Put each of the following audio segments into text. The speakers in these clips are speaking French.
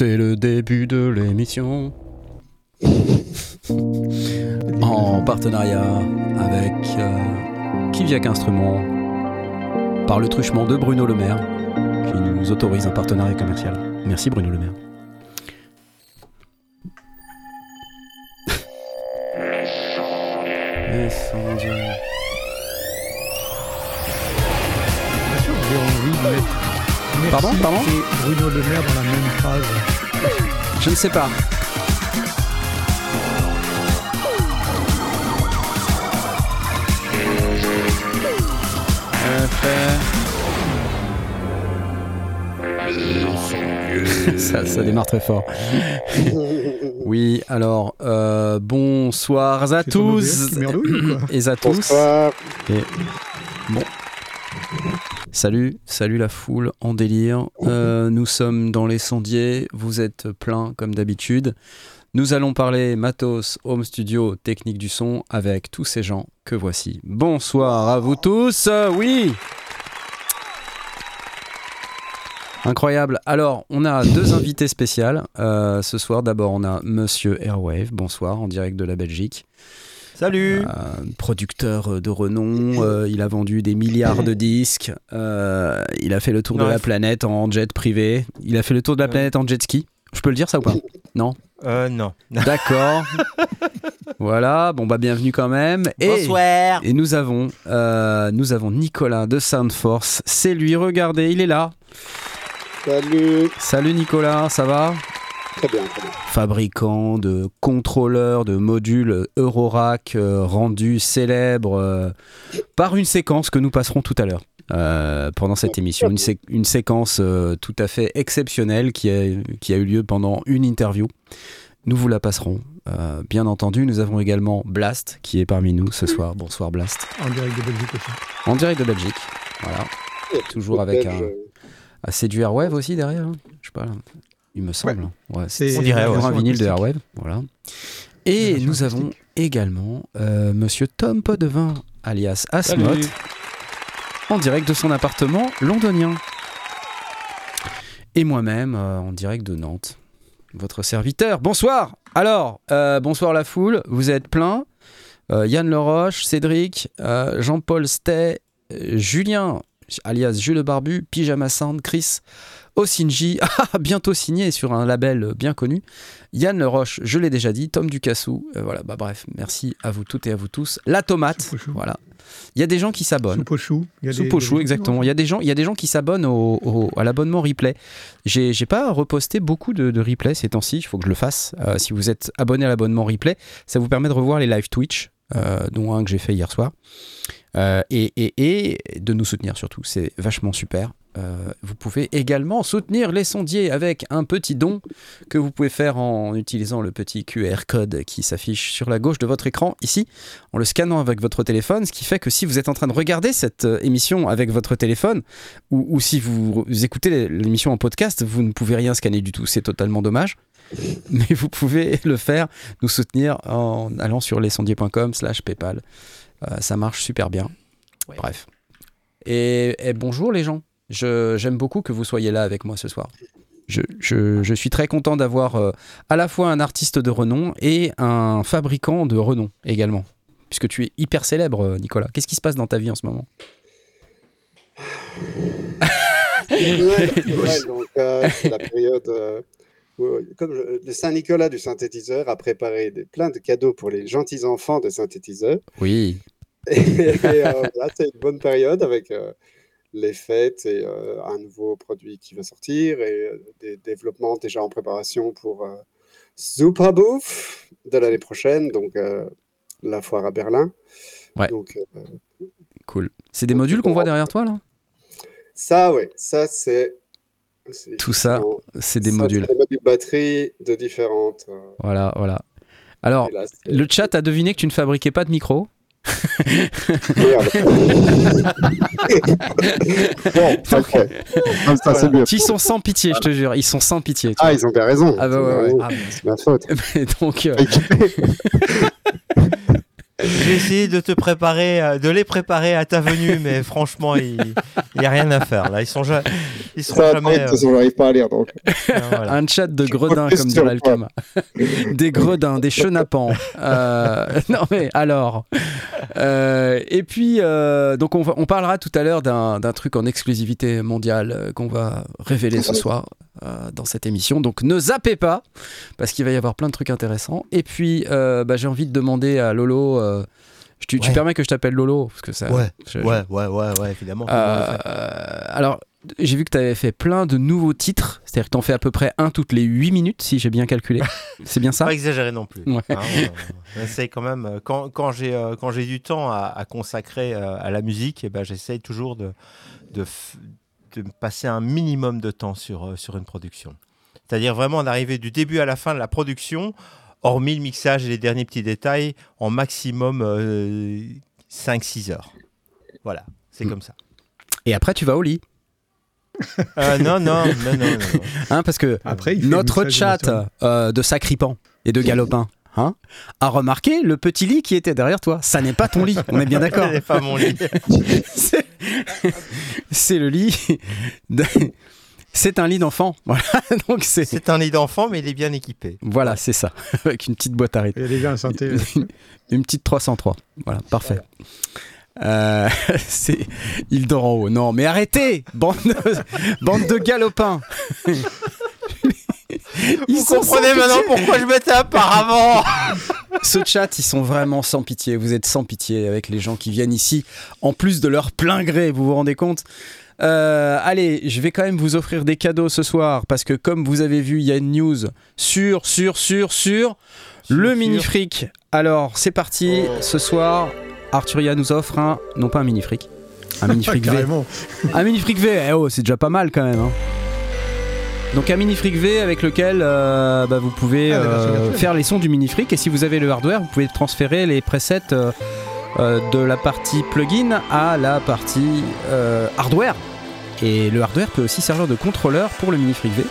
C'est le début de l'émission. en partenariat avec euh, Kiviak Instruments, par le truchement de Bruno Le Maire, qui nous autorise un partenariat commercial. Merci Bruno Le Maire. Merci Pardon, pardon et Bruno Le Maire dans la même phrase. Je ne sais pas. ça, ça démarre très fort. Oui, alors, euh, bonsoir à tous et à tous. Bonsoir. Bon. Salut, salut la foule en délire. Euh, nous sommes dans les sondiers, vous êtes plein comme d'habitude. Nous allons parler matos, home studio, technique du son avec tous ces gens que voici. Bonsoir à vous tous, euh, oui Incroyable. Alors, on a deux invités spéciales euh, ce soir. D'abord, on a Monsieur Airwave, bonsoir, en direct de la Belgique. Salut Euh, producteur de renom, euh, il a vendu des milliards de disques, euh, il a fait le tour de la planète en jet privé, il a fait le tour de la planète en jet ski. Je peux le dire ça ou pas? Non? Euh, non. D'accord. voilà, bon bah bienvenue quand même. Et, Bonsoir et nous avons, euh, nous avons Nicolas de Soundforce. C'est lui, regardez, il est là. Salut. Salut Nicolas, ça va? Très bien, très bien. fabricant de contrôleurs de modules Eurorack euh, rendus célèbres euh, par une séquence que nous passerons tout à l'heure euh, pendant cette émission. Une, sé- une séquence euh, tout à fait exceptionnelle qui a, qui a eu lieu pendant une interview. Nous vous la passerons. Euh, bien entendu, nous avons également Blast qui est parmi nous ce soir. Bonsoir Blast. En direct de Belgique aussi. En direct de Belgique. Voilà. Toujours avec un, Belge, c'est du Airwave aussi derrière hein Je sais pas. Il me semble. hein. Ouais, C'est On dirait, un vinyle de. Airwave. Voilà. Et nous avons acoustique. également euh, Monsieur Tom Podevin, alias Asmot, en direct de son appartement londonien. Et moi-même, euh, en direct de Nantes, votre serviteur. Bonsoir Alors, euh, bonsoir la foule, vous êtes plein. Euh, Yann Leroche, Cédric, euh, Jean-Paul Stey, euh, Julien, alias Jules le Barbu, Pyjama Sound, Chris, Osinji, ah, bientôt signé sur un label bien connu. Yann Leroche, je l'ai déjà dit, Tom Ducassou, euh, voilà, bah bref, merci à vous toutes et à vous tous. La tomate, voilà. Il y a des gens qui s'abonnent. Soupe au chou. Il y a des- Soupe au des- chou, des- exactement. Il y a des gens, il y a des gens qui s'abonnent au, au- à l'abonnement replay. J'ai, j'ai pas reposté beaucoup de, de replay ces temps-ci. Il faut que je le fasse. Euh, si vous êtes abonné à l'abonnement replay, ça vous permet de revoir les live Twitch, euh, dont un que j'ai fait hier soir, et, et- et de nous soutenir surtout. C'est vachement super. Euh, vous pouvez également soutenir les sondiers avec un petit don que vous pouvez faire en utilisant le petit QR code qui s'affiche sur la gauche de votre écran ici en le scannant avec votre téléphone, ce qui fait que si vous êtes en train de regarder cette euh, émission avec votre téléphone, ou, ou si vous, vous écoutez l'émission en podcast, vous ne pouvez rien scanner du tout, c'est totalement dommage. Mais vous pouvez le faire, nous soutenir en allant sur lesondiers.com slash PayPal. Euh, ça marche super bien. Bref. Et, et bonjour les gens. Je- J'aime beaucoup que vous soyez là avec moi ce soir. Je, je- je suis très content d'avoir euh, à la fois un artiste de renom et un fabricant de renom également. Puisque tu es hyper célèbre, euh, Nicolas. Qu'est-ce qui se passe dans ta vie en ce moment? Ouais, ouais, donc euh, la période euh, où, comme le Saint-Nicolas du synthétiseur a préparé des, plein de cadeaux pour les gentils enfants de synthétiseurs. Oui. Et, et, euh, c'est une bonne période avec euh, les fêtes et euh, un nouveau produit qui va sortir et euh, des développements déjà en préparation pour euh, Super Bouffe de l'année prochaine, donc la foire à Berlin. Ouais. Donc, Cool. C'est des modules qu'on voit derrière toi là? Ça, ouais, ça c'est. Tout ça, C'est des ça, modules. Des modules batterie de différentes. Voilà, voilà. Alors, là, le chat a deviné que tu ne fabriquais pas de micro. Merde. Bon, ok. Comme ça, c'est mieux. Ils sont sans pitié, je te jure. Ils sont sans pitié. Ah, vois. ils ont bien raison. Ah bah ouais, ouais. Ah, C'est ma faute. mais donc, euh. j'ai essayé de te préparer, euh, de les préparer à ta venue, mais franchement, il n'y a rien à faire. Là, ils sont ja- ils seront Ça, jamais. de toute façon, j'arrive pas à lire donc. euh, voilà. Un chat de gredins, comme dirait Alkama. Des gredins, des chenapans. Euh, non mais alors. Euh, et puis, euh, donc on, va- on parlera tout à l'heure d'un truc en exclusivité mondiale euh, qu'on va révéler ce soir euh, dans cette émission. Donc ne zappez pas, parce qu'il va y avoir plein de trucs intéressants. Et puis, euh, bah, j'ai envie de demander à Lolo. euh, je- tu, permets que je t'appelle Lolo parce que ça, Ouais, je- ouais, ouais, ouais, ouais, évidemment. alors, j'ai vu que tu avais fait plein de nouveaux titres, c'est-à-dire que tu en fais à peu près un toutes les 8 minutes, si j'ai bien calculé. C'est bien ça? Pas exagéré non plus. Ouais. Hein, on, on essaye quand même. Quand, quand j'ai du temps à, à consacrer à la musique, et ben j'essaye toujours de, de passer un minimum de temps sur euh, sur une production. C'est-à-dire vraiment d'arriver du début à la fin de la production, hormis le mixage et les derniers petits détails, en maximum 5-6 heures. Voilà, c'est Mm. comme ça. Et après, tu vas au lit. Euh, non, non, non, non, non, non. Hein, parce que Après, notre chat de euh, de Sacripan et de Galopin hein, a remarqué le petit lit qui était derrière toi. Ça n'est pas ton lit, on est bien d'accord. Ce n'est pas mon lit. C'est- C'est le lit. de- C'est un lit d'enfant. Voilà, donc c'est. C'est un lit d'enfant, mais il est bien équipé. Voilà, c'est ça. Avec une petite boîte à rythme. Il y a déjà un synthé. une, une petite 303. Voilà, parfait. Euh, c'est il dort en haut. Non, mais arrêtez, bande de, bande de galopins. Ils Vous comprenez pitié. maintenant pourquoi je m'étais apparemment Ce chat, ils sont vraiment sans pitié. Vous êtes sans pitié avec les gens qui viennent ici, en plus de leur plein gré. Vous vous rendez compte? Euh, allez, je vais quand même vous offrir des cadeaux ce soir parce que comme vous avez vu, il y a une news sur, sur, sur, sur le mini fric. Alors, c'est parti. Ce soir, Arturia nous offre un, non pas un mini fric, un mini fric V. Un mini fric V, eh oh, c'est déjà pas mal quand même. hein. Donc un mini fric V avec lequel euh, bah, vous pouvez Ah, euh, faire les sons du mini fric et si vous avez le hardware, vous pouvez transférer les presets euh, de la partie plugin à la partie hardware. Et le hardware peut aussi servir de contrôleur pour le mini fric V.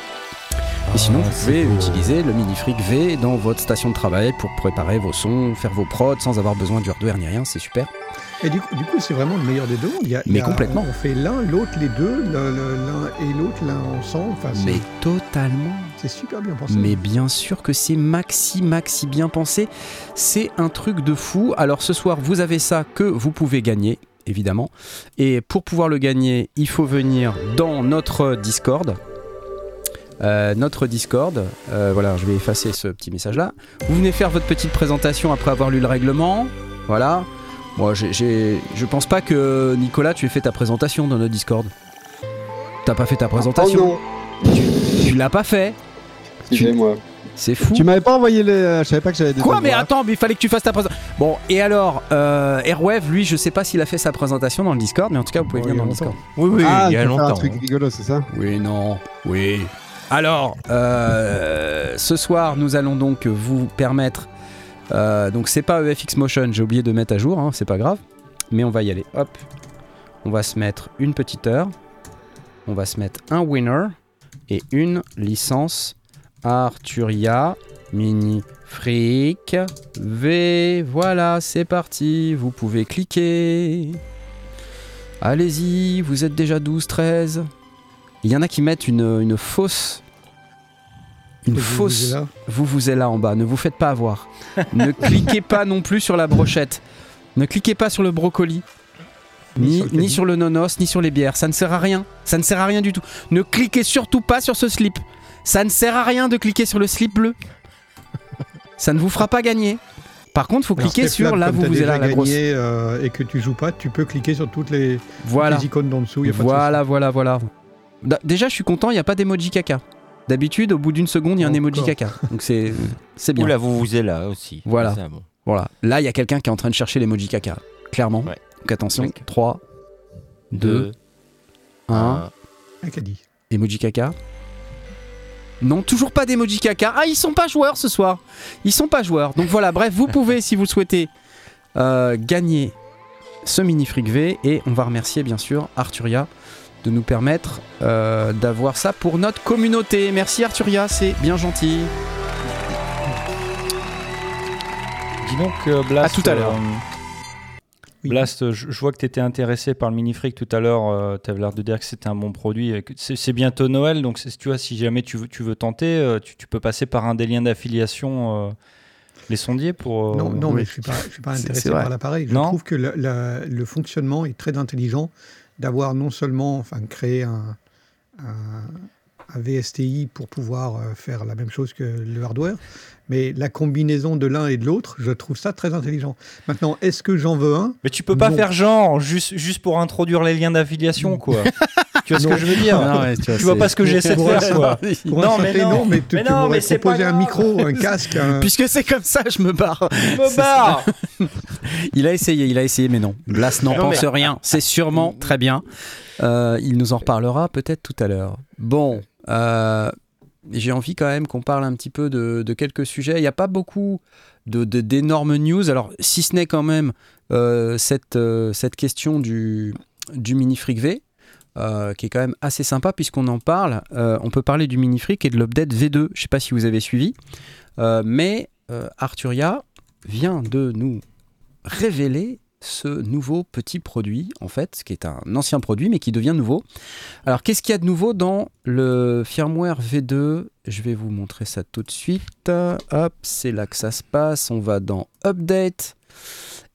Et sinon, vous pouvez utiliser le mini fric V dans votre station de travail pour préparer vos sons, faire vos prods sans avoir besoin du hardware ni rien, c'est super. Et du coup, du coup, c'est vraiment le meilleur des deux. Il y a, il y Mais a- complètement. On fait l'un, l'autre, les deux, l'un et l'autre, l'un ensemble. Enfin, Mais totalement. c'est super bien pensé. Mais bien sûr que c'est maxi maxi bien pensé. C'est un truc de fou. Alors ce soir, vous avez ça que vous pouvez gagner, évidemment. Et pour pouvoir le gagner, il faut venir dans notre Discord. Euh, notre Discord, Euh, voilà, je vais effacer ce petit message là. Vous venez faire votre petite présentation après avoir lu le règlement. Voilà. Moi, j'ai- j'ai- je pense pas que Nicolas, tu aies fait ta présentation dans notre Discord. T'as pas fait ta Oh présentation. non, tu l'as pas fait. suivez-moi. C'est fou. Tu m'avais pas envoyé les. euh, Je savais pas que j'avais des Quoi Mais attends, mais il fallait que tu fasses ta présentation. Bon, et alors, euh, Airwave, lui, je sais pas s'il a fait sa présentation dans le Discord, mais en tout cas, vous pouvez Bon, venir dans le Discord. Oui, oui, Ah, il y a tu longtemps. un truc rigolo, c'est ça? Oui, non, oui. Alors, euh, ce soir, nous allons donc vous permettre. euh, donc, c'est pas EFX Motion, j'ai oublié de mettre à jour, hein, c'est pas grave. Mais on va y aller. Hop. On va se mettre une petite heure. On va se mettre un winner et une licence Arturia Mini Freak V. Voilà, c'est parti. Vous pouvez cliquer. Allez-y, vous êtes déjà 12, 13. Il y en a qui mettent une, une fausse. Une vous- fausse. vous êtes là. Vous vous êtes là en bas, ne vous faites pas avoir. ne cliquez pas non plus sur la brochette. Ne cliquez pas sur le brocoli. Ni, sur le ni sur le nonos, ni sur les bières. Ça ne sert à rien. Ça ne sert à rien du tout. Ne cliquez surtout pas sur ce slip. Ça ne sert à rien de cliquer sur le slip bleu. Ça ne vous fera pas gagner. Par contre, faut Alors, cliquer sur là, vous vous êtes là, la grosse. euh, et que tu joues pas, tu peux cliquer sur toutes les, Voilà. les icônes d'en dessous. y a pas de Voilà, voilà, voilà. Déjà, je suis content, il n'y a pas d'emoji caca. D'habitude, au bout d'une seconde, il y a un emoji caca. Donc c'est c'est bien. Oula, vous vous êtes là aussi. Voilà. Ça, bon. Voilà. Là, il y a quelqu'un qui est en train de chercher l'emoji caca. Clairement. Ouais. Donc attention. Ouais. 3, 2, Deux, 1. un. souci. Un caddie. Emoji caca. Non, toujours pas d'emoji caca. Ah, ils sont pas joueurs ce soir. Ils sont pas joueurs. Donc voilà, bref, vous pouvez, si vous le souhaitez, euh, gagner ce mini fric V. Et on va remercier bien sûr Arturia de nous permettre euh, d'avoir ça pour notre communauté. Merci Arturia, c'est bien gentil. Dis donc, euh, Blast, À tout à l'heure. euh, Oui. Blast, je, vois que tu étais intéressé par le mini-fric tout à l'heure. tu avais l'air de dire que c'était un bon produit. C'est bientôt Noël, donc tu vois, si jamais tu veux, tu veux tenter, euh, tu, tu peux passer par un des liens d'affiliation, euh, les sondiers, pour. euh, Non, mais je ne suis pas, suis intéressé par l'appareil. Je Non. trouve que le, la- le fonctionnement est très intelligent d'avoir non seulement enfin, créé un, un- un VSTI pour pouvoir euh, faire la même chose que le hardware, mais la combinaison de l'un et de l'autre, je trouve ça très intelligent. Maintenant, est-ce que j'en veux un? Mais tu peux pas Non. faire genre, juste, juste pour introduire les liens d'affiliation, quoi. tu vois ce Non. que je veux dire Non, ouais, tu vois, Tu vois c'est- pas ce que j'essaie de faire, quoi. Non, mais non. mais tu, Mais tu non, mais c'est proposé pas un micro, un casque, un... Puisque c'est comme ça, je me barre. Me barre Il a essayé, il a essayé, mais non. Blas n'en pense mais- rien. C'est sûrement très bien. Euh, il nous en reparlera peut-être tout à l'heure. Bon, euh, j'ai envie quand même qu'on parle un petit peu de, de quelques sujets. Il n'y a pas beaucoup de- de- d'énormes news. Alors, si ce n'est quand même euh, cette, euh, cette question du, du mini fric V. euh, qui est quand même assez sympa puisqu'on en parle. Euh, on peut parler du mini fric et de l'update V2. Je ne sais pas si vous avez suivi, Euh, mais Arturia vient de nous révéler ce nouveau petit produit, en fait, qui est un ancien produit, mais qui devient nouveau. Alors, qu'est-ce qu'il y a de nouveau dans le firmware V2 Je vais vous montrer ça tout de suite. Hop, c'est là que ça se passe. On va dans Update.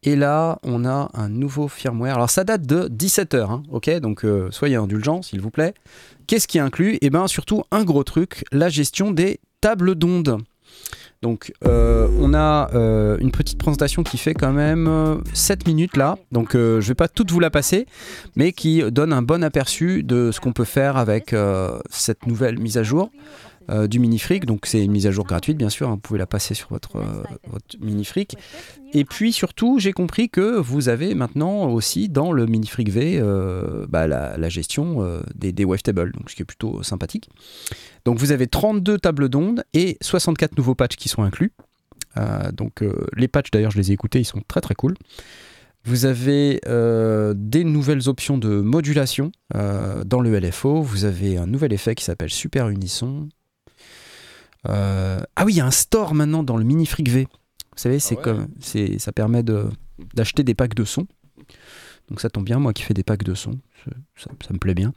Et là, on a un nouveau firmware. Alors, ça date de 17h, hein, ok? Donc, euh, soyez indulgents, s'il vous plaît. Qu'est-ce qui est inclus? Eh bien, surtout, un gros truc, la gestion des tables d'ondes. Donc, euh, on a euh, une petite présentation qui fait quand même euh, 7 minutes là. Donc, je vais pas toute vous la passer, mais qui donne un bon aperçu de ce qu'on peut faire avec cette nouvelle mise à jour euh, du Minifric. Donc, c'est une mise à jour gratuite, bien sûr. hein, vous pouvez la passer sur votre, euh, votre. Et puis, surtout, j'ai compris que vous avez maintenant aussi dans le Minifric V euh, bah, la, gestion euh, des, des wavetables, ce qui est plutôt sympathique. Donc vous avez 32 tables d'ondes et 64 nouveaux patchs qui sont inclus. Euh, donc les patchs d'ailleurs je les ai écoutés, ils sont très très cool. Vous avez des nouvelles options de modulation dans le LFO. Vous avez un nouvel effet qui s'appelle Super Unisson. Euh, ah oui, il y a un store maintenant dans le Mini Fric V. Vous savez, c'est ouais. comme, c'est, ça permet de, d'acheter des packs de sons. Donc ça tombe bien, moi qui fais des packs de sons, ça, ça me plaît bien.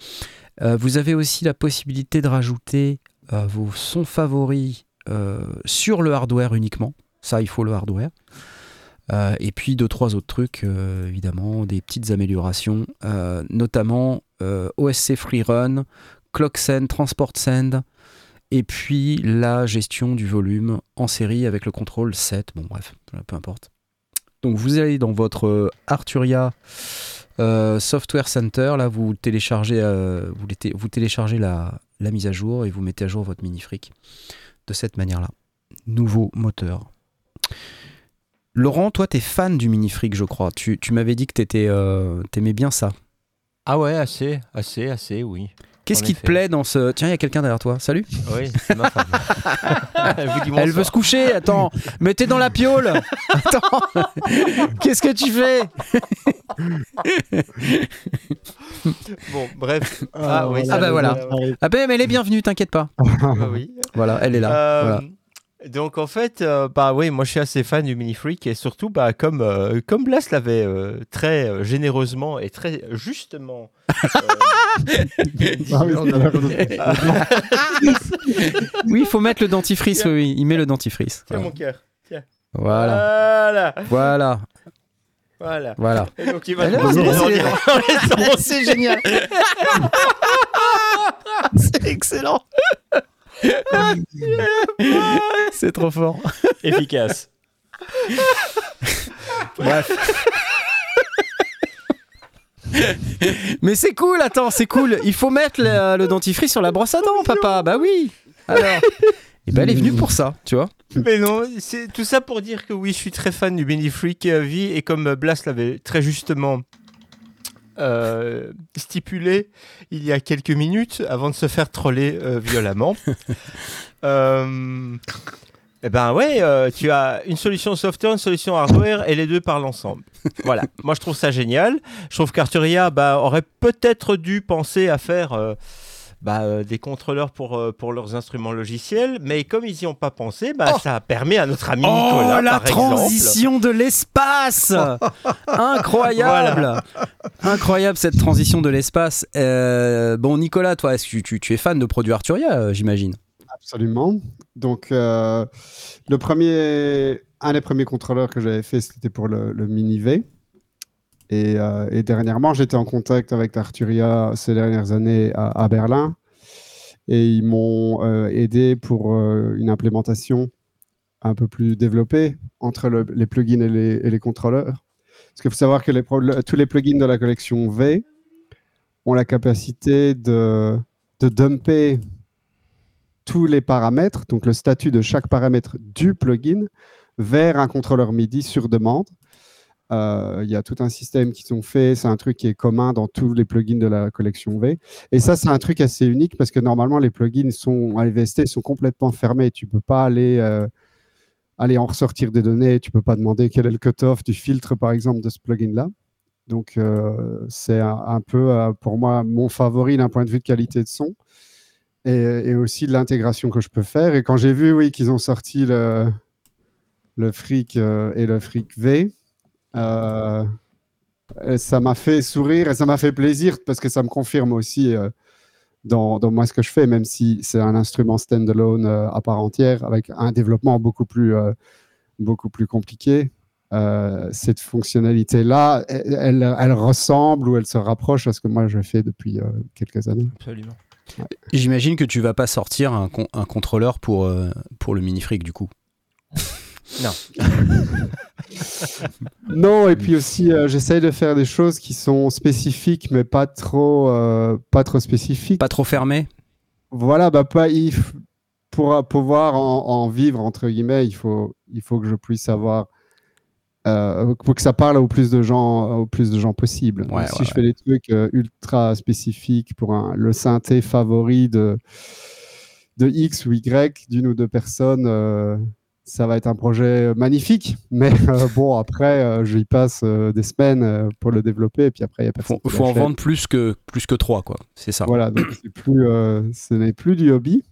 Euh, vous avez aussi la possibilité de rajouter euh, vos sons favoris sur le hardware uniquement. Ça, il faut le hardware. Et puis deux, trois autres trucs, évidemment, des petites améliorations, notamment OSC Free Run, Clock Send, Transport Send, et puis la gestion du volume en série avec le contrôle 7. Bon, bref, peu importe. Donc vous allez dans votre euh, Arturia euh, Software Center, là vous téléchargez, euh, vous, téléchargez la, mise à jour et vous mettez à jour votre mini-fric de cette manière-là. Nouveau moteur. Laurent, toi, t'es fan du mini-fric, je crois. Tu, tu m'avais dit que t'étais, euh, t'aimais bien ça. Ah ouais, assez, assez, assez, oui. Qu'est-ce qui te plaît dans ce... Tiens, il y a quelqu'un derrière toi. Salut. Oui, c'est ma femme. Elle vous dit Elle veut se coucher. Attends, mais t'es dans la piole. Attends. Qu'est-ce que tu fais Bon, bref. Ah, oui, Ah bah voilà. Ah ben, mais elle est bienvenue, t'inquiète pas. Ah oui. Voilà, elle est là. Euh, Voilà. Donc en fait, euh, bah oui, moi je suis assez fan du Mini Freak et surtout, bah comme euh, comme Blas l'avait euh, très généreusement et très justement. oui, il faut mettre le dentifrice. Oui, oui, il met le dentifrice. Tiens Voilà. mon cœur. Voilà, Voilà. voilà, Voilà. voilà. Et donc il va C'est génial. C'est excellent. C'est trop fort. efficace. Bref. Mais c'est cool, attends, c'est cool. Il faut mettre le, le dentifrice sur la brosse à dents, papa. Bah oui. Alors. Et ben elle est venue pour ça, tu vois. Mais non, c'est tout ça pour dire que oui, je suis très fan du Mini Freak euh, V et comme euh, Blas l'avait très justement euh, stipulé il y a quelques minutes avant de se faire troller euh, violemment. euh, eh ben ouais, tu as une solution software, une solution hardware et les deux parlent ensemble. Voilà, moi je trouve ça génial. Je trouve qu'Arturia bah, aurait peut-être dû penser à faire bah, euh, des contrôleurs pour, euh, pour leurs instruments logiciels, mais comme ils n'y ont pas pensé, bah, ça permet à notre ami Nicolas, Oh, la par exemple, transition de l'espace Incroyable Incroyable cette transition de l'espace. Euh, bon, Nicolas, toi, est-ce que tu, tu es fan de produits Arturia, j'imagine? Absolument. Donc, euh, le premier, un des premiers contrôleurs que j'avais fait, c'était pour le, le Mini V. Et, euh, et dernièrement, j'étais en contact avec Arturia ces dernières années à, Berlin. Et ils m'ont euh, aidé pour euh, une implémentation un peu plus développée entre le- les plugins et les, contrôleurs. Parce qu'il faut savoir que tous les plugins de la collection V ont la capacité de, de dumper tous les paramètres, donc le statut de chaque paramètre du plugin, vers un contrôleur MIDI sur demande. Euh, Il y a tout un système qui sont faits, c'est un truc qui est commun dans tous les plugins de la collection V. Et ça, c'est un truc assez unique parce que normalement, les plugins sont, à sont complètement fermés. Tu ne peux pas aller, euh, aller en ressortir des données, tu ne peux pas demander quel est le cutoff du filtre, par exemple, de ce plugin-là. Donc, euh, c'est un, peu, pour moi, mon favori d'un point de vue de qualité de son et, aussi de l'intégration que je peux faire. Et quand j'ai vu, oui, qu'ils ont sorti le, le euh, et le Fric V, euh, et ça m'a fait sourire et ça m'a fait plaisir parce que ça me confirme aussi euh, dans, dans moi ce que je fais, même si c'est un instrument standalone euh, à part entière avec un développement beaucoup plus, euh, beaucoup plus compliqué. Euh, cette fonctionnalité-là, elle, elle- elle ressemble ou elle se rapproche à ce que moi je fais depuis euh, quelques années. Absolument. J'imagine que tu vas pas sortir un, con- un contrôleur pour, euh, pour le mini-fric, du coup. Non, et puis aussi, euh, j'essaye de faire des choses qui sont spécifiques, mais pas trop, euh, pas trop spécifiques. Pas trop fermé Voilà, bah, pas, il pour pouvoir en, en vivre, entre guillemets, il faut, il faut que je puisse savoir, euh, pour que ça parle au plus de gens, au plus de gens possible. Ouais, si ouais, je fais des trucs euh, ultra spécifiques pour un, le synthé favori de, de X ou Y, d'une ou deux personnes, ça va être un projet magnifique. Mais euh, bon, après, euh, j'y passe euh, des semaines euh, pour le développer, et puis après, il y a personne faut, qui faut en vendre plus que, plus que trois, quoi. C'est ça. Voilà, donc c'est plus, ce n'est plus du hobby.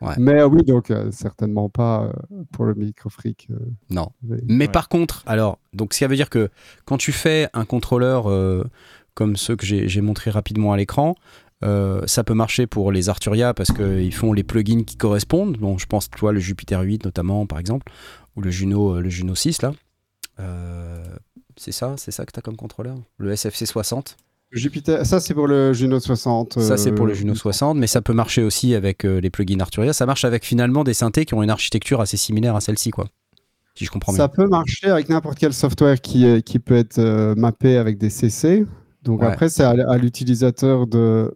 Ouais. Mais oui, donc certainement pas pour le micro-fric. euh, Non. Mais Ouais. par contre, alors, donc ça veut dire que quand tu fais un contrôleur comme ceux que j'ai j'ai montré rapidement à l'écran, euh, ça peut marcher pour les Arturia parce qu'ils font les plugins qui correspondent. Bon, je pense, toi, le Jupiter 8 notamment, par exemple, ou le Juno, euh, le Juno 6, là. Euh, c'est ça, c'est ça que tu as comme contrôleur? Le SFC 60 Jupiter, ça c'est pour le Juno 60. Ça, c'est pour le Juno 60, mais ça peut marcher aussi avec les plugins Arturia. Ça marche avec finalement des synthés qui ont une architecture assez similaire à celle-ci, quoi. Si je comprends Ça bien. peut marcher avec n'importe quel software qui, est- qui peut être euh, mappé avec des CC. Donc Ouais. après, c'est à, à l'utilisateur de,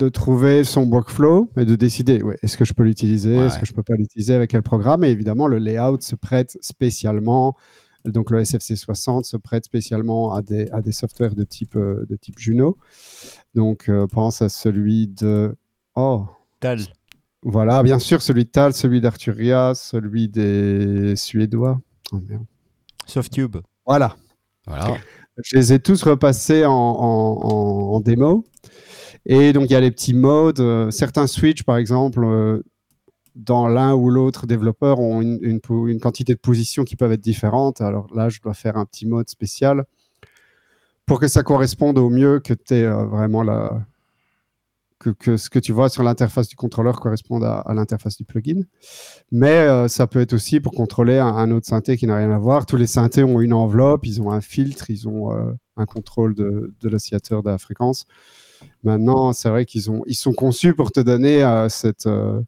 de trouver son workflow et de décider ouais, est-ce que je peux l'utiliser, Ouais. est-ce que je peux pas l'utiliser avec quel programme? Et évidemment, le layout se prête spécialement. Donc le SFC 60 se prête spécialement à des, à des softwares de type, euh, de type Juno. Donc euh, pense à celui de... Oh, Tal. voilà, bien sûr, celui de Tal, celui d'Arturia, celui des Suédois. Oh, merde. Softube. Voilà. Voilà. Je les ai tous repassés en, en- en- en démo. Et donc, il y a les petits modes. euh, certains switch, par exemple, euh, dans l'un ou l'autre développeur, ont une, quantité de positions qui peuvent être différentes. Alors là, je dois faire un petit mode spécial pour que ça corresponde au mieux que tu vraiment la. Que, ce que tu vois sur l'interface du contrôleur corresponde à, l'interface du plugin. Mais euh, ça peut être aussi pour contrôler un, autre synthé qui n'a rien à voir. Tous les synthés ont une enveloppe, ils ont un filtre, ils ont euh, un contrôle de l'oscillateur de la fréquence. Maintenant, c'est vrai qu'ils ont, ils sont conçus pour te donner euh, cette, euh,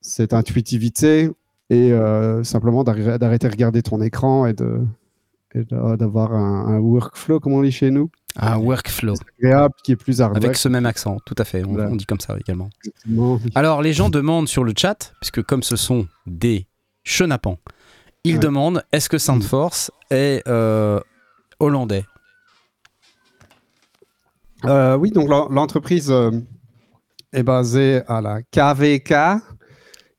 cette intuitivité et euh, simplement d'arrêter de regarder ton écran et de d'avoir un, un workflow, comme on dit chez nous, Un workflow. agréable, qui est plus. Avec ce même accent, tout à fait. On, Voilà. on dit comme ça également. Alors, les gens demandent sur le chat, puisque comme ce sont des chenapans, ils Ouais. demandent est-ce que Soundforce est hollandais? Euh, oui, donc l'en- l'entreprise euh, est basée à la KVK,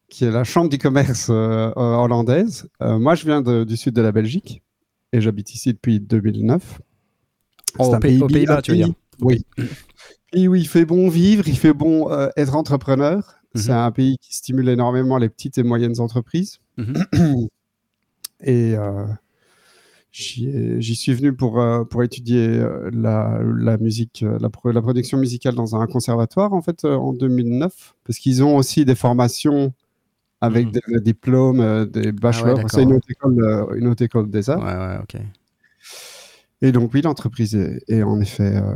qui est la chambre du commerce euh, hollandaise. Moi, je viens de- du sud de la Belgique et j'habite ici depuis 2009. Oh, C'est au un Pays- aux Pays-Bas, tu veux dire Oui. où il fait bon vivre, il fait bon être entrepreneur. C'est Mhm. un pays qui stimule énormément les petites et moyennes entreprises. Mhm. Et j'y suis venu pour, euh, pour étudier euh, la, la musique, euh, la, la production musicale dans un conservatoire en fait en 2009, parce qu'ils ont aussi des formations avec Mhm. des, des diplômes, des bachelors. d'accord. C'est une haute école, une haute école des arts. Ouais, ouais, ok. Et donc oui, l'entreprise est, est en effet, euh,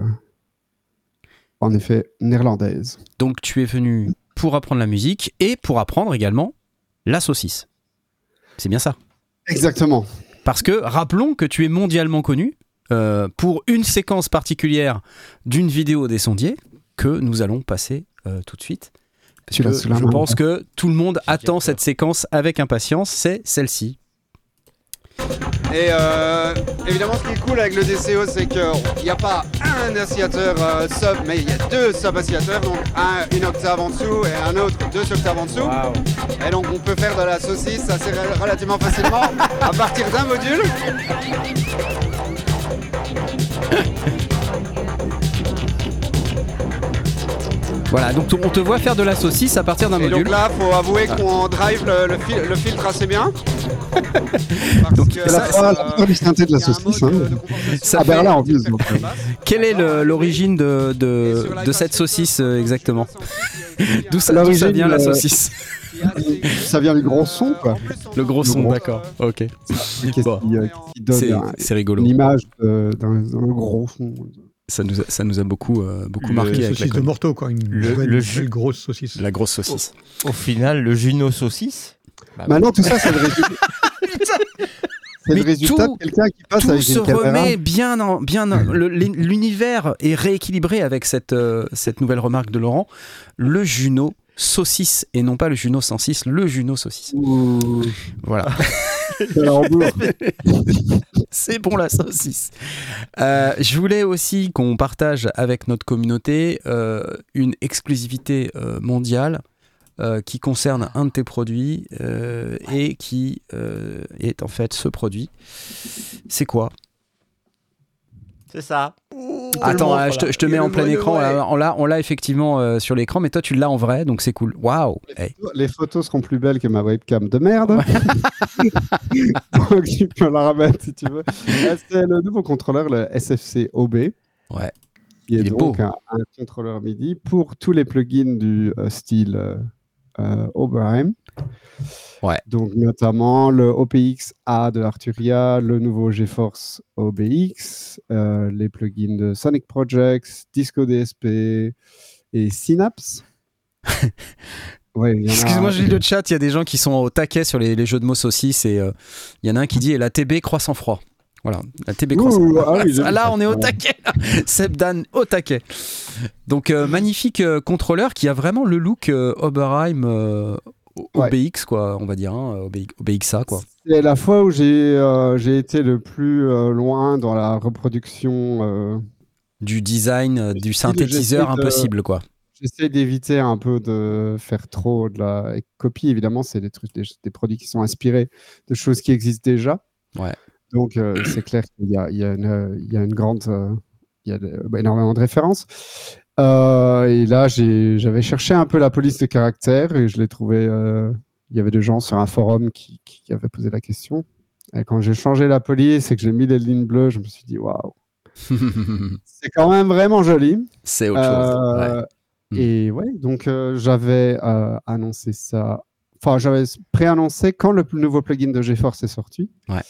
en effet néerlandaise. Donc tu es venu pour apprendre la musique et pour apprendre également la saucisse. C'est bien ça? Exactement. Parce que rappelons que tu es mondialement connu euh, pour une séquence particulière d'une vidéo des sondiers que nous allons passer euh, tout de suite. Parce que je main, pense hein. que tout le monde attend cette séquence avec impatience, c'est celle-ci. Et euh, évidemment, ce qui est cool avec le DCO, c'est qu'il n'y a pas un oscillateur euh, sub, mais il y a deux sub-oscillateurs, donc un une octave en dessous et un autre deux octaves en dessous. Et donc on peut faire de la saucisse assez rel- relativement facilement à partir d'un module. Voilà, donc on te voit faire de la saucisse à partir d'un module. donc là, faut avouer qu'on drive le, le fil- le filtre assez bien. Donc, ça- euh, la distinctité de la saucisse. mode hein. de- de compensation Ça à fait- Berlin en plus. donc, euh, Quelle est le- l'origine de, de, de cette saucisse euh, exactement D'où ça, ça vient la euh, saucisse? Ça vient du gros son, quoi. Le gros son, gros. d'accord. Ok. Qui, Bon. qui, euh, qui donne C'est un- c'est rigolo. une image euh, d'un d'un gros son. Ça nous a, ça nous a beaucoup, euh, beaucoup Le- marqué Une avec la, saucisse de morteau, quoi. Une Le- grosse saucisse. la grosse saucisse. Au final, le Juno saucisse? Bah, Maintenant, tout ça, c'est le résultat. c'est Mais le résultat tout- de quelqu'un qui passe Tout avec se une caméra. remet bien, en- bien. en- le- L'univers est rééquilibré avec cette, euh, cette nouvelle remarque de Laurent. Le Juno saucisse et non pas le Juno 106, le Juno saucisse. Ouh, Voilà. C'est bon la saucisse. Euh, je voulais aussi qu'on partage avec notre communauté euh, une exclusivité euh, mondiale euh, qui concerne un de tes produits euh, et qui euh, est en fait ce produit. C'est quoi? C'est ça. Attends, je te, je te Il mets en plein écran. là, on l'a, on l'a effectivement euh, sur l'écran, mais toi tu l'as en vrai, donc c'est cool. Waouh. Hey. Les photos seront plus belles que ma webcam de merde. Donc, tu peux la remettre si tu veux. C'est le nouveau contrôleur, le SFC OB. Ouais. Qui est, Il est donc beau. un, un contrôleur MIDI pour tous les plugins du euh, style Oberheim. Ouais. Donc, notamment le OPX A de Arturia, le nouveau GeForce OBX, euh, les plugins de Sonic Projects, Disco DSP et Synapse. Ouais, a- Excuse-moi, je lis le chat. Il y a des gens qui sont au taquet sur les, les jeux de mots saucisses et euh, il y en a un qui dit et la TB croît sans froid. Voilà, la TB Ouh, ah oui, là, on est au taquet. là. Seb Dan au taquet. Donc euh, magnifique euh, contrôleur qui a vraiment le look euh, Oberheim. OBX quoi, on va dire, hein, OBX, OBXA quoi. C'est la fois où j'ai j'ai été le plus loin dans la reproduction. Du design, du synthétiseur de- impossible quoi. J'essaie d'éviter un peu de faire trop de la copie. Évidemment, c'est des trucs, des, des produits qui sont inspirés de choses qui existent déjà. Ouais. Donc, euh, c'est clair qu'il y a, y une, il y a une grande, euh, il y a de- bah, énormément de références. Euh, et là, j'avais cherché un peu la police de caractère et je l'ai trouvé. il y avait des gens sur un forum qui, qui avaient posé la question. Et quand j'ai changé la police et que j'ai mis les lignes bleues, je me suis dit waouh, c'est quand même vraiment joli. c'est autre chose. ouais. Mm. Et ouais, donc j'avais annoncé ça. Enfin, j'avais préannoncé quand le nouveau plugin de GeForce est sorti. Ouais.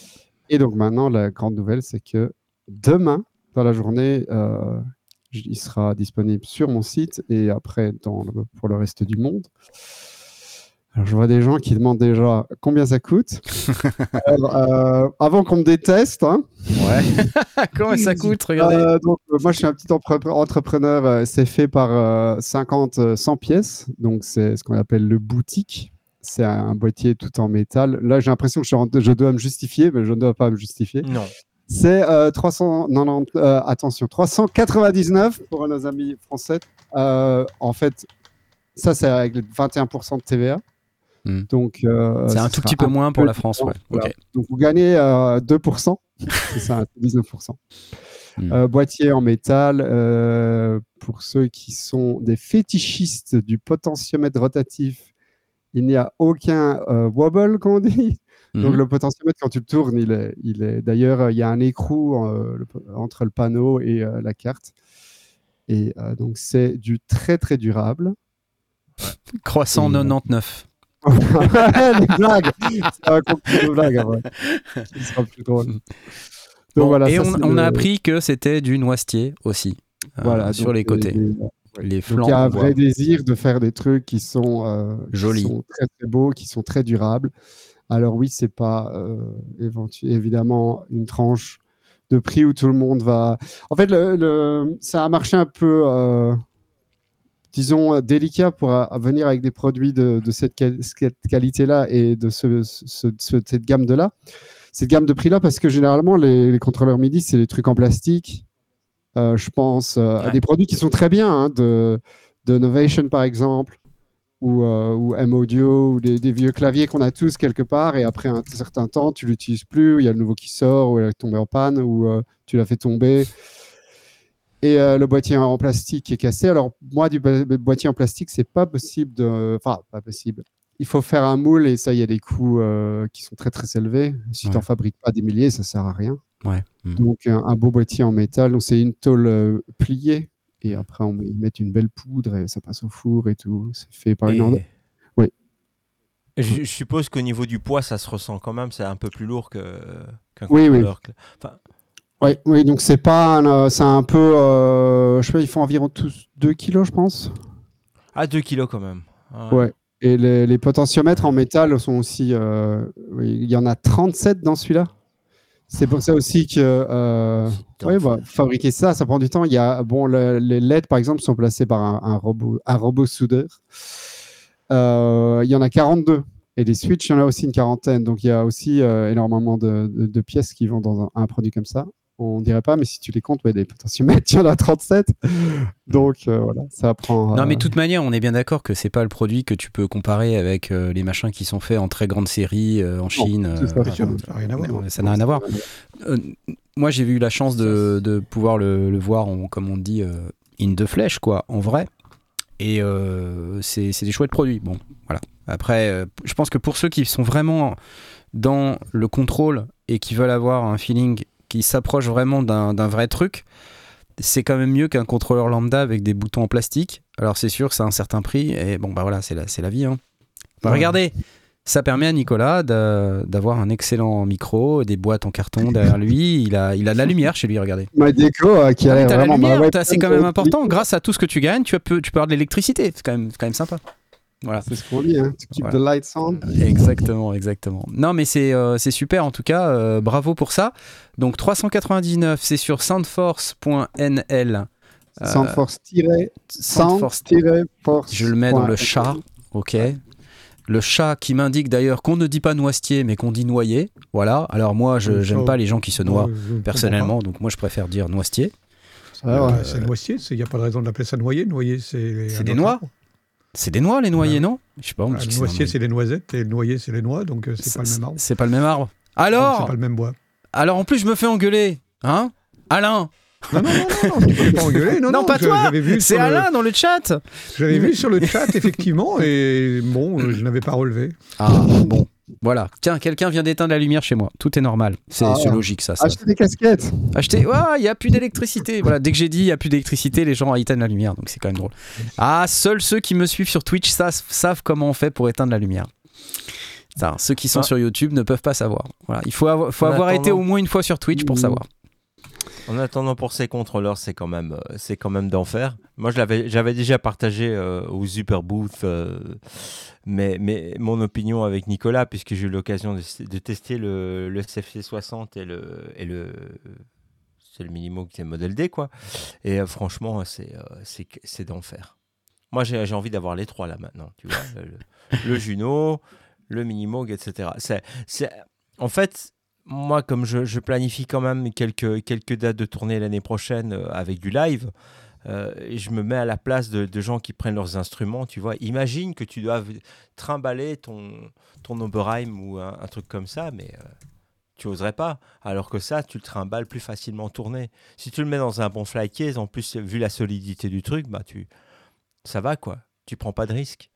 Et donc maintenant, la grande nouvelle, c'est que demain, dans la journée, euh, il sera disponible sur mon site et après dans le- pour le reste du monde. Alors, je vois des gens qui demandent déjà combien ça coûte. Alors, euh, avant qu'on me déteste, hein, Comment ça coûte Regardez. euh, donc, euh, moi, je suis un petit entrepreneur. c'est fait par euh, 50, euh, 100 pièces. Donc, c'est ce qu'on appelle le boutique. C'est un, boîtier tout en métal. Là, j'ai l'impression que je, suis en- je dois me justifier, mais je ne dois pas me justifier. Non. C'est euh, 390, euh, attention, 399 pour nos amis français. Euh, en fait, ça, c'est avec les 21% de TVA. Hmm. Donc, euh, c'est un tout petit peu moins pour la France, ouais. Voilà. Ok. Donc, vous gagnez euh, 2%. c'est ça, 19%. Hmm. Euh, boîtier en métal, euh, pour ceux qui sont des fétichistes du potentiomètre rotatif, il n'y a aucun euh, wobble, comme on dit. Donc Mhm. le potentiomètre, quand tu le tournes, il est, il est... d'ailleurs, euh, il y a un écrou euh, entre le panneau et euh, la carte. Et donc c'est du très très durable. Croissant Et, euh, 99. des blagues C'est un concours de blagues, après. Ce sera plus drôle. Donc Bon, voilà, et ça, on, c'est on le- a appris que c'était du noisetier aussi. voilà, sur les côtés. Les- Les Donc, flancs. il y a un vrai désir de faire des trucs qui sont, euh, qui Jolis. sont très très beaux, qui sont très durables. Alors oui, c'est pas euh, éventu- évidemment une tranche de prix où tout le monde va. En fait, le, le- ça a marché un peu, euh, disons, délicat pour venir avec des produits de, de cette, quali- cette qualité-là et de ce, ce- ce- cette gamme de là, cette gamme de prix-là, parce que généralement les, les contrôleurs MIDI, c'est des trucs en plastique. Euh, je pense euh, à des produits qui sont très bien, hein, de, de Novation par exemple, ou, euh, ou M-Audio, ou des, des vieux claviers qu'on a tous quelque part, et après un certain temps, tu l'utilises plus, il y a le nouveau qui sort, ou il est tombé en panne, ou euh, tu l'as fait tomber. Et euh, le boîtier en plastique est cassé. Alors, moi, du bo- boîtier en plastique, c'est pas possible de. Enfin, pas possible. Il faut faire un moule, et ça, il y a des coûts qui sont très, très élevés. Si tu n'en fabriques pas des milliers, ça sert à rien. Ouais. Mm. Donc, un, un beau boîtier en métal. Donc, c'est une tôle euh, pliée. Et après, on met, ils mettent une belle poudre et ça passe au four et tout. C'est fait par une Et- ande- Oui. Je, je suppose qu'au niveau du poids, ça se ressent quand même. C'est un peu plus lourd que qu'un Oui, oui. Enfin, Oui, oui, donc c'est pas. un, euh, c'est un peu. euh, je sais pas, ils font environ tous 2 kilos, je pense. à 2 kilos quand même. Ah Ouais. Et les, les potentiomètres en métal sont aussi. euh, oui, il y en a 37 dans celui-là. C'est pour ça aussi que. euh, bah, fabriquer ça, ça prend du temps. Il y a, bon, le- les LED, par exemple, sont placés par un, un robot, un robot soudeur. Euh, il y en a 42. Et les switches, il y en a aussi une quarantaine. Donc, il y a aussi euh, énormément de, de- de pièces qui vont dans un, un produit comme ça. On dirait pas, mais si tu les comptes, ouais, des potentiomètres, il y en a 37. Donc, euh, voilà, ça prend. Non, euh, mais de toute manière, on est bien d'accord que c'est pas le produit que tu peux comparer avec euh, les machins qui sont faits en très grande série euh, en Chine. ça, euh, n'a rien à voir. Euh, moi, j'ai eu la chance de, de pouvoir le, le voir, en, comme on dit, euh, in the flesh, quoi, en vrai. Et euh, c'est c'est des chouettes produits. Bon, voilà. Après, euh, je pense que pour ceux qui sont vraiment dans le contrôle et qui veulent avoir un feeling qui s'approche vraiment d'un vrai truc, c'est quand même mieux qu'un contrôleur lambda avec des boutons en plastique. Alors c'est sûr, c'est un certain prix et bon bah voilà, c'est la, vie. Hein. Bah, Ouais. Regardez, ça permet à Nicolas d'a- d'avoir un excellent micro, des boîtes en carton derrière lui. Il a, il a de la lumière chez lui, regardez. Ma déco euh, qui Ah, a la vraiment. bah c'est quand de- même important. Grâce à tout ce que tu gagnes, tu peux, tu peux avoir de l'électricité. C'est quand même, quand même sympa. Voilà. C'est ce qu'on dit, hein. To keep Voilà. the lights on. Exactement, exactement. Non, mais c'est euh, c'est super en tout cas. euh, bravo pour ça. Donc 399, c'est sur soundforce.nl. Euh, Soundforce-force. Soundforce. Sound-force. Je le mets dans le chat. Ok. Le chat qui m'indique d'ailleurs qu'on ne dit pas noisetier, mais qu'on dit noyer. Voilà. Alors moi, je ça, pas les gens qui se noient Ouais, personnellement, donc moi je préfère dire noisetier. pas. Ah, Euh, c'est noisetier, il n'y a pas de raison de l'appeler ça noyer. Noyer, c'est. C'est des noix. C'est des noix les noyers, Ouais. non? Je sais pas. on Ah, Le que c'est les noisettes et le noyer, c'est les noix, donc euh, c'est pas le même arbre. C'est pas le même arbre. Donc, C'est Alors, pas le même bois. alors en plus je me fais engueuler, hein? Alain, Non, non, non, non, non, tu peux pas engueuler. Non, Non, pas je- toi, c'est sur le- Alain dans le chat. J'avais vu sur le chat, effectivement, et bon, euh, je n'avais pas relevé. Ah bon, voilà. Tiens, quelqu'un vient d'éteindre la lumière chez moi. Tout est normal. C'est Ah. logique ça. ça. Acheter des casquettes. Acheter. Ah, il y a plus d'électricité. Voilà, dès que j'ai dit il y a plus d'électricité, les gens éteignent la lumière. Donc c'est quand même drôle. Ah, seuls ceux qui me suivent sur Twitch sa- savent comment on fait pour éteindre la lumière. Ça, ceux qui sont Ah. sur YouTube ne peuvent pas savoir. Voilà, il faut avoir, faut En avoir été au moins une fois sur Twitch pour Mmh. savoir. En attendant pour ces contrôleurs, c'est quand même, euh, c'est quand même d'enfer. Moi, j'avais déjà partagé euh, au Super Booth, euh, mais, mon opinion avec Nicolas, puisque j'ai eu l'occasion de, tester le, le CFC60 et le, et le, c'est le Minimo qui est le modèle D, quoi. Et franchement, c'est, c'est, d'enfer. Moi, j'ai, envie d'avoir les trois là maintenant, tu vois, le, Juno, le Minimoog, etc. C'est, en fait, moi, comme je, planifie quand même quelques, dates de tournée l'année prochaine euh, avec du live, euh, je me mets à la place de, gens qui prennent leurs instruments, tu vois. Imagine que tu dois trimballer ton, ton Oberheim ou un, truc comme ça, mais euh, tu oserais pas. Alors que ça, tu le trimbales plus facilement tourné. Si tu le mets dans un bon fly case, en plus, vu la solidité du truc, bah tu, ça va quoi. Tu prends pas de risque.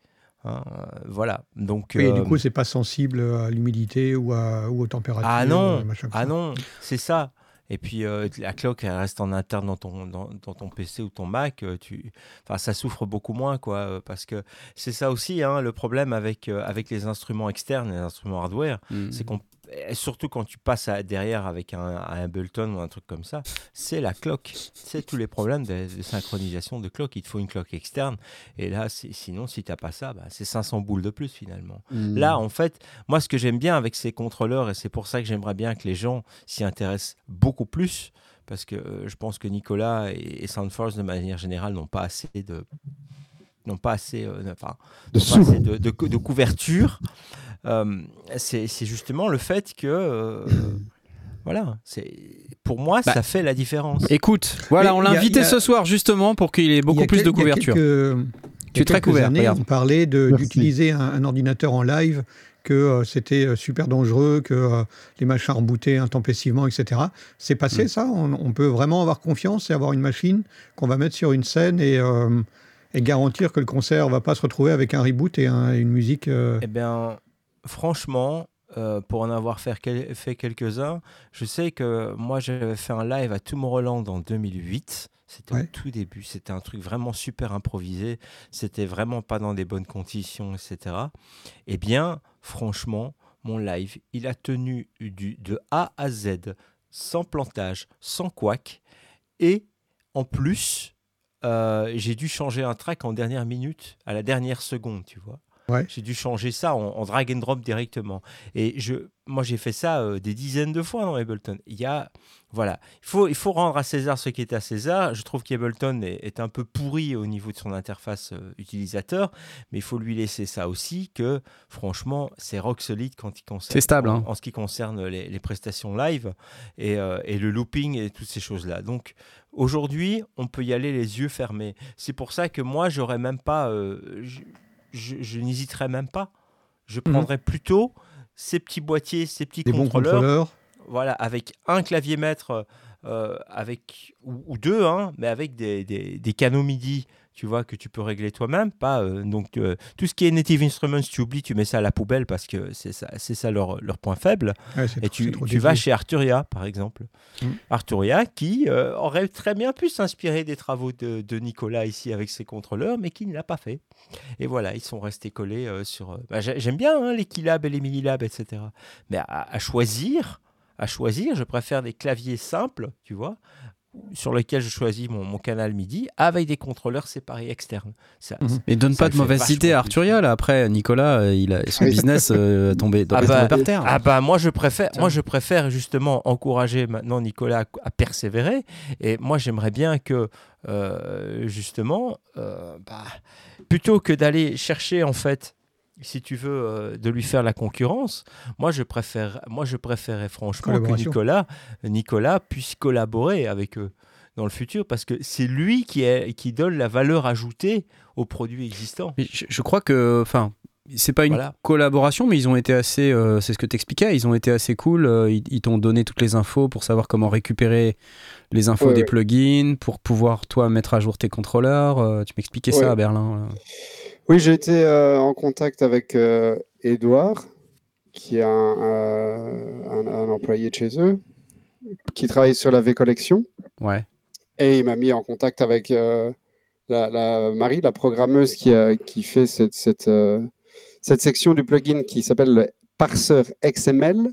Hein, euh, voilà. Donc. Oui, et du euh, coup, c'est pas sensible à l'humidité ou, à- ou aux températures. Ah non, euh, ah non, c'est ça. Et puis euh, la cloque, elle reste en interne dans ton, dans, dans ton PC ou ton Mac. Tu, enfin, ça souffre beaucoup moins, quoi. Parce que c'est ça aussi, hein, le problème avec, euh, avec les instruments externes, les instruments hardware, Mm. c'est qu'on et surtout quand tu passes à- derrière avec un, un Ableton ou un truc comme ça, c'est la cloque. C'est tous les problèmes de, de synchronisation de cloque. Il te faut une cloque externe. Et là, sinon, si tu n'as pas ça, bah, c'est 500 boules de plus finalement. Hmm. Là, en fait, moi, ce que j'aime bien avec ces contrôleurs, et c'est pour ça que j'aimerais bien que les gens s'y intéressent beaucoup plus, parce que euh, je pense que Nicolas et, et Soundforce, de manière générale, n'ont pas assez de n'ont pas assez, euh, enfin, De pas assez de, de couverture. Euh, c'est c'est justement le fait que, euh, voilà, c'est pour moi, Bah, ça fait la différence. Écoute, voilà, Mais on l'a invité a- ce soir justement pour qu'il ait beaucoup a plus quel- de il y a couverture. quelques- Tu es très couvert, années, on parlait d'utiliser un, un ordinateur en live, que euh, c'était super dangereux, que euh, les machins rebootaient intempestivement, etc. C'est passé Mm. ça? On, on peut vraiment avoir confiance et avoir une machine qu'on va mettre sur une scène et, euh, et garantir que le concert va pas se retrouver avec un reboot et un- une musique. euh, Eh bien, franchement, euh, pour en avoir fait, quel- fait quelques-uns, je sais que moi, j'avais fait un live à Tomorrowland en 2008. C'était Ouais. au tout début. C'était un truc vraiment super improvisé. C'était vraiment pas dans des bonnes conditions, etc. Eh bien, franchement, mon live, il a tenu du, de A à Z, sans plantage, sans couac. Et en plus, euh, j'ai dû changer un track en dernière minute, à la dernière seconde, tu vois. Ouais. J'ai dû changer ça en, en drag and drop directement. Et je, moi, j'ai fait ça euh, des dizaines de fois dans Ableton. Il y a, voilà, il faut, il faut rendre à César ce qui est à César. Je trouve qu'Ableton est, est un peu pourri au niveau de son interface euh, utilisateur, mais il faut lui laisser ça aussi que, franchement, c'est rock solide quand il concerne, C'est stable, en, hein. en ce qui concerne les, les prestations live et, euh, et le looping et toutes ces choses-là. Donc, aujourd'hui, on peut y aller les yeux fermés. C'est pour ça que moi, j'aurais même pas, je, je- je n'hésiterais même pas. Je prendrais plutôt ces petits boîtiers, ces petits des contrôleurs, contrôleurs. voilà, avec un clavier maître, euh, avec ou, ou deux, hein, mais avec des, des, des canaux MIDI, tu vois, que tu peux régler toi-même. Pas euh, donc euh, tout ce qui est Native Instruments, tu oublies, tu mets ça à la poubelle parce que c'est ça, c'est ça leur, leur point faible. Ouais, Et trop- tu, vas chez Arturia, par exemple. Mm. Arturia qui euh, aurait très bien pu s'inspirer des travaux de, de Nicolas ici avec ses contrôleurs, mais qui ne l'a pas fait. Et voilà, ils sont restés collés sur... bah, j'ai- J'aime bien hein, les Keylab et les Minilab, etc. Mais à, à choisir, à choisir, je préfère des claviers simples, tu vois, sur lesquels je choisis mon, mon canal MIDI avec des contrôleurs séparés externes. Ça, Mhm. Et donne Ça pas de mauvaise idée à. Arturia là. Après, Nicolas, euh, il a son business euh, tombé, Ah tombé bah, par terre. Ah bah moi je préfère moi je préfère justement encourager maintenant Nicolas à, à persévérer et moi j'aimerais bien que euh, justement euh, bah, plutôt que d'aller chercher en fait si tu veux euh, de lui faire la concurrence moi je préfère moi je préférais franchement que. Nicolas Nicolas puisse collaborer avec eux dans le futur parce que c'est lui qui est qui donne la valeur ajoutée aux produits existants Je, je crois que, enfin, c'est pas une Voilà. collaboration, mais ils ont été assez, euh, c'est ce que t'expliquais, ils ont été assez cool. euh, ils ils t'ont donné toutes les infos pour savoir comment récupérer les infos Ouais, des ouais. plugins, pour pouvoir toi mettre à jour tes contrôleurs. euh, tu m'expliquais ça à Berlin. Euh. Oui, j'ai été euh, en contact avec euh, Edouard, qui est un, euh, un- un employé de chez eux, qui travaille sur la V-Collection. Ouais. Et il m'a mis en contact avec euh, la, la Marie, la programmeuse qui, fait cette, cette, euh, cette section du plugin qui s'appelle le parseur XML.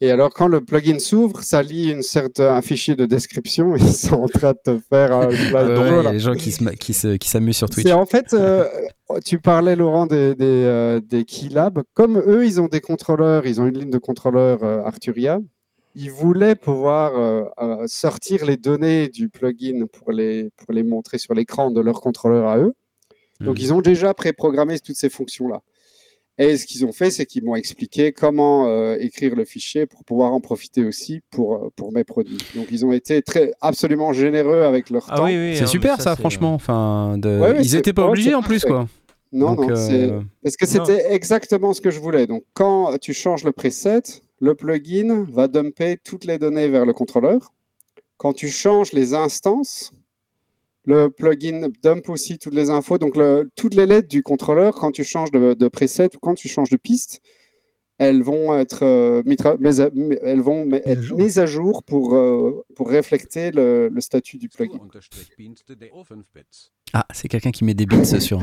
Et alors, quand le plugin s'ouvre, ça lit une certaine, un fichier de description et ils sont en train de te faire un place Ouais, drôle. ouais, il y a des gens qui se ma- qui se- qui s'amusent sur Twitch. En fait, euh, tu parlais Laurent des, des, euh, des Keylab. Comme eux, ils ont des contrôleurs, ils ont une ligne de contrôleurs euh, Arturia. Ils voulaient pouvoir euh, euh, sortir les données du plugin pour les, pour les montrer sur l'écran de leur contrôleur à eux. Donc, Mhm. ils ont déjà préprogrammé toutes ces fonctions-là. Et ce qu'ils ont fait, c'est qu'ils m'ont expliqué comment euh, écrire le fichier pour pouvoir en profiter aussi pour, euh, pour mes produits. Donc, ils ont été très, absolument généreux avec leur ah temps. oui oui C'est hein, super ça, franchement. Enfin, de- Ouais, ouais, ils c'est- étaient pas obligés en plus, quoi. Non, Donc, non, euh, Parce que c'était exactement ce que je voulais. Donc, quand tu changes le preset, le plugin va dumper toutes les données vers le contrôleur. Quand tu changes les instances, le plugin dump aussi toutes les infos. Donc, le- toutes les lettres du contrôleur, quand tu changes de, de preset ou quand tu changes de piste, elles vont être, euh, mitra- mises à, elles vont me- Mises à être jour. mises à jour pour, euh, pour refléter le, le statut du plugin. Ah, c'est quelqu'un qui met des beats sur.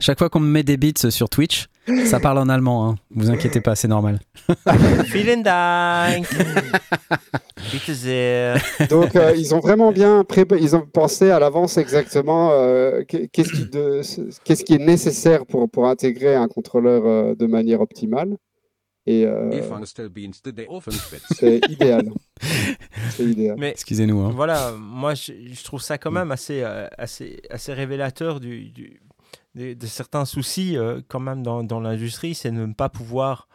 Chaque fois qu'on me met des beats sur Twitch, ça parle en allemand. Hein. Vous inquiétez pas, c'est normal. Vielen Dank. Bitte sehr. Donc, euh, ils ont vraiment bien pré- ils ont pensé à l'avance exactement euh, qu'est- qu'est-ce qui, de- qui est nécessaire pour, pour intégrer un contrôleur euh, de manière optimale. Et euh, c'est idéal. C'est idéal. Mais Excusez-nous. Hein. voilà, moi je, je trouve ça quand même assez, euh, assez, assez révélateur du, du- de, de certains soucis euh, quand même dans, dans l'industrie, c'est de ne pas pouvoir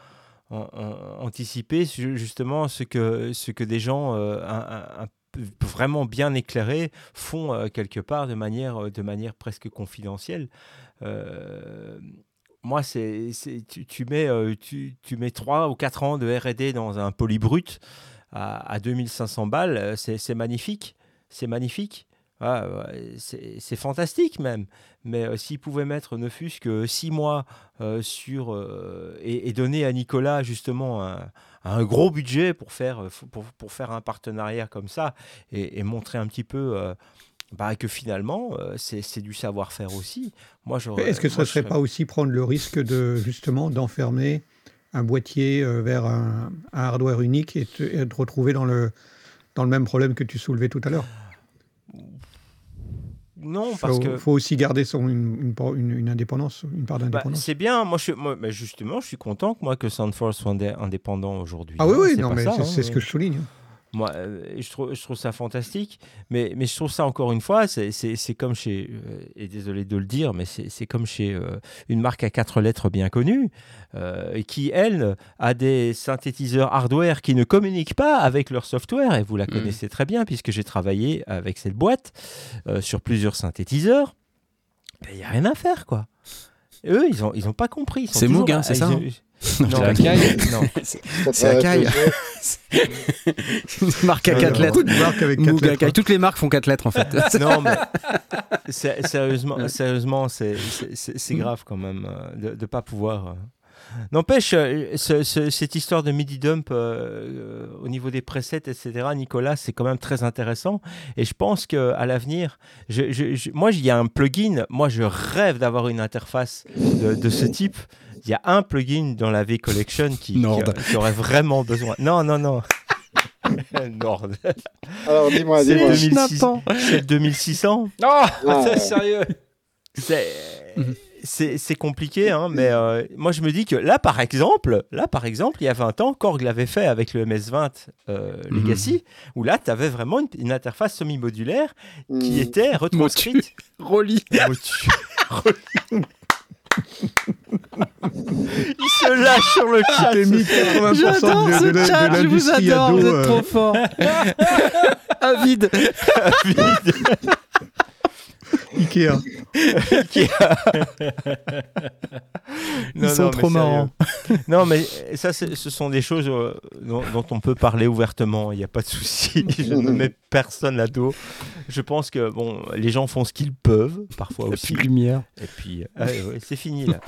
en- en- anticiper justement ce que, ce que des gens euh, un- un- un peu- vraiment bien éclairés font euh, quelque part de manière, de manière presque confidentielle. Moi, c'est, tu, tu mets, euh, tu, mets 3 ou 4 ans de RD dans un polybrut à, à 2500 balles, euh, c'est, magnifique. C'est magnifique. Ah, c'est, fantastique même. Mais euh, s'ils pouvaient mettre ne fût-ce que 6 mois euh, sur, et, donner à Nicolas justement un, gros budget pour faire, pour, faire un partenariat comme ça et, montrer un petit peu bah, que finalement euh, c'est, du savoir-faire aussi. Moi, Est-ce que moi, ne serait pas aussi prendre le risque de justement d'enfermer un boîtier euh, vers un, un hardware unique et, te- et de retrouver dans le, dans le même problème que tu soulevais tout à l'heure? Non, parce faut, que faut aussi garder son, une, une indépendance, une part Bah, d'indépendance. c'est bien, moi, je, suis- moi, mais justement, je suis content que moi que Soundforce soit indé- indépendant aujourd'hui. ah oui, oui, non, mais c'est hein, c'est ce que je souligne. Moi, euh, je, trouve, je trouve ça fantastique, mais, mais je trouve ça encore une fois, c'est- comme chez, euh, et désolé de le dire, mais c'est comme chez euh, une marque à quatre lettres bien connue, euh, qui, elle, a des synthétiseurs hardware qui ne communiquent pas avec leur software, et vous la Mhm. connaissez très bien, puisque j'ai travaillé avec cette boîte euh, sur plusieurs synthétiseurs. Il n'y a rien à faire, quoi. Et eux, ils n'ont ils ont pas compris. C'est Moog, hein, c'est ça, Non, C'est Akai non. C'est Akai. Une marque à Non, 4 non. lettres. Beaucoup de marques avec quatre lettres, Akai. hein. Toutes les marques font 4 lettres en fait. non, mais sé- sérieusement, Ouais. sérieusement, c'est c'est- c'est- c'est grave quand même euh, de ne pas pouvoir. euh. N'empêche, euh, ce- ce- cette histoire de midi dump euh, au niveau des presets, etc., Nicolas, c'est quand même très intéressant. Et je pense qu'à l'avenir, je, je- je- moi, il y a un plugin, moi, je rêve d'avoir une interface de, de ce type. Il y a un plugin dans la V Collection qui, Nord. qui aurait vraiment besoin. Non, non, non. Nord. Alors, dis-moi, C'est dis-moi. 2006 c'est le 2600. Oh, Ah, c'est sérieux C'est Mhm. c'est compliqué, hein, mais euh, moi je me dis que là par exemple, là par exemple, il y a 20 ans, Korg l'avait fait avec le MS20 euh, Legacy, où là tu avais vraiment une, une interface semi-modulaire qui hmm. était retranscrite. Rolly. Il se lâche sur le chat. J'ai mis 80% J'adore de, de, ce de chat, je vous adore, ado, vous êtes euh, trop fort. Avide. Ikea. Ils sont trop marrants. Non, mais ça, ce sont des choses euh, dont, dont on peut parler ouvertement. Il n'y a pas de souci. Je ne mets personne à dos. Je pense que bon, les gens font ce qu'ils peuvent, parfois Il y a aussi. plus de lumière. Et puis, ah, ouais, c'est fini là.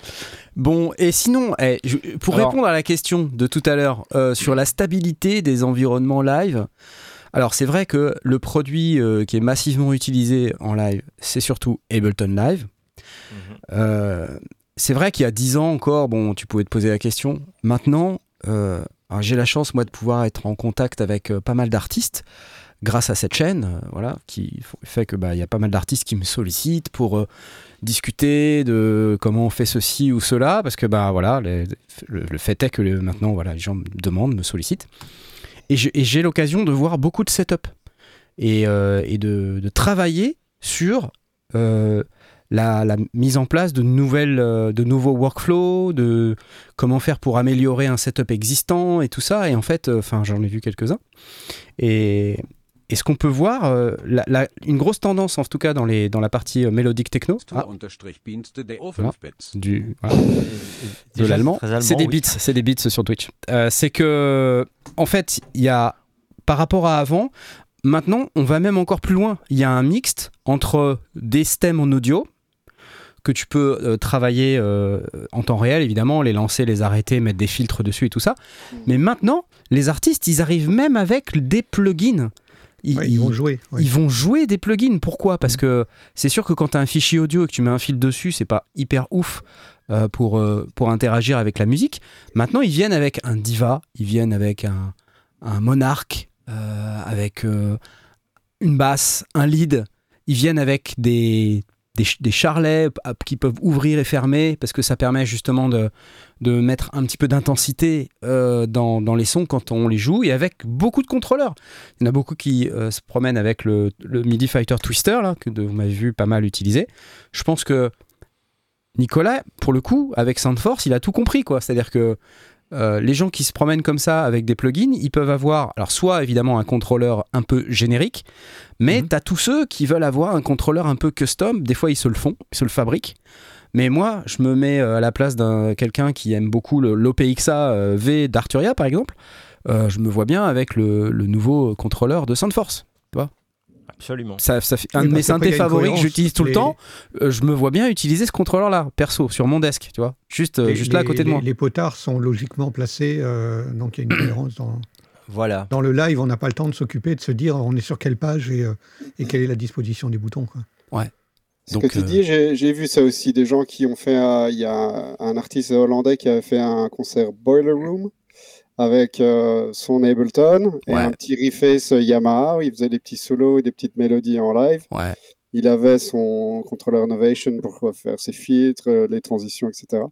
Bon, et sinon, eh, je- pour Alors- répondre à la question de tout à l'heure euh, sur la stabilité des environnements live, alors c'est vrai que le produit euh, qui est massivement utilisé en live, c'est surtout Ableton Live. Euh, c'est vrai qu'il y a 10 ans encore, bon, tu pouvais te poser la question. Maintenant, euh, j'ai la chance, moi, de pouvoir être en contact avec pas mal d'artistes grâce à cette chaîne, voilà, qui fait que bah, il y a pas mal d'artistes qui me sollicitent pour discuter de comment on fait ceci ou cela, parce que bah voilà, les- le, le fait est que maintenant, voilà, les gens me demandent, me sollicitent, et j'ai l'occasion de voir beaucoup de setup et, euh, et de, travailler sur euh, la, la mise en place de nouvelles, euh, de nouveaux workflows, de comment faire pour améliorer un setup existant et tout ça. Et en fait, enfin, j'en ai vu quelques-uns. Et, et ce qu'on peut voir, euh, la- la- une grosse tendance en tout cas dans, les, dans la partie euh, mélodique techno, ah, du, voilà, de l'allemand, c'est des oui. beats, c'est des beats sur Twitch. Euh, c'est que, en fait, il y a, par rapport à avant, maintenant, on va même encore plus loin. Il y a un mixte entre des stems en audio que tu peux euh, travailler euh, en temps réel, évidemment, les lancer, les arrêter, mettre des filtres dessus et tout ça. Mais maintenant, les artistes, ils arrivent même avec des plugins. Ils, Ouais, ils vont jouer. ouais. ils vont jouer des plugins. Pourquoi? Parce que c'est sûr que quand tu as un fichier audio et que tu mets un fil dessus, c'est pas hyper ouf euh, pour, euh, pour interagir avec la musique. Maintenant, ils viennent avec un diva, ils viennent avec un, un monarque, euh, avec une basse, un lead. Ils viennent avec des, des, des charlets qui peuvent ouvrir et fermer parce que ça permet justement de, de mettre un petit peu d'intensité euh, dans, dans les sons quand on les joue et avec beaucoup de contrôleurs. Il y en a beaucoup qui euh, se promènent avec le, le MIDI Fighter Twister, là, que vous m'avez vu pas mal utiliser. Je pense que Nicolas, pour le coup, avec Soundforce, il a tout compris. quoi. C'est-à-dire que euh, les gens qui se promènent comme ça avec des plugins, ils peuvent avoir, alors soit évidemment un contrôleur un peu générique, mais Mhm. tu as tous ceux qui veulent avoir un contrôleur un peu custom. Des fois, ils se le font, ils se le fabriquent. Mais moi, je me mets euh, à la place d'un quelqu'un qui aime beaucoup le- l'OPXA euh, V d'Arturia, par exemple. Euh, je me vois bien avec le, le nouveau contrôleur de Soundforce. Absolument. Ça, ça fait un de mes synthés favoris que j'utilise tout le temps. euh, je me vois bien utiliser ce contrôleur-là, perso, sur mon desk, tu vois, juste, Les- juste là à les- côté de moi. Les potards sont logiquement placés, euh, donc il y a une cohérence dans, Voilà. dans le live. On n'a pas le temps de s'occuper, de se dire on est sur quelle page et, euh, et quelle est la disposition des boutons. quoi. Ce Donc, que tu euh, dis, j'ai vu ça aussi, des gens qui ont fait, euh, il y a un artiste hollandais qui a fait un concert Boiler Room avec euh, son Ableton et Ouais. un petit reface Yamaha, où il faisait des petits solos et des petites mélodies en live. Ouais. Il avait son contrôleur Novation pour faire ses filtres, euh, les transitions, etc.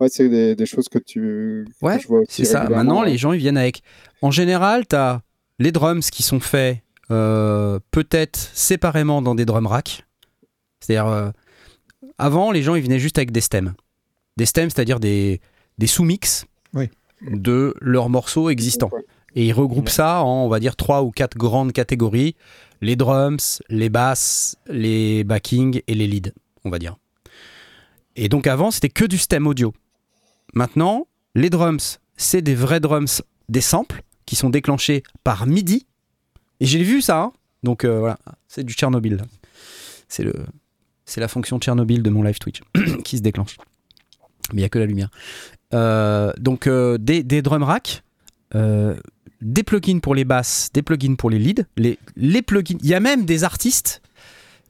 Ouais, c'est des, des choses que tu Ouais, vois aussi C'est ça. Maintenant, les gens, ils viennent avec. En général, tu as les drums qui sont faits euh, peut-être séparément dans des drum racks. C'est-à-dire, euh, avant, les gens, ils venaient juste avec des stems. Des stems, c'est-à-dire des, des sous-mix Oui. de leurs morceaux existants. Et ils regroupent ça en, on va dire, trois ou quatre grandes catégories les drums, les basses, les backings et les leads, on va dire. Et donc avant, c'était que du stem audio. Maintenant, les drums, c'est des vrais drums, des samples qui sont déclenchés par MIDI. Et j'ai vu ça, hein. donc euh, voilà, c'est du Tchernobyl. C'est le, c'est la fonction Tchernobyl de mon live Twitch qui se déclenche. Mais il n'y a que la lumière. Euh, donc euh, des, des drum racks, euh, des plugins pour les basses, des plugins pour les leads, les, les plugins. Il y a même des artistes,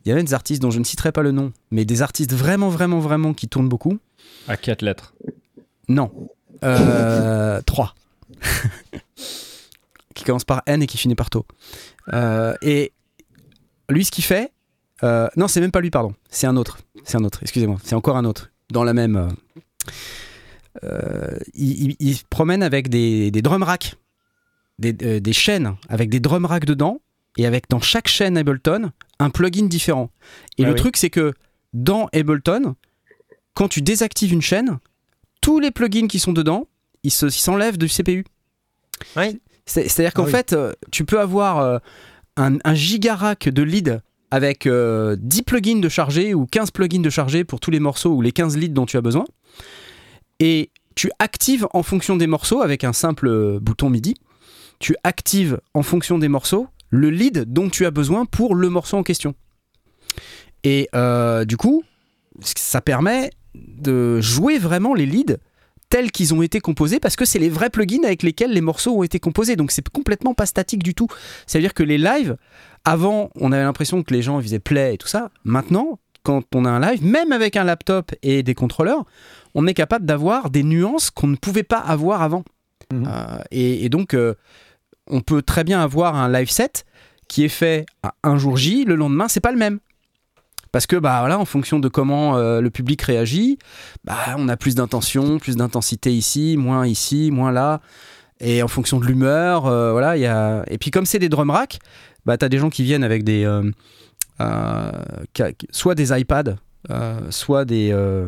il y a même des artistes dont je ne citerai pas le nom, mais des artistes vraiment, vraiment, vraiment qui tournent beaucoup. À quatre lettres. Non. 3. qui commence par N et qui finit par To. Et lui, ce qu'il fait. Euh, non, c'est même pas lui, pardon. C'est un autre. C'est un autre, excusez-moi. C'est encore un autre. Dans la même. euh, euh, il, il- il se promène avec des, des drum racks. Des, euh, des chaînes avec des drum racks dedans. Et avec dans chaque chaîne Ableton, un plugin différent. Et Ah le oui. truc, c'est que dans Ableton, quand tu désactives une chaîne, tous les plugins qui sont dedans, ils se- ils s'enlèvent du CPU. Oui. C'est- C'est-à-dire qu'en Ah oui. fait, tu peux avoir un, un giga rack de lead avec euh, 10 plugins de chargé ou 15 plugins de chargé pour tous les morceaux ou les 15 leads dont tu as besoin. Et tu actives en fonction des morceaux avec un simple euh, bouton MIDI. Tu actives en fonction des morceaux le lead dont tu as besoin pour le morceau en question. Et euh, du coup, ça permet de jouer vraiment les leads tels qu'ils ont été composés parce que c'est les vrais plugins avec lesquels les morceaux ont été composés. Donc c'est complètement pas statique du tout. C'est-à-dire que les lives, avant, on avait l'impression que les gens faisaient play et tout ça. Maintenant, quand on a un live, même avec un laptop et des contrôleurs, on est capable d'avoir des nuances qu'on ne pouvait pas avoir avant. Mhm. Euh, et, et donc, euh, on peut très bien avoir un live set qui est fait à un jour J, le lendemain, c'est pas le même. Parce que, bah voilà, en fonction de comment euh, le public réagit, bah, on a plus d'intention, plus d'intensité ici, moins ici, moins là. Et en fonction de l'humeur, euh, voilà, il y a. Et puis, comme c'est des drum racks, bah, t'as des gens qui viennent avec des. euh, euh, soit des iPads, euh, soit des. euh,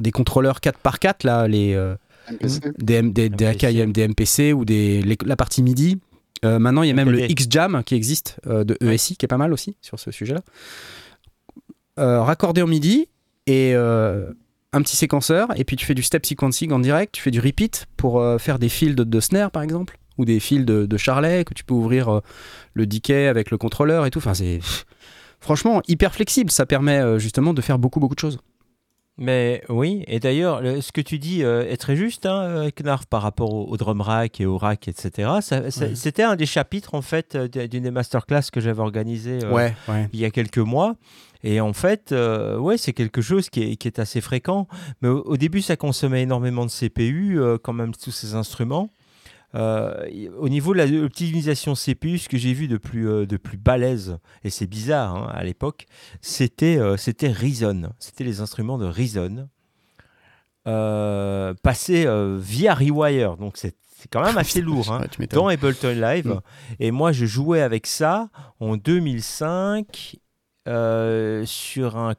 des contrôleurs 4x4, là, les. euh, MPC. des, des, des MPC. AKM, des MPC ou des, les- la partie MIDI Euh, maintenant, il y a même le. X-Jam qui existe euh, de ESI, qui est pas mal aussi sur ce sujet-là. Euh, raccordé en MIDI et euh, un petit séquenceur, et puis tu fais du step sequencing en direct, tu fais du repeat pour euh, faire des fils de, snare par exemple, ou des fils de, de charlet que tu peux ouvrir le decay avec le contrôleur et tout. Enfin, c'est franchement hyper flexible. Ça permet justement de faire beaucoup beaucoup de choses. Mais oui, et d'ailleurs, le- ce que tu dis est très juste, hein, Knarf, par rapport au, au drum rack et au rack, etc. Ouais. C'était un des chapitres, en fait, d'une des masterclass que j'avais organisé euh, ouais. il y a quelques mois. Et en fait, euh, ouais, c'est quelque chose qui est, qui est assez fréquent. Mais au, au début, ça consommait énormément de CPU, euh, quand même, tous ces instruments. Euh, au niveau de l'optimisation CPU, ce que j'ai vu de plus, euh, de plus balèze, et c'est bizarre hein, à l'époque, c'était euh, c'était Reason. C'était les instruments de Reason. Passés via Rewire. Donc c'est quand même assez lourd. hein Ouais, dans Ableton Live. Mm. Et moi, je jouais avec ça en 2005 euh, sur un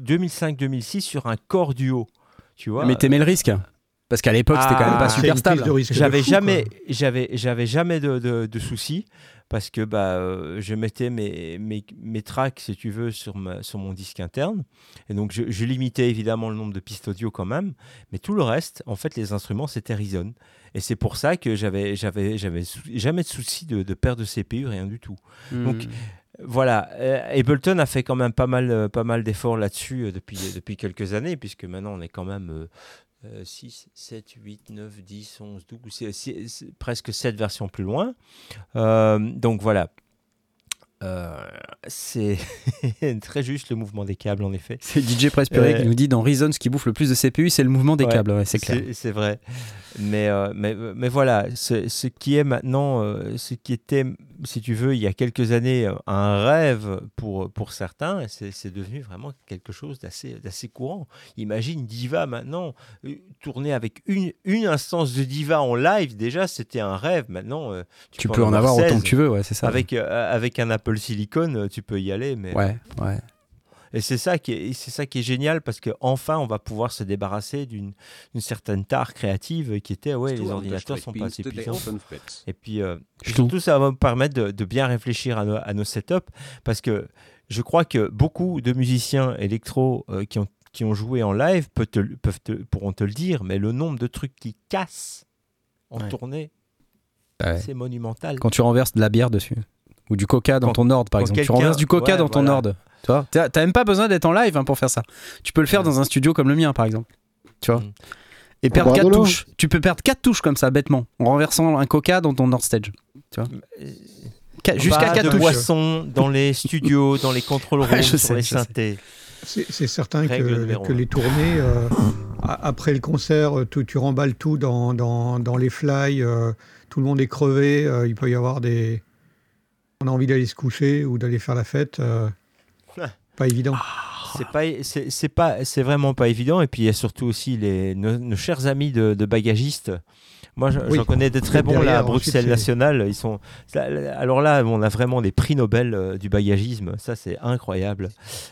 2005-2006 sur un corps duo. Tu vois. Mais t'aimais le risque Parce qu'à l'époque, c'était quand même Ah, pas c'est super stable. J'avais jamais, j'avais, j'avais jamais de, de- de soucis parce que bah, euh, je mettais mes, mes, mes tracks, si tu veux, sur, ma- sur mon disque interne. Et donc, je, je limitais évidemment le nombre de pistes audio quand même. Mais tout le reste, en fait, les instruments, c'était Reason. Et c'est pour ça que j'avais, j'avais, j'avais jamais de soucis de, de perte de CPU, rien du tout. Hmm. Donc, Voilà, euh, Ableton a fait quand même pas mal, euh, pas mal d'efforts là-dessus euh, depuis, depuis quelques années, puisque maintenant on est quand même euh, euh, 6, 7, 8, 9, 10, 11, 12, c'est- c'est- c'est presque 7 versions plus loin. Euh, donc voilà. Euh, c'est très juste le mouvement des câbles en effet. C'est DJ Prespéré Euh, qui nous dit dans Reason, ce qui bouffe le plus de CPU, c'est le mouvement des Ouais, câbles. Ouais, c'est clair. C'est vrai. Mais, mais, mais voilà, ce, ce qui est maintenant, ce qui était, si tu veux, il y a quelques années, euh, un rêve pour, pour certains, c'est devenu vraiment quelque chose d'assez courant. Imagine Diva maintenant, euh, tourner avec une, une instance de Diva en live, déjà c'était un rêve. Maintenant, euh, Tu peux en avoir 16. autant que tu veux, ouais, c'est ça. Avec, avec un Apple Silicon, tu peux y aller. Mais... Ouais, ouais. Et c'est ça qui est, c'est ça qui est génial parce que enfin on va pouvoir se débarrasser d'une certaine tare créative qui était ouais les ordinateurs sont pas assez puissants. Et puis euh, surtout ça va nous permettre de, de bien réfléchir à nos, à nos setups parce que je crois que beaucoup de musiciens électro euh, qui ont qui ont joué en live peuvent te, peuvent te- pourront te le dire, mais le nombre de trucs qui cassent en Ouais. tournée, Ouais. c'est monumental. Quand tu renverses de la bière dessus. Ou du coca dans Quand- ton ordre, par quand exemple. Tu renverses du coca ouais, dans ton voilà. ordre. Tu vois T'as même pas besoin d'être en live hein, pour faire ça. Tu peux le faire Ouais. dans un studio comme le mien, par exemple. Tu vois Mm. Et perdre boire de 4 l'eau. touches. Tu peux perdre 4 touches comme ça, bêtement, en renversant un coca dans ton Nord Stage. Euh, Qua- Jusqu'à pas 4 de touches. boissons dans les studios, dans les control rooms, Ouais, je sur sais, les synthés. C'est c'est certain que, les tournées, euh, après le concert, euh, tu, tu remballes tout dans, dans, dans les fly, euh, tout le monde est crevé, euh, il peut y avoir des... On a envie d'aller se coucher ou d'aller faire la fête, euh. pas évident. C'est pas, c'est pas, c'est vraiment pas évident. Et puis il y a surtout aussi les, nos, nos chers amis de, de bagagistes. Moi, Oui. j'en connais des très bons là à Bruxelles c'est- National. Ils sont. Alors là, on a vraiment des prix Nobel euh, du bagagisme. Ça, c'est incroyable.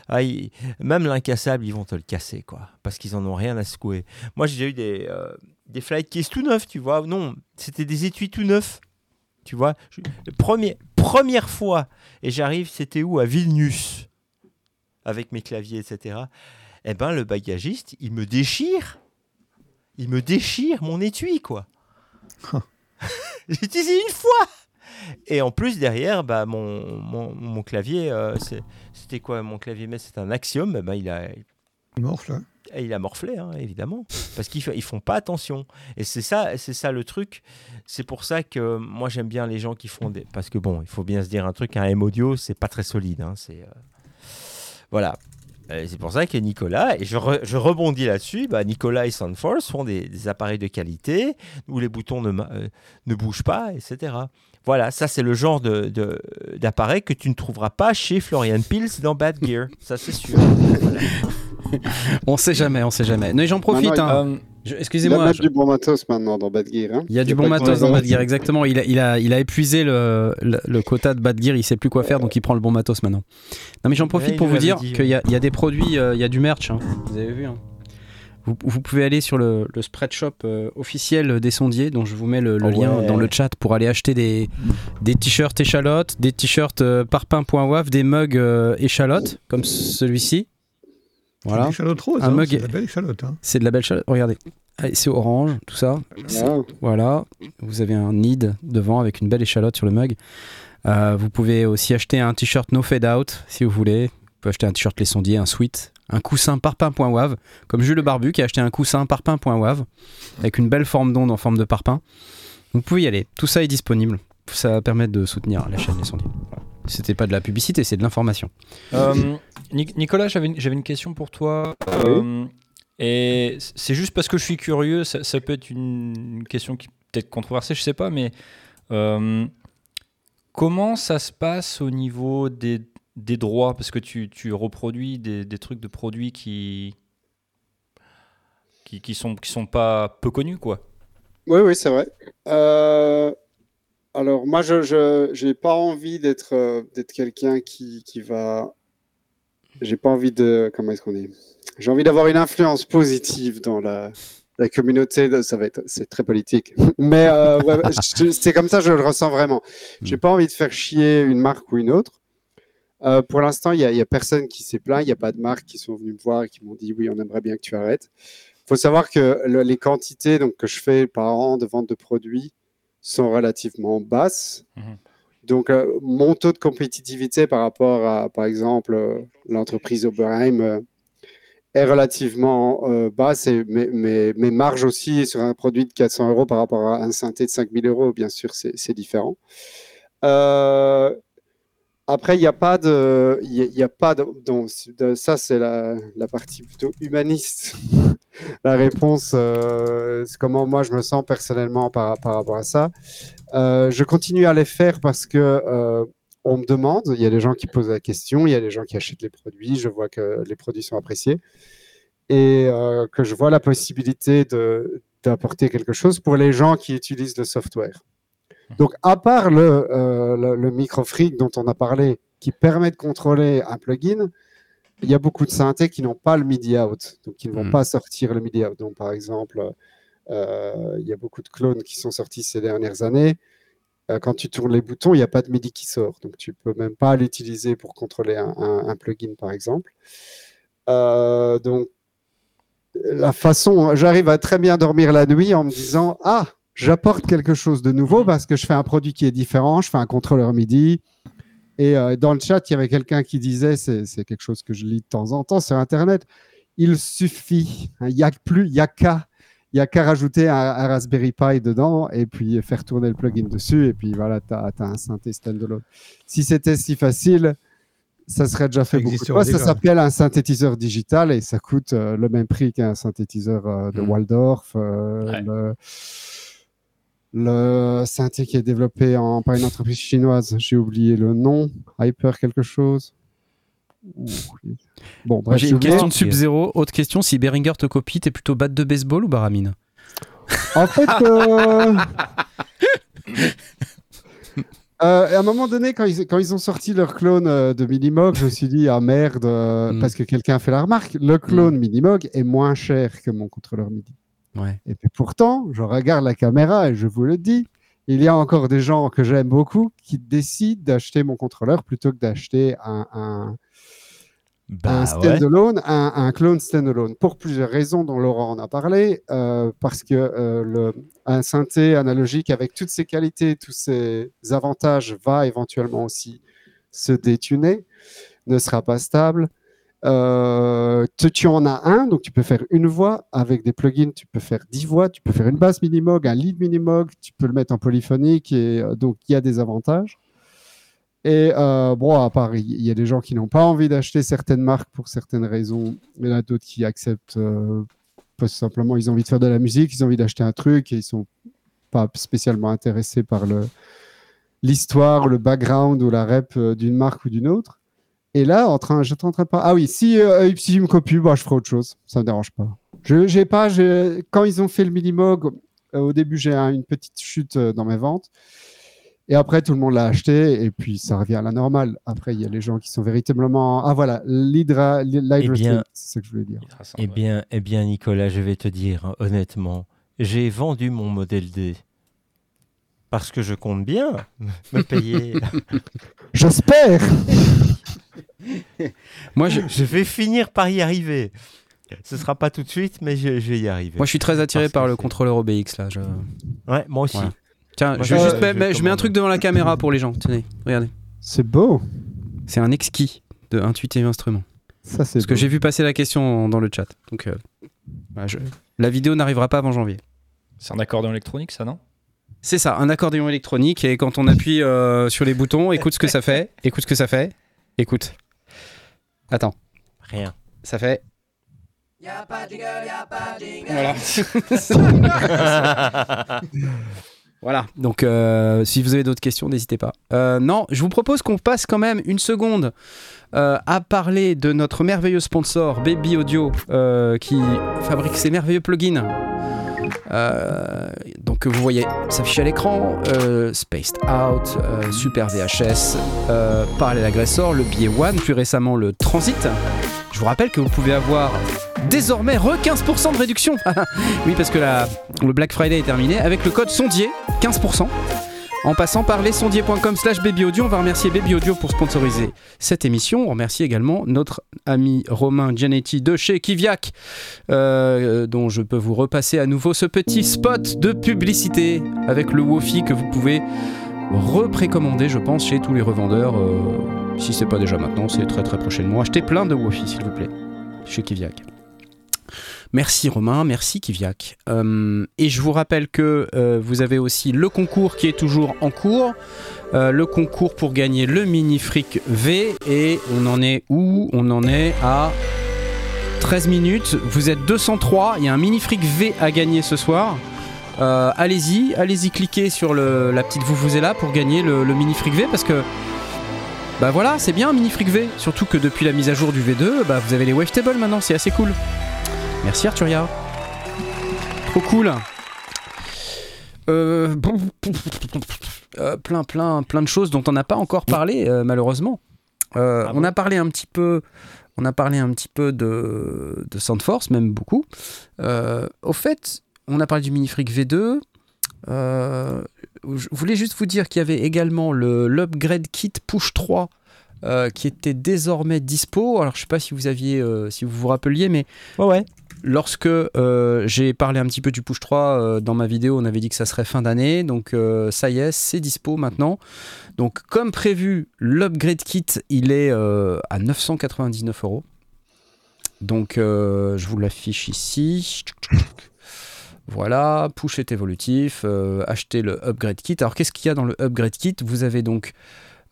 Ah, ils- même l'incassable, ils vont te le casser, quoi, parce qu'ils en ont rien à secouer. Moi, j'ai eu des euh, des flight case tout neufs, tu vois. Non, c'était des étuis tout neufs. Tu vois, Je- premier, première fois, et j'arrive, c'était où? À Vilnius, avec mes claviers, etc. Eh ben, le bagagiste, il me déchire. Il me déchire mon étui, quoi. J'ai utilisé une fois. Et en plus, derrière, bah, mon, mon, mon clavier, euh, c'était quoi Mon clavier? Mais c'est un Axiom. eh ben, il, a, Il morfle. hein. il a morflé, hein, évidemment, parce qu'ils ils font pas attention. Et c'est ça, c'est ça le truc. C'est pour ça que moi j'aime bien les gens qui font des, parce que bon, il faut bien se dire un truc, un M audio, c'est pas très solide. hein, c'est euh, voilà. Euh, C'est pour ça que Nicolas, et je, re- je rebondis là-dessus, bah, Nicolas et Soundforce font des, des appareils de qualité où les boutons ne, euh, ne bougent pas, etc. Voilà, ça c'est le genre de- de- d'appareil que tu ne trouveras pas chez Florian Pils dans Bad Gear, ça c'est sûr. Voilà. On sait jamais, on sait jamais. Non, et j'en profite. Hein. Euh, Je- Il Excusez-moi. mettre je- du bon matos maintenant dans Bad Gear. hein. Il y a du a bon matos dans Bad Gear, exactement. Il a, il a, il a épuisé le, le, le quota de Bad Gear, il sait plus quoi faire, donc il prend le bon matos maintenant. Non, mais j'en profite Ouais, pour vous dire qu'il y, a- y a des produits, euh, il y a du merch. hein. Vous avez vu. hein. Vous, vous pouvez aller sur le, le spread shop euh, officiel des sondiers, dont je vous mets le, le Oh lien ouais. dans le chat pour aller acheter des, des t-shirts échalotes, des t-shirts euh, parpaing.waf, des mugs euh, échalotes, comme celui-ci. Voilà. Une échalote rose, Un hein, mug c'est est- la belle échalote. hein. C'est de la belle chalotte. Regardez. C'est orange, tout ça. Voilà. Vous avez un nid devant avec une belle échalote sur le mug. Euh, vous pouvez aussi acheter un t-shirt No Fade Out si vous voulez. Vous pouvez acheter un t-shirt Les Sondiers, un sweat, un coussin parpaing.wav, comme Jules Le Barbu qui a acheté un coussin parpaing.wav avec une belle forme d'onde en forme de parpaing. Vous pouvez y aller. Tout ça est disponible. Ça va permettre de soutenir la chaîne Les Sondiers. C'était pas de la publicité, c'est de l'information. Euh, Nic- Nicolas, j'avais une, question pour toi. Euh, et c'est juste parce que je suis curieux, ça, ça peut être une, une question qui peut être controversée, je sais pas, mais euh, comment ça se passe au niveau des, des droits? Parce que tu, tu reproduis des, des trucs de produits qui, qui, qui, sont, qui sont pas peu connus, quoi. Oui, oui, c'est vrai. Euh, alors, moi, je n'ai pas envie d'être euh, d'être quelqu'un qui, qui va. J'ai pas envie de. Comment est-ce qu'on dit? J'ai envie d'avoir une influence positive dans la, la communauté. de- Ça va être. C'est très politique. Mais euh, ouais, c'est comme ça, je le ressens vraiment. J'ai pas envie de faire chier une marque ou une autre. Euh, pour l'instant, il n'y a, y a personne qui s'est plaint. Il n'y a pas de marques qui sont venues me voir et qui m'ont dit oui, on aimerait bien que tu arrêtes. Il faut savoir que le- les quantités donc, que je fais par an de vente de produits sont relativement basses. Mhm. Donc, euh, mon taux de compétitivité par rapport à, par exemple, euh, l'entreprise Oberheim euh, est relativement basse et mes, mes- mes marges aussi sur un produit de 400 euros par rapport à un synthé de 5000 euros, bien sûr, c'est différent. Après, il n'y a pas de. A- pas de, ça, c'est la, partie plutôt humaniste. la réponse, euh, c'est comment moi je me sens personnellement par, par rapport à ça. Euh, je continue à les faire parce que euh, on me demande. Il y a des gens qui posent la question, il y a des gens qui achètent les produits. Je vois que les produits sont appréciés et que je vois la possibilité d'apporter quelque chose pour les gens qui utilisent le software. Donc, à part le, euh, le, le microfreak dont on a parlé, qui permet de contrôler un plugin, il y a beaucoup de synthés qui n'ont pas le MIDI out, donc qui ne vont Hmm. pas sortir le MIDI out. Donc, par exemple, euh, il y a beaucoup de clones qui sont sortis ces dernières années. Euh, quand tu tournes les boutons, il n'y a pas de MIDI qui sort. Donc, tu peux même pas l'utiliser pour contrôler un, un- un plugin, par exemple. Euh, donc, la façon, j'arrive à très bien dormir la nuit en me disant Ah, j'apporte quelque chose de nouveau parce que je fais un produit qui est différent, je fais un contrôleur MIDI. Et euh, dans le chat, il y avait quelqu'un qui disait c'est quelque chose que je lis de temps en temps sur Internet. Il suffit, hein, il n'y a plus, il n'y a qu'à. Il y a qu'à rajouter un, un Raspberry Pi dedans et puis faire tourner le plugin dessus et puis voilà, tu as, un synthé standalone. Si c'était si facile, ça serait déjà fait Ça beaucoup de fois. Ça s'appelle un synthétiseur digital et ça coûte euh, le même prix qu'un synthétiseur euh, de Mm. Waldorf. euh, Ouais. le, le synthé qui est développé en, par une entreprise chinoise, j'ai oublié le nom, Hyper quelque chose. Bon, bref, J'ai une question de Sub-Zero. Autre question si Beringer te copie, t'es plutôt batte de baseball ou baramine En fait, euh, euh, à un moment donné, quand ils, quand ils ont sorti leur clone euh, de Minimog, je me suis dit, ah merde, euh, Mm. parce que quelqu'un a fait la remarque, le clone Minimog est moins cher que mon contrôleur MIDI. Ouais. Et puis pourtant, je regarde la caméra et je vous le dis, il y a encore des gens que j'aime beaucoup qui décident d'acheter mon contrôleur plutôt que d'acheter un, un, Bah un standalone, un, un clone standalone, pour plusieurs raisons dont Laurent en a parlé, euh, parce que euh, le, un synthé analogique avec toutes ses qualités, tous ses avantages, va éventuellement aussi se détuner, ne sera pas stable. Euh, tu, en as un, donc tu peux faire une voix avec des plugins, tu peux faire 10 voix, tu peux faire une basse minimog, un lead minimog, tu peux le mettre en polyphonique et euh, donc il y a des avantages. Et euh, bon, à part, il y a des gens qui n'ont pas envie d'acheter certaines marques pour certaines raisons, mais a d'autres qui acceptent simplement ils ont envie de faire de la musique, ils ont envie d'acheter un truc et ils sont pas spécialement intéressés par l'histoire, le background ou la rep d'une marque ou d'une autre. Et là, en train, j'étais en train de parler. Ah oui, si, euh, si ils me copient, bah, je ferai autre chose. Ça me dérange pas. Je, j'ai pas, j'ai- quand ils ont fait le Minimog, euh, au début, j'ai un- une petite chute euh, dans mes ventes. Et après, tout le monde l'a acheté et puis ça revient à la normale. Après, il y a les gens qui sont véritablement. Ah voilà, l'Hydra, l'Hydra Eh bien- c'est ce que je voulais dire. Eh bien, eh bien, Nicolas, je vais te dire hein, honnêtement, j'ai vendu mon modèle D parce que je compte bien me payer. J'espère Moi, je, je vais finir par y arriver. Ce sera pas tout de suite, mais je, je vais y arriver. moi, je suis très attiré Parce par le contrôleur OBX là. je- Ouais, moi aussi. Tiens, Moi, je, vais juste je mets un truc devant la caméra pour les gens. Tenez, regardez. C'est beau. C'est un exquis de Intuitive Instrument. Ça, c'est Parce que j'ai vu passer la question dans le chat. Donc, euh, je- la vidéo n'arrivera pas avant janvier. C'est un accordéon électronique, ça, non? C'est ça, un accordéon électronique et quand on appuie euh, sur les boutons, écoute ce que ça fait. Écoute ce que ça fait. Écoute. Attends, Rien. ça fait. Voilà. Voilà, donc euh, si vous avez d'autres questions, n'hésitez pas. Euh, non, je vous propose qu'on passe quand même une seconde euh, à parler de notre merveilleux sponsor Baby Audio euh, qui fabrique ces merveilleux plugins. Euh, donc vous voyez s'afficher à l'écran euh, Spaced Out, euh, Super VHS, Parallel Aggressor, le billet One, plus récemment le Transit. Je vous rappelle que vous pouvez avoir désormais re 15% de réduction. oui, parce que le Black Friday est terminé avec le code sondier 15%. En passant par lesondiers.com slash babyaudio, on va remercier Baby Audio pour sponsoriser cette émission. On remercie également notre ami Romain Gianetti de chez Kiviak, euh, dont je peux vous repasser à nouveau ce petit spot de publicité avec le Wofi que vous pouvez reprécommander, je pense, chez tous les revendeurs. euh, si c'est pas déjà maintenant, c'est très très prochainement. Achetez plein de Wofi, s'il vous plaît, chez Kiviak. Merci Romain, merci Kiviak. Euh, et je vous rappelle que euh, vous avez aussi le concours qui est toujours en cours. Euh, le concours pour gagner le mini fric V. Et on en est où? On en est à 13 minutes. Vous êtes 203. Il y a un mini fric V à gagner ce soir. Allez-y, allez-y, cliquez sur la petite vous vous est là pour gagner le, le mini fric V parce que bah voilà, c'est bien un mini fric V. Surtout que depuis la mise à jour du V2, bah vous avez les wavetables maintenant, c'est assez cool. Merci Arturia. Trop cool. Euh, euh, plein, plein, plein de choses dont on n'a pas encore parlé, euh, malheureusement. Ah on bon a parlé un petit peu, on a parlé un petit peu de, de Soundforce, même beaucoup. Au fait, on a parlé du Minifreak V2. Euh, je voulais juste vous dire qu'il y avait également le l'upgrade kit Push 3 euh, qui était désormais dispo. Alors je sais pas si vous aviez, euh, si vous vous rappeliez, mais Ouais, ouais. Lorsque euh, j'ai parlé un petit peu du Push 3 euh, dans ma vidéo, on avait dit que ça serait fin d'année. Donc euh, ça y est, c'est dispo maintenant. Donc comme prévu, l'upgrade kit, il est à 999 euros. Donc je vous l'affiche ici. Voilà, push est évolutif, achetez le upgrade kit. Alors qu'est-ce qu'il y a dans le upgrade kit? Vous avez donc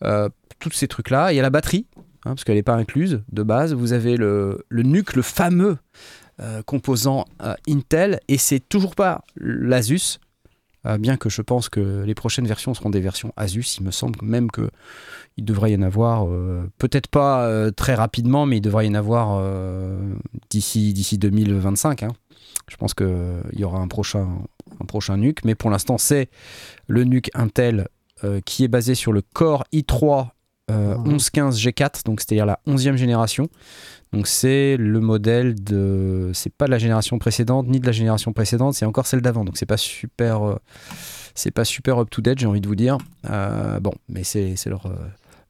tous ces trucs-là. Il y a la batterie, hein, parce qu'elle n'est pas incluse de base. Vous avez le, le NUC, le fameux euh, composant euh, Intel, et c'est toujours pas l'Asus, euh, bien que je pense que les prochaines versions seront des versions Asus. Il me semble même que il devrait y en avoir, peut-être pas très rapidement, mais il devrait y en avoir d'ici d'ici 2025. hein. Je pense qu'il y aura un prochain, un prochain NUC, mais pour l'instant, c'est le NUC Intel qui est basé sur le Core i3 euh, Mhm. 1115 G4, donc c'est-à-dire la 11e génération. Donc c'est le modèle de. C'est pas de la génération précédente ni de la génération précédente, c'est encore celle d'avant. Donc c'est pas super. euh, up to date, j'ai envie de vous dire. Euh, bon, mais c'est euh,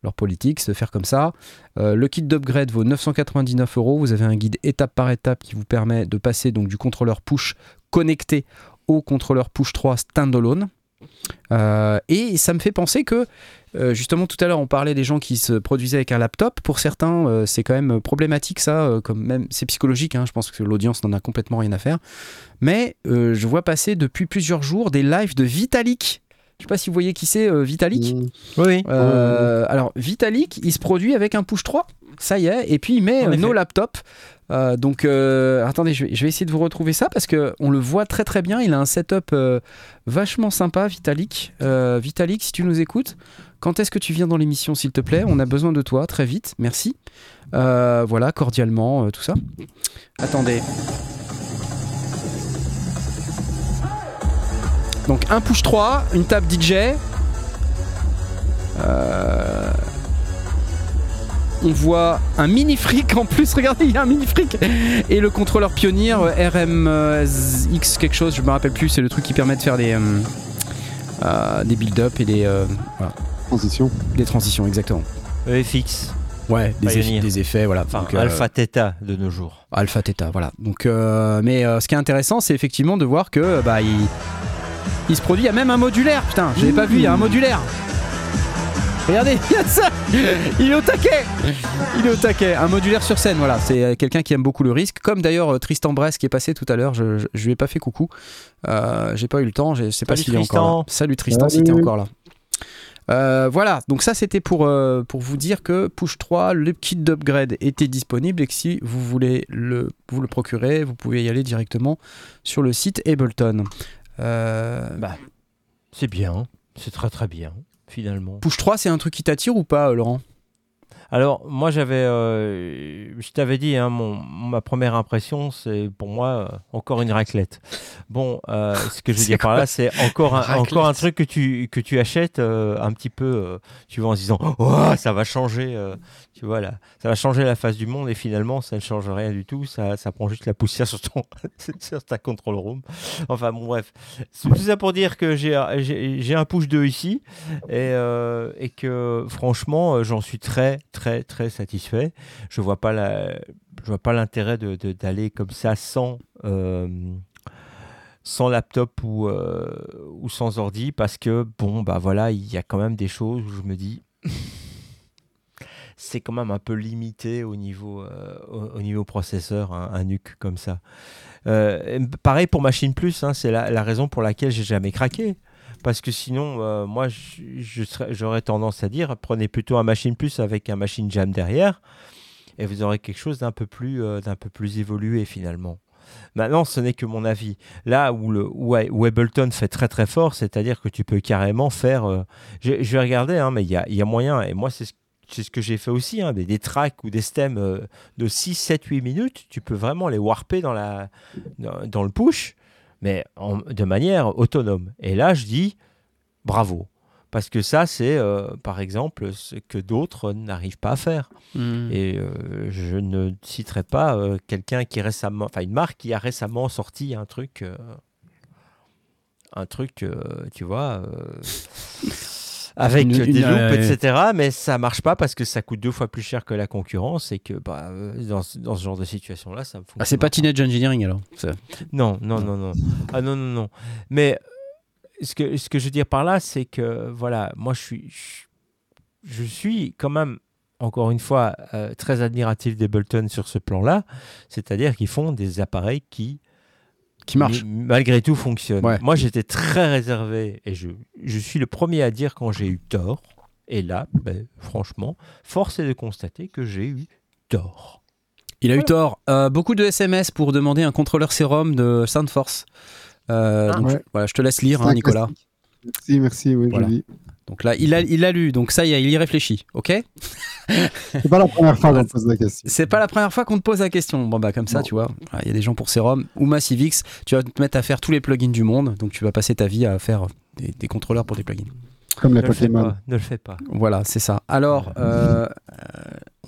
leur politique, se faire comme ça. Le kit d'upgrade vaut 999 euros. Vous avez un guide étape par étape qui vous permet de passer donc du contrôleur push connecté au contrôleur push 3 standalone. Euh, et ça me fait penser que euh, justement tout à l'heure on parlait des gens qui se produisaient avec un laptop. Pour certains, euh, c'est quand même problématique ça, euh, comme même c'est psychologique. hein, je pense que l'audience n'en a complètement rien à faire. Mais euh, je vois passer depuis plusieurs jours des lives de Vitalik. Je sais pas si vous voyez qui c'est euh, Vitalik. Mmh. Oui. Euh, alors Vitalik, il se produit avec un push 3, ça y est, et puis il met euh, nos laptops. Euh, donc euh, attendez, je vais, essayer de vous retrouver ça parce que on le voit très très bien. Il a un setup euh, vachement sympa, Vitalik. Vitalik, si tu nous écoutes, quand est-ce que tu viens dans l'émission, s'il te plaît? On a besoin de toi très vite, merci. Voilà, cordialement, tout ça. Attendez. Donc un push 3, une table DJ, Euh, on voit un mini fric en plus. Regardez, il y a un mini fric. Et le contrôleur pionnier euh, RMX quelque chose, je me rappelle plus. C'est le truc qui permet de faire des, euh, euh, des build-up et des, euh, voilà, Transition. des transitions, exactement. EFX, Ouais, des, effets, des effets, voilà. enfin Donc, euh, Alpha Theta de nos jours. Alpha Theta, voilà. Donc, euh, mais euh, ce qui est intéressant, c'est effectivement de voir que bah, il, il se produit. Il y a même un modulaire, putain, je l'avais pas vu, il y a un modulaire. Regardez, il y a ça Il est au taquet Il est au taquet. Un modulaire sur scène, voilà. C'est euh, quelqu'un qui aime beaucoup le risque. Comme d'ailleurs euh, Tristan Bress qui est passé tout à l'heure. Je, je, je lui ai pas fait coucou. Euh, J'ai pas eu le temps. Je sais pas Salut s'il est encore là. Tristan. Salut Tristan, si t'es encore là. Euh, voilà, donc ça c'était pour, euh, pour vous dire que Push 3, le kit d'upgrade était disponible et que si vous voulez le, vous le procurer, vous pouvez y aller directement sur le site Ableton. Euh, Bah, c'est bien, c'est très très bien, finalement. Push 3, c'est un truc qui t'attire ou pas, euh, Laurent? Alors, moi, j'avais. euh, je t'avais dit, hein, mon, ma première impression, c'est pour moi euh, encore une raclette. Bon, euh, ce que je veux dire par là, c'est encore un, Raclette encore un truc que tu, que tu achètes euh, un petit peu, euh, tu vois, en se disant, oh, ça va changer, euh, tu vois, là, ça va changer la face du monde et finalement, ça ne change rien du tout. Ça, ça prend juste la poussière sur, ton, sur ta control room. Enfin, bon, bref. C'est tout ça pour dire que j'ai un push 2 ici et, euh, et que franchement, j'en suis très, très, très satisfait. Je vois pas la, je vois pas l'intérêt d'aller comme ça sans, euh, sans laptop ou, euh, ou sans ordi parce que bon, bah voilà, il y a quand même des choses où je me dis. C'est quand même un peu limité au niveau, euh, au, au niveau processeur, un, NUC comme ça. Pareil pour Machine Plus, hein, c'est la, la raison pour laquelle j'ai jamais craqué. Parce que sinon, euh, moi, j'aurais tendance à dire, prenez plutôt un Machine Plus avec un Machine Jam derrière, et vous aurez quelque chose d'un peu plus, euh, d'un peu plus évolué finalement. Maintenant, ce n'est que mon avis. Là où, le, fait très très fort, c'est-à-dire que tu peux carrément faire. euh, je, vais regarder, hein, mais il y a, moyen, et moi, c'est ce, que j'ai fait aussi, hein, des, tracks ou des stems de 6, 7, 8 minutes, tu peux vraiment les warper dans le push, mais en- de manière autonome. Et là, je dis bravo. Parce que ça, c'est euh, par exemple ce que d'autres n'arrivent pas à faire. Hmm. Et euh, je ne citerai pas euh, quelqu'un qui récemment, enfin une marque qui a récemment sorti un truc, un truc, tu vois, avec Une- des une, loops, euh, etc. Mais ça marche pas parce que ça coûte deux fois plus cher que la concurrence et que bah, euh, dans, ce- dans ce genre de situation-là, ça me Ah, c'est pas Teenage Engineering alors ça. non, non, non, non. Ah non, non, non. Mais ce que, ce que je veux dire par là, c'est que, voilà, moi, je suis, je, je suis quand même, encore une fois, euh, très admiratif d'Ableton sur ce plan-là. C'est-à-dire qu'ils font des appareils qui, Qui marche. malgré tout, fonctionnent. Ouais. Moi, j'étais très réservé et je, je suis le premier à dire quand j'ai eu tort. Et là, ben, franchement, force est de constater que j'ai eu tort. Il a eu tort. Euh, beaucoup de SMS pour demander un contrôleur sérum de Soundforce. Euh, Ah. donc, Ouais. voilà, je te laisse lire, hein, Nicolas. Merci, merci, oui, Voilà. je lis. Donc là, il a, il a lu. Donc ça y est, il y réfléchit. Ok? C'est pas la première fois qu'on me pose la question. C'est pas la première fois qu'on te pose la question. Bon bah comme ça, Non. tu vois, il y a des gens pour Serum ou Massivix. Tu vas te mettre à faire tous les plugins du monde, donc tu vas passer ta vie à faire des, des contrôleurs pour des plugins. Comme les Ne le Pokémon. pas. Ne le fais pas. Voilà, c'est ça. Alors, euh, euh,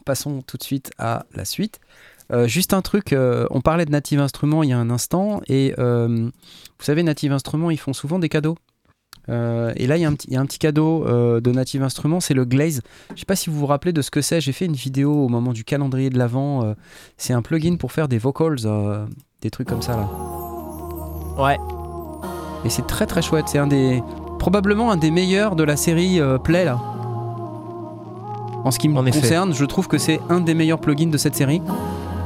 passons tout de suite à la suite. Euh, juste un truc, euh, on parlait de Native Instruments il y a un instant, et euh, vous savez, Native Instruments, ils font souvent des cadeaux. Euh, et là, il y, a un petit- il y a un petit cadeau euh, de Native Instruments, c'est le Glaze. Je sais pas si vous vous rappelez de ce que c'est. J'ai fait une vidéo au moment du calendrier de l'Avent. euh, c'est un plugin pour faire des vocals, des trucs comme ça là. Ouais. Et c'est très très chouette. C'est un des probablement un des meilleurs de la série Play là. En ce qui me En effet. concerne, je trouve que c'est un des meilleurs plugins de cette série.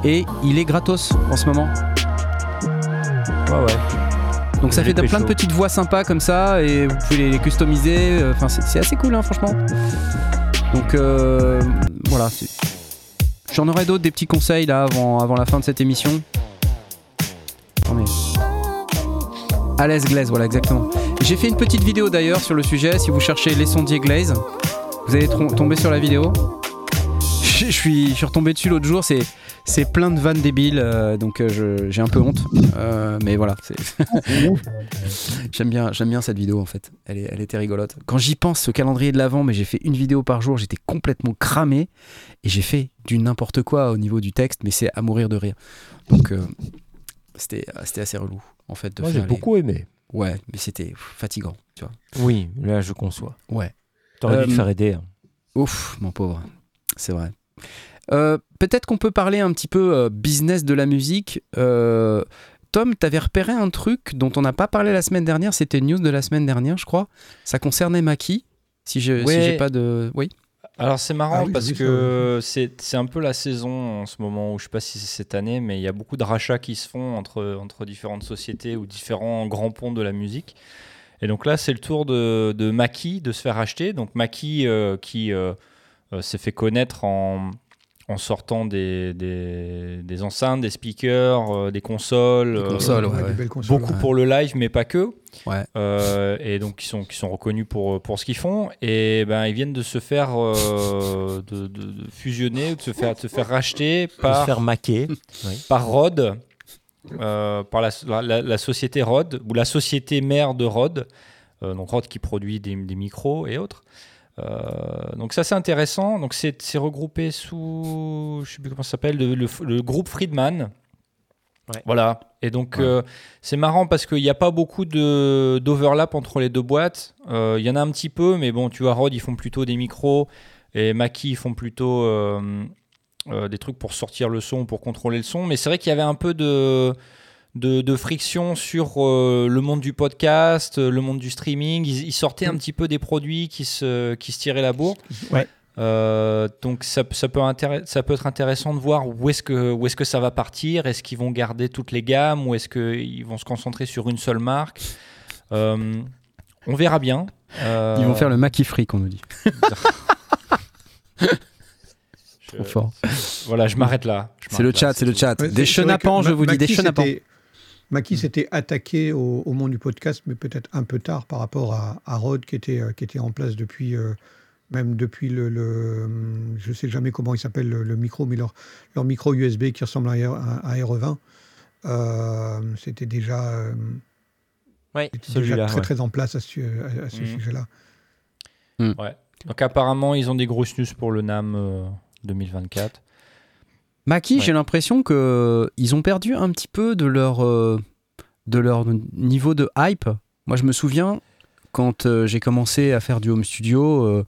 Et il est gratos en ce moment. Ouais, ouais. Donc ça fait de- plein de petites voix sympas comme ça et vous pouvez les, les customiser. euh, Enfin, c'est assez cool, hein, franchement. Donc euh, voilà. J'en aurai d'autres, des petits conseils là avant, avant la fin de cette émission. Attendez. À l'aise glaze, voilà exactement. J'ai fait une petite vidéo d'ailleurs sur le sujet. Si vous cherchez les sondiers glaze, vous allez tomber sur la vidéo. Je, suis, je suis retombé dessus l'autre jour. C'est, c'est plein de vannes débiles, euh, donc euh, je- j'ai un peu honte. Euh, mais voilà, c'est- j'aime bien, j'aime bien cette vidéo en fait. Elle, est, elle était rigolote. Quand j'y pense, ce calendrier de l'avant, mais j'ai fait une vidéo par jour, j'étais complètement cramé et j'ai fait du n'importe quoi au niveau du texte, mais c'est à mourir de rire. Donc euh, c'était, c'était assez relou en fait de Moi, j'ai les- beaucoup aimé. Ouais, mais c'était fatigant, tu vois. Oui, là, je conçois. Ouais. T'aurais dû te faire aider. hein. Ouf, mon pauvre, c'est vrai. Euh, Peut-être qu'on peut parler un petit peu euh, business de la musique. Euh, Tom, t'avais repéré un truc dont on n'a pas parlé la semaine dernière. C'était une news de la semaine dernière, je crois. Ça concernait Maki. Si je, si Ouais. j'ai pas de, oui. Alors c'est marrant Ah oui, parce j'ai que c'est c'est un peu la saison en ce moment où je sais pas si c'est cette année, mais il y a beaucoup de rachats qui se font entre, entre différentes sociétés ou différents grands ponts de la musique. Et donc là, c'est le tour de, de Maki de se faire acheter. Donc Maki euh, qui euh, s'est fait connaître en, en sortant des, des, des enceintes, des speakers, euh, des consoles. Des euh, consoles, ouais, des ouais. belles consoles, Beaucoup ouais. pour le live, mais pas que. Ouais. Euh, et donc, qui sont, qui sont reconnus pour, pour ce qu'ils font. Et ben, ils viennent de se faire euh, de, de- de fusionner, de se faire, de se faire racheter De se par, faire maquer. par Rode, euh, par la, la- la société Rode, ou la société mère de Rode. Euh, donc, Rode qui produit des, des micros et autres. Euh, donc ça c'est intéressant. Donc c'est regroupé sous, je sais plus comment ça s'appelle, le, le- le groupe Friedman. Ouais. Voilà. Et donc Ouais. euh, c'est marrant parce qu'il n'y a pas beaucoup de d'overlap entre les deux boîtes. Euh, Il y en a un petit peu, mais bon, tu vois, Rode ils font plutôt des micros et Mackie ils font plutôt des trucs pour sortir le son, pour contrôler le son. Mais c'est vrai qu'il y avait un peu de de, de friction sur euh, le monde du podcast, euh, le monde du streaming. Ils, ils sortaient un petit peu des produits qui se, qui se tiraient la bourre. Ouais. Euh, donc ça, ça, peut intér- ça peut être intéressant de voir où est-ce que, où est que ça va partir. Est-ce qu'ils vont garder toutes les gammes ou est-ce qu'ils vont se concentrer sur une seule marque? Euh, On verra bien. Euh, Ils vont faire le Maki Freak, on nous dit. je- Trop fort. Voilà, je m'arrête là. C'est le chat, c'est le chat. Ouais, Des chenapans, je vous dis, des chenapans. Maki s'était attaqué au, au monde du podcast, mais peut-être un peu tard par rapport à, à Rode qui était, euh, qui était en place depuis, euh, même depuis le, le- hum, je sais jamais comment il s'appelle le, le micro, mais leur, leur micro USB qui ressemble à, un à un RE20. Euh, c'était déjà, euh, Oui, déjà très ouais. très en place à ce, à- à ce Mhm. sujet-là. Donc apparemment, ils ont des grosses news pour le NAM euh, 2024. Maki, Ouais. j'ai l'impression que ils ont perdu un petit peu de leur, euh, de leur niveau de hype. Moi, je me souviens quand euh, j'ai commencé à faire du home studio euh,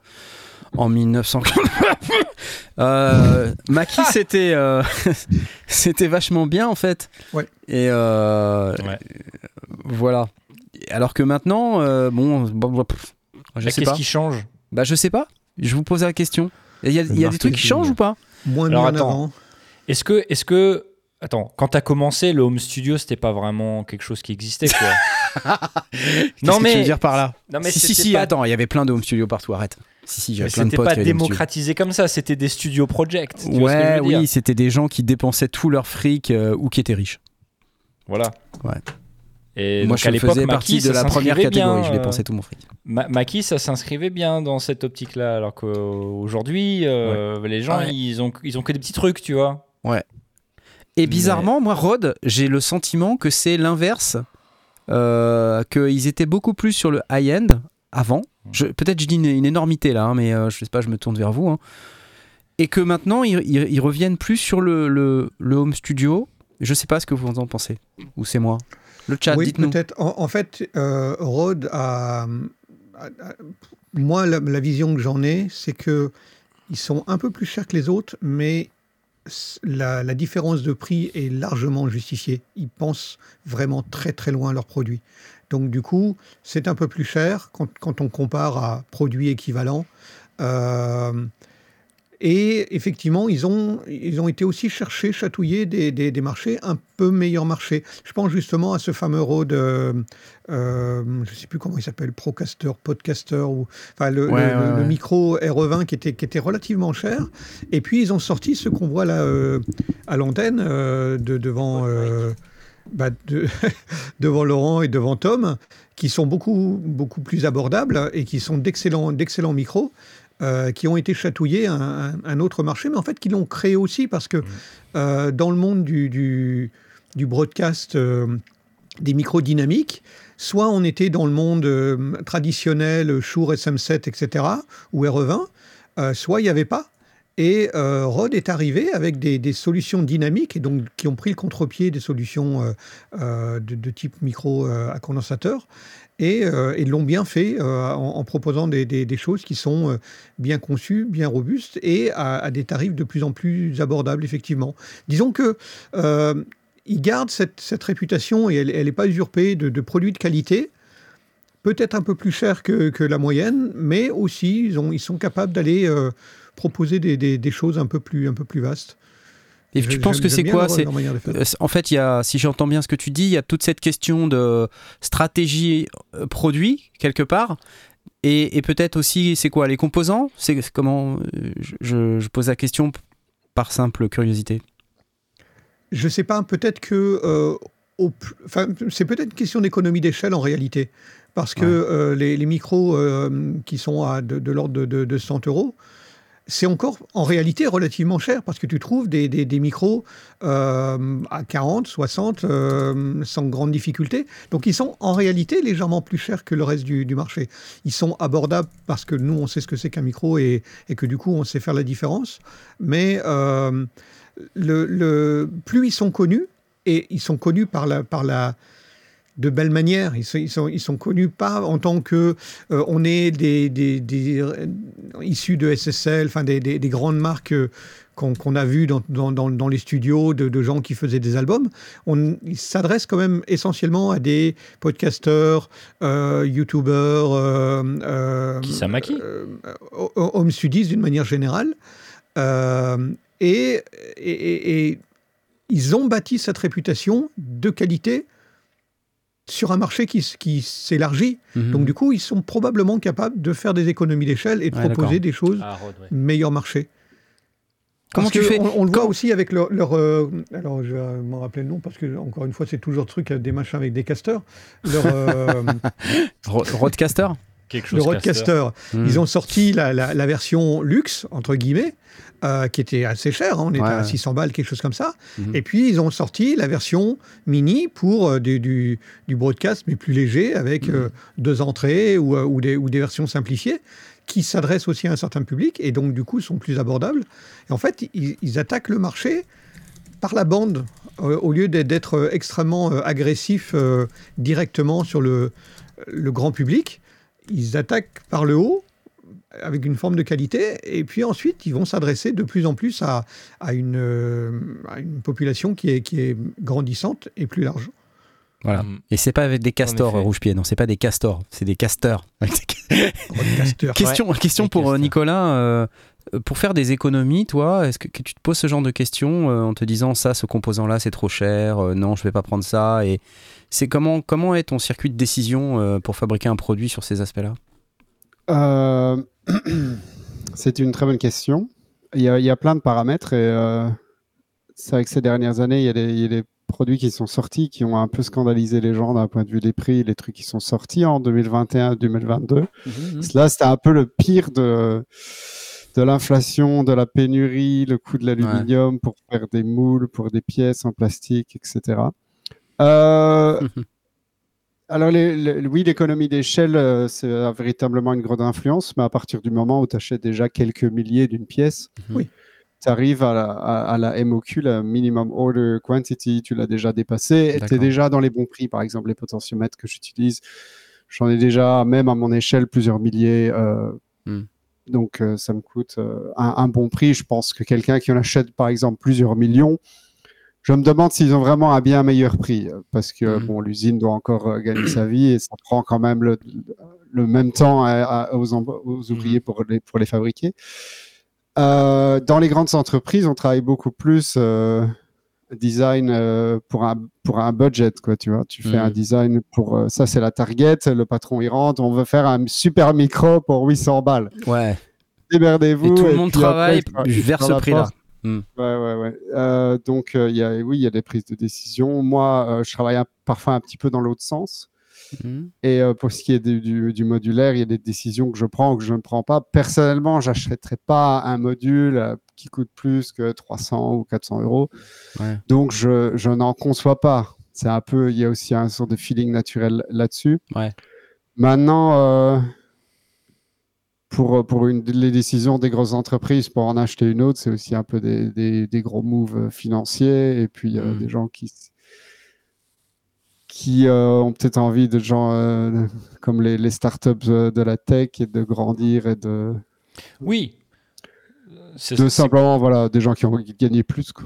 en 1900. euh, Maki, c'était euh, c'était vachement bien en fait. Ouais. Et euh, Ouais. voilà. Alors que maintenant, euh, bon, bon, pff, je Mais sais Qu'est-ce pas. qui change? Bah, je sais pas. Je vous pose la question. Il y a, y des trucs qui changent ou pas? Moins Alors, attends. avant. Est-ce que, est-ce que, attends, quand t'as commencé, le home studio, c'était pas vraiment quelque chose qui existait, quoi. Qu'est-ce non que tu mais, veux dire par là non mais si, si, c'était si, pas, attends, il y avait plein de home studios partout, arrête. Si, si, mais j'avais plein de c'était potes pas home studios. démocratisé comme ça. C'était des studios project. tu Ouais, oui, c'était des gens qui dépensaient tout leur fric euh, ou qui étaient riches. Voilà. Ouais. Et Moi, donc, je à faisais partie de la première catégorie, bien, je euh, dépensais tout mon fric. Ma- Maki, ça s'inscrivait bien dans cette optique-là, alors qu'aujourd'hui, euh, les gens, Ouais. ils ont, ils ont que des petits trucs, tu vois. Et bizarrement, moi, Rod, j'ai le sentiment que c'est l'inverse. Euh, qu'ils étaient beaucoup plus sur le high-end avant. Peut-être je dis une, une énormité là, hein, mais euh, je sais pas, je me tourne vers vous. hein. Et que maintenant, ils, ils- ils reviennent plus sur le, le- le home studio. Je sais pas ce que vous en pensez. Ou c'est moi Le chat, oui, dites-nous. peut-être. En, en fait, euh, Rode a, a- a- Moi, la, la vision que j'en ai, c'est que ils sont un peu plus chers que les autres, mais la, différence de prix est largement justifiée. Ils pensent vraiment très très loin leurs produits. Donc du coup, c'est un peu plus cher quand, quand on compare à produits équivalents. Euh, et effectivement, ils ont, ils ont été aussi chercher, chatouiller des, des, des marchés un peu meilleurs marchés. Je pense justement à ce fameux Rode, euh, euh, je ne sais plus comment il s'appelle, Procaster, Podcaster, ou, enfin le, Ouais, le- ouais, le ouais. micro RE20 qui était, qui était relativement cher. Et puis ils ont sorti ce qu'on voit là euh, à l'antenne, euh, de, devant, euh, bah, de- devant Laurent et devant Tom, qui sont beaucoup, beaucoup plus abordables et qui sont d'excellents d'excellents micros. Euh, qui ont été chatouillés un, un, autre marché, mais en fait qui l'ont créé aussi parce que euh, dans le monde du, du, du broadcast euh, des micros dynamiques, soit on était dans le monde traditionnel, Shure SM7, etc., ou RE20, euh, soit il n'y avait pas. Et Rode est arrivé avec des, des, solutions dynamiques et donc qui ont pris le contre-pied des solutions de, de, type micro à condensateur et, euh, et l'ont bien fait en, en, proposant des, choses qui sont bien conçues, bien robustes et à, des tarifs de plus en plus abordables effectivement. Disons que ils gardent cette, réputation et elle n'est pas usurpée de, produits de qualité peut-être un peu plus cher que, la moyenne, mais aussi ils, ont, ils sont capables d'aller euh, proposer des, choses un peu plus, un peu plus vastes. Et tu penses que c'est quoi C'est en fait, il y a, si j'entends bien ce que tu dis, il y a toute cette question de stratégie produit quelque part, et, et peut-être aussi, c'est quoi les composants? C'est comment je, je, pose la question par simple curiosité. Je sais pas, peut-être que euh, au, c'est peut-être une question d'économie d'échelle en réalité, parce que ouais. euh, les, les, micros euh, qui sont à de, de l'ordre de, de, de 100 euros, c'est encore en réalité relativement cher parce que tu trouves des, des, micros euh, à 40, 60 euh, sans grande difficulté. Donc ils sont en réalité légèrement plus chers que le reste du, marché. Ils sont abordables parce que nous on sait ce que c'est qu'un micro et, et, que du coup on sait faire la différence. Mais euh, le, plus ils sont connus, et ils sont connus par la, par la, de belle manière. Ils sont, ils sont, ils sont connus pas en tant que euh, on est des, des, des euh, issus de SSL, enfin des, des, des, grandes marques euh, qu'on qu a vues dans, dans, dans, les studios de, de, gens qui faisaient des albums. On s'adresse quand même essentiellement à des podcasteurs, euh, youtubeurs, qui home studies d'une manière générale. Et, et, et, ils ont bâti cette réputation de qualité sur un marché qui, qui s'élargit. Mm -hmm. Donc du coup, ils sont probablement capables de faire des économies d'échelle et de ouais, proposer des choses ah, ouais. meilleur marché. Comment parce tu fais on, on, le voit aussi avec leur. leur euh, alors, je vais m'en rappeler le nom parce que, encore une fois, c'est toujours le truc des machins avec des casteurs. Leur. Euh, Roadcaster le Roadcaster. Mmh. Ils ont sorti la, la, la, version luxe, entre guillemets, euh, qui était assez chère, hein, on était ouais. à 600 balles, quelque chose comme ça. Mmh. Et puis, ils ont sorti la version mini pour euh, du, du, du, broadcast, mais plus léger, avec mmh. euh, deux entrées ou, ou, des, ou des versions simplifiées qui s'adressent aussi à un certain public et donc du coup sont plus abordables. Et en fait, ils, ils attaquent le marché par la bande euh, au lieu d'être extrêmement euh, agressifs euh, directement sur le, le grand public ils attaquent par le haut avec une forme de qualité, et puis ensuite ils vont s'adresser de plus en plus à, à, une, euh, à, une, population qui est, qui est grandissante et plus large. Voilà. Mmh. Et c'est pas avec des castors rouge-pied, non, c'est pas des castors, c'est des casteurs. question, ouais, question pour casteurs. Nicolas. Euh, pour faire des économies, toi, est-ce que, que, tu te poses ce genre de questions euh, en te disant ça, ce composant-là, c'est trop cher, euh, non, je vais pas prendre ça et c'est comment, comment est ton circuit de décision euh, pour fabriquer un produit sur ces aspects-là? Euh, C'est une très bonne question. Il y, a, il y a plein de paramètres et euh, c'est vrai que ces dernières années, il y, a des, il y, a des, produits qui sont sortis qui ont un peu scandalisé les gens d'un point de vue des prix, les trucs qui sont sortis en 2021-2022. Mmh, Cela, c'était un peu le pire de de l'inflation, de la pénurie, le coût de l'aluminium ouais. pour faire des moules, pour des pièces en plastique, etc. Euh, alors, les, les, oui, l'économie d'échelle, euh, c'est véritablement une grande influence, mais à partir du moment où tu achètes déjà quelques milliers d'une pièce, mhm. oui. tu arrives à la, à, à la, MOQ, la Minimum Order Quantity, tu l'as déjà dépassé, et tu es déjà dans les bons prix. Par exemple, les potentiomètres que j'utilise, j'en ai déjà, même à mon échelle, plusieurs milliers. Euh, mm. Donc, euh, ça me coûte euh, un, un, bon prix. Je pense que quelqu'un qui en achète, par exemple, plusieurs millions, je me demande s'ils ont vraiment un bien meilleur prix parce que mmh. bon, l'usine doit encore euh, gagner sa vie et ça prend quand même le, le même temps à, à, aux, aux, ouvriers pour les, pour les fabriquer. Euh, dans les grandes entreprises, on travaille beaucoup plus euh, design euh, pour un pour un budget quoi, tu vois. Tu fais mmh. un design pour euh, ça, c'est la target. Le patron il rentre, on veut faire un super micro pour 800 balles. Ouais. Démerdez-vous. Et tout le monde travaille après, vers ce prix-là. Mm. Ouais, ouais, ouais. Euh, donc, euh, y a, oui, il y a des prises de décision. Moi, euh, je travaille un, parfois un petit peu dans l'autre sens. Mhm. Et pour ce qui est du, du- du modulaire, il y a des décisions que je prends ou que je ne prends pas. Personnellement, j'achèterais pas un module qui coûte plus que 300 ou 400 euros. Ouais. Donc, je, je n'en conçois pas. C'est un peu, il y a aussi un sort de feeling naturel là-dessus. Ouais. Maintenant, pour, pour une, les décisions des grosses entreprises pour en acheter une autre, c'est aussi un peu des, des, des gros moves euh, financiers et puis euh, Mm. des gens qui, qui euh, ont peut-être envie de gens euh, comme les, les startups euh, de la tech et de grandir et de, Oui. C'est- de simplement voilà, des gens qui ont envie de gagner plus. quoi.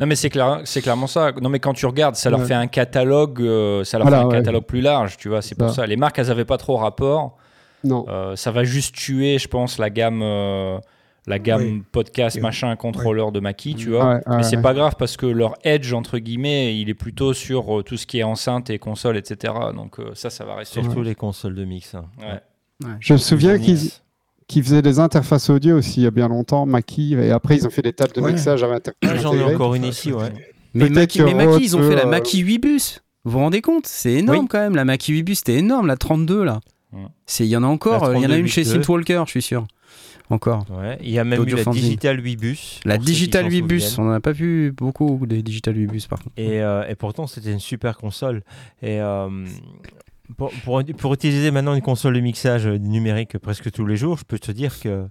Non, mais c'est clair, c'est clairement ça. Non, mais quand tu regardes, ça leur Ouais. fait un catalogue, euh, ça leur Voilà, fait un ouais. catalogue plus large, tu vois. C'est pour Ça. Les marques, elles avaient pas trop rapport. Non. Euh, ça va juste tuer, je pense, la gamme, euh, la gamme Oui. podcast, Oui. machin, contrôleur de Mackie, tu vois. Ouais, mais c'est pas grave parce que leur edge, entre guillemets, il est plutôt sur euh, tout ce qui est enceinte et console, etc. Donc euh, ça, ça va rester. Surtout les consoles de mix. hein. Ouais. Je me souviens qu'ils faisaient des interfaces audio aussi il y a bien longtemps, Mackie, et après ils ont fait des tables de Ouais. mixage avec interface Ah, J'en ai encore une ici, ouais. Mais Mackie, ils ont fait la Mackie 8 bus. Vous vous rendez compte? C'est énorme Oui. quand même. La Mackie 8 bus, c'était énorme. La 32 là. Mm. C'est, il y en a encore. Il y en a une 32 chez 8.2. Synthwalker, je suis sûr. Encore. Ouais. Il y a même eu la. Digital 8 bus. La Digital s'en 8 bus, on n'en a pas vu beaucoup des Digital 8 bus par contre. Et, euh, et pourtant, c'était une super console. Et euh, pour, pour, pour utiliser maintenant une console de mixage euh, numérique presque tous les jours, je peux te dire que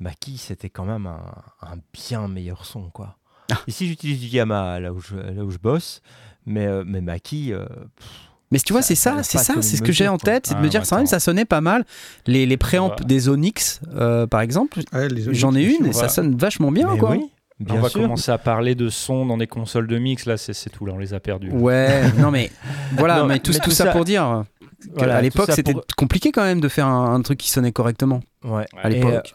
Mackie, c'était quand même un, un bien meilleur son. Quoi. Ah. Ici, j'utilise du Yamaha là où je, là où je bosse. Mais, mais Mackie, euh, Mais tu vois, c'est ça c'est ça, c'est ce que j'ai en tête, c'est de Ah, me dire ouais, que quand même ça sonnait pas mal. Les, les préamps des Onyx, euh, par exemple, j'en ai une et ça sonne vachement bien mais quoi. oui, bien on va sûr. commencer à parler de son dans des consoles de mix. Là, c'est tout. Là, on les a perdus. Ouais, non mais voilà, Non, mais tout, mais tout tout ça, ça- pour dire qu'à Voilà, l'époque c'était pour- compliqué quand même de faire un, un truc qui sonnait correctement Ouais. à l'époque.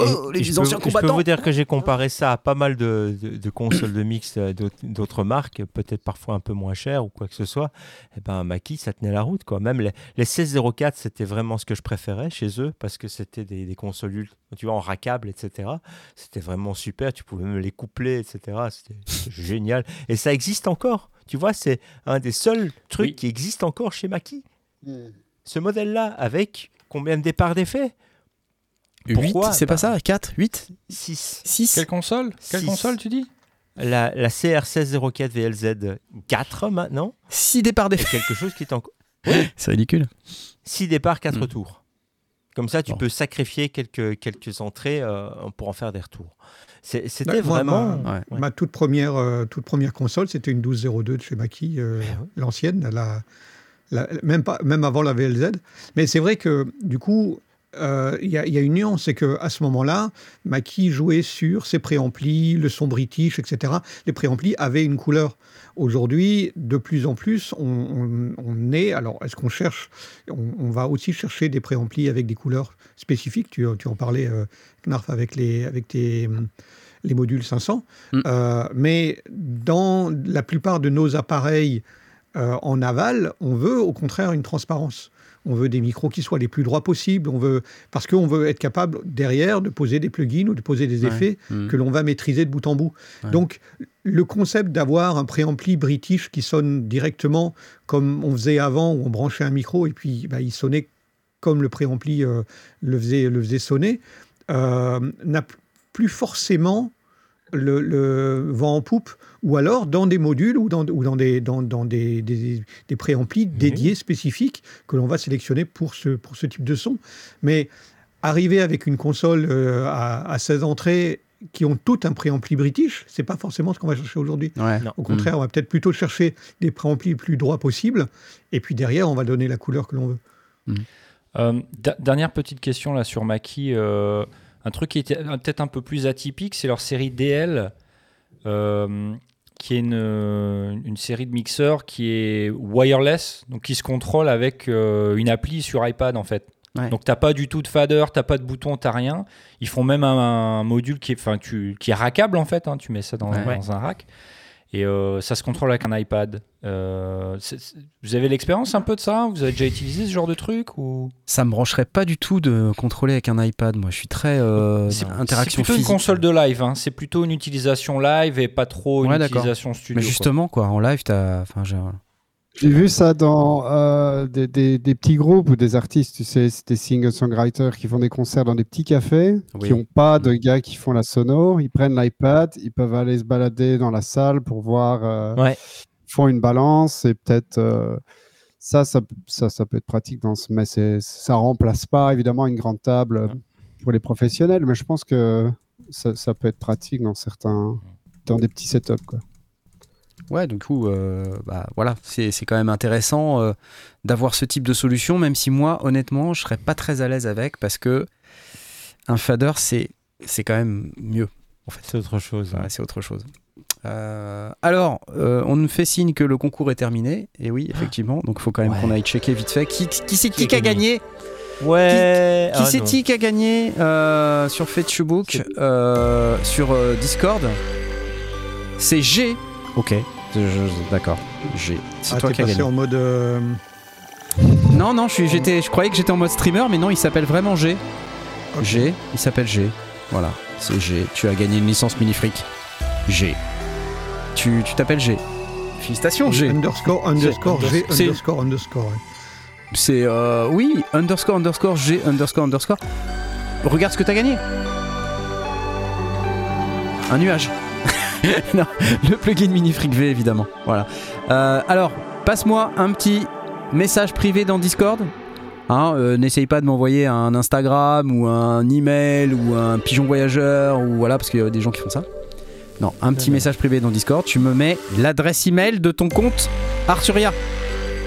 Oh, les je peux- anciens Je peux combattants vous dire que j'ai comparé ça à pas mal de, de- de consoles de mix euh, d'autres- marques, peut-être parfois un peu moins chères ou quoi que ce soit. Et ben Mackie, ça tenait la route. Quoi. Même les, les 1604, c'était vraiment ce que je préférais chez eux parce que c'était des, des consoles tu vois, en rackable, etc. C'était vraiment super. Tu pouvais même les coupler, etc. C'était génial. Et ça existe encore. Tu vois, c'est un des seuls trucs Oui. qui existe encore chez Mackie. Ce modèle-là, avec combien de départs d'effets? 8, pourquoi c'est pas Bah, ça 4, 8, 6. 6 Quelle console? Quelle Six. console, tu dis? La, la CR1604 VLZ 4 maintenant, 6 départs d'effet. quelque chose qui est encore C'est ridicule. 6 départs, 4 Mm. tours. Comme ça, tu Bon. peux sacrifier quelques, quelques entrées euh, pour en faire des retours. C'était Ouais, moi, vraiment. ma, Ouais. Ouais. ma toute première, euh, toute première console, c'était une 1202 de chez Mackie, euh, Eh ouais. l'ancienne, la, la- même, pas, même avant la VLZ. Mais c'est vrai que du coup, euh, il y, a- il y a une nuance, c'est qu'à ce moment-là, Mackie jouait sur ses préamplis, le son british, etc. Les préamplis avaient une couleur. Aujourd'hui, de plus en plus, on, on- on est. Alors, est-ce qu'on cherche on, on va aussi chercher des préamplis avec des couleurs spécifiques? Tu, tu en parlais, euh, Knarf, avec, les, avec tes, les modules 500. Mm. Euh, mais dans la plupart de nos appareils euh, en aval, on veut au contraire une transparence. On veut des micros qui soient les plus droits possibles. On veut, parce qu'on veut être capable derrière de poser des plugins ou de poser des Ouais. effets Mm. que l'on va maîtriser de bout en bout. Ouais. Donc, le concept d'avoir un préampli british qui sonne directement comme on faisait avant, où on branchait un micro et puis bah, il sonnait comme le préampli euh, le, faisait, le faisait sonner, euh, n'a plus forcément le, le vent en poupe, ou alors dans des modules ou dans, ou dans des, dans, dans des, des, des préamplis dédiés spécifiques que l'on va sélectionner pour ce, pour ce type de son. Mais arriver avec une console euh, à, à 16 entrées qui ont tout un préampli british, c'est pas forcément ce qu'on va chercher aujourd'hui. Ouais. Au contraire, on va peut-être plutôt chercher des préamplis le plus droits possible, et puis derrière, on va donner la couleur que l'on veut. Euh, da- dernière petite question là sur Mackie. euh, un truc qui était euh, peut-être un peu plus atypique, c'est leur série DL, euh, qui est une, euh, une série de mixeurs qui est wireless, donc qui se contrôle avec euh, une appli sur iPad en fait. Ouais. Donc t'as pas du tout de fader, t'as pas de bouton, t'as rien. Ils font même un, un module qui est, tu, qui est rackable en fait. hein, tu mets ça dans, Ouais. dans un rack. Et euh, ça se contrôle avec un iPad. Euh, vous avez l'expérience un peu de ça? Vous avez déjà utilisé ce genre de truc ou? Ça me brancherait pas du tout de contrôler avec un iPad. Moi, je suis très euh, C'est interaction c'est plutôt physique. une console de live. hein. C'est plutôt une utilisation live et pas trop une Ouais, utilisation studio. Mais justement, quoi, en live, t'as. Enfin, j'ai- vu ça dans euh, des, des- des petits groupes ou des artistes, tu sais, c'est des singer-songwriters qui font des concerts dans des petits cafés, Oui. qui n'ont pas de gars qui font la sono. Ils prennent l'iPad, ils peuvent aller se balader dans la salle pour voir, euh, Ouais. font une balance et peut-être euh, ça, ça, ça, ça peut être pratique, dans ce, mais ça remplace pas évidemment une grande table euh, pour les professionnels, mais je pense que ça, ça peut être pratique dans certains, dans des petits setups. Quoi. Ouais, du coup, euh, bah, voilà, c'est quand même intéressant euh, d'avoir ce type de solution, même si moi, honnêtement, je serais pas très à l'aise avec parce que un fader, c'est quand même mieux. En fait, C'est autre chose. Ouais, c'est autre chose. Euh, alors, on nous fait signe que le concours est terminé. Et oui, effectivement. Donc, il faut quand même Ouais. qu'on aille checker vite fait. Qui, qui c'est qui, Qui a gagné Ouais. Qui ah, c'est qui qui a gagné sur Facebook, sur Discord? C'est G. Ok, d'accord. G. C'est Ah, toi qui as passé gagné. en mode. euh, Non, non, je, suis, j'étais, je croyais que j'étais en mode streamer, mais non, il s'appelle vraiment G. G, il s'appelle G. Voilà, c'est G. Tu as gagné une licence mini-fric. G. Tu, tu t'appelles G. Félicitations, G. Underscore, underscore, G, C'est- underscore, underscore. ouais. C'est euh, oui, underscore, underscore, G, underscore, underscore. Regarde ce que t'as gagné. Un nuage. non, le plugin Minifreak V évidemment. Voilà. Euh, alors, passe-moi un petit message privé dans Discord. Hein, euh, N'essaye pas de m'envoyer un Instagram ou un email ou un pigeon voyageur ou voilà parce qu'il y a des gens qui font ça. Non, un petit message privé dans Discord. Tu me mets l'adresse email de ton compte Arturia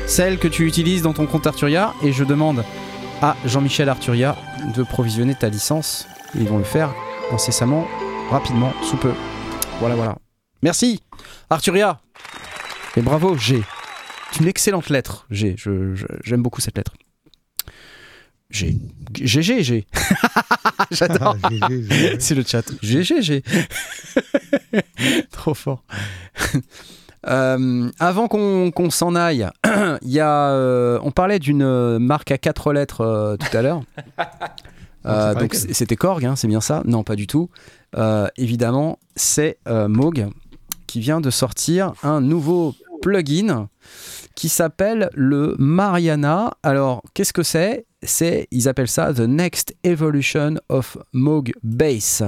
celle que tu utilises dans ton compte Arturia et je demande à Jean-Michel Arturia de provisionner ta licence. Ils vont le faire incessamment, rapidement, sous peu. Voilà, voilà. Merci Arturia et bravo G. C'est une excellente lettre G. Je- je- J'aime beaucoup cette lettre. G. GG G. J'adore. Ah, G, G, G. C'est le chat. GGG. Trop fort. Euh, avant qu'on qu'on s'en aille, il y a, euh, on parlait d'une euh, marque à quatre lettres euh, tout à l'heure. Pas donc c'était Korg, hein, c'est bien ça? Non, pas du tout. Euh, évidemment, c'est euh, Moog qui vient de sortir un nouveau plugin qui s'appelle le Mariana. Alors, qu'est-ce que c'est? C'est, ils appellent ça The Next Evolution of Moog Bass.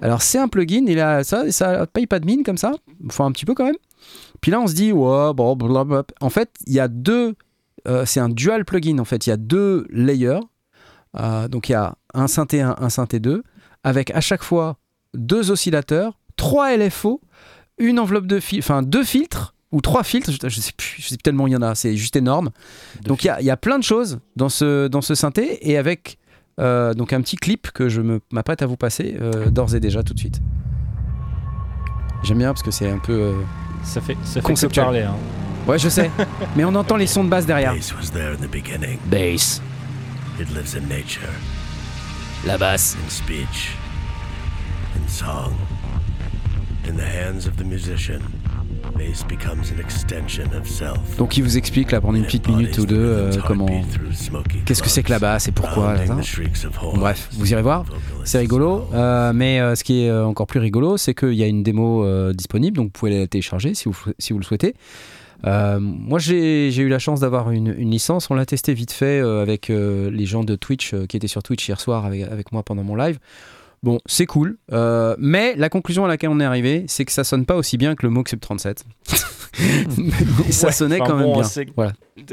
Alors, c'est un plugin, il a ça, ça paye pas de mine comme ça, enfin un petit peu quand même. Puis là, on se dit, blablabla. En fait, il y a deux, euh, c'est un dual plugin en fait, il y a deux layers. Donc, il y a un synthé 1, un synthé 2, avec à chaque fois deux oscillateurs, trois LFO, une enveloppe de fil, enfin deux filtres ou trois filtres, je, je sais plus, je sais tellement il y en a, c'est juste énorme. donc il y a, il y a plein de choses dans ce, dans ce synthé et avec euh, donc un petit clip que je me- m'apprête à vous passer euh, d'ores et déjà tout de suite. J'aime bien parce que c'est un peu. euh, Ça fait, ça fait que Conceptuel. parler. Hein. Ouais, je sais, mais on entend les sons de basse derrière. Bass was there in the beginning. Bass, It lives in nature, la basse. in speech, in song. In the hands of the musician, bass becomes an extension of self. Donc il vous explique là pendant une petite minute ou deux euh, comment. Qu'est-ce que c'est que la basse et pourquoi là, Bon, Bref, vous irez voir. C'est rigolo, euh, mais euh, ce qui est encore plus rigolo, c'est qu'il y a une démo disponible, donc vous pouvez la télécharger si vous, si vous le souhaitez. Euh, moi, j'ai eu la chance d'avoir une, une licence. On l'a testé vite fait euh, avec euh, les gens de Twitch qui étaient sur Twitch hier soir avec, avec moi pendant mon live. Bon, c'est cool, mais la conclusion à laquelle on est arrivé, c'est que ça sonne pas aussi bien que le Sub 37. Et ça Ouais, sonnait quand même bon, bien. c'est- Voilà.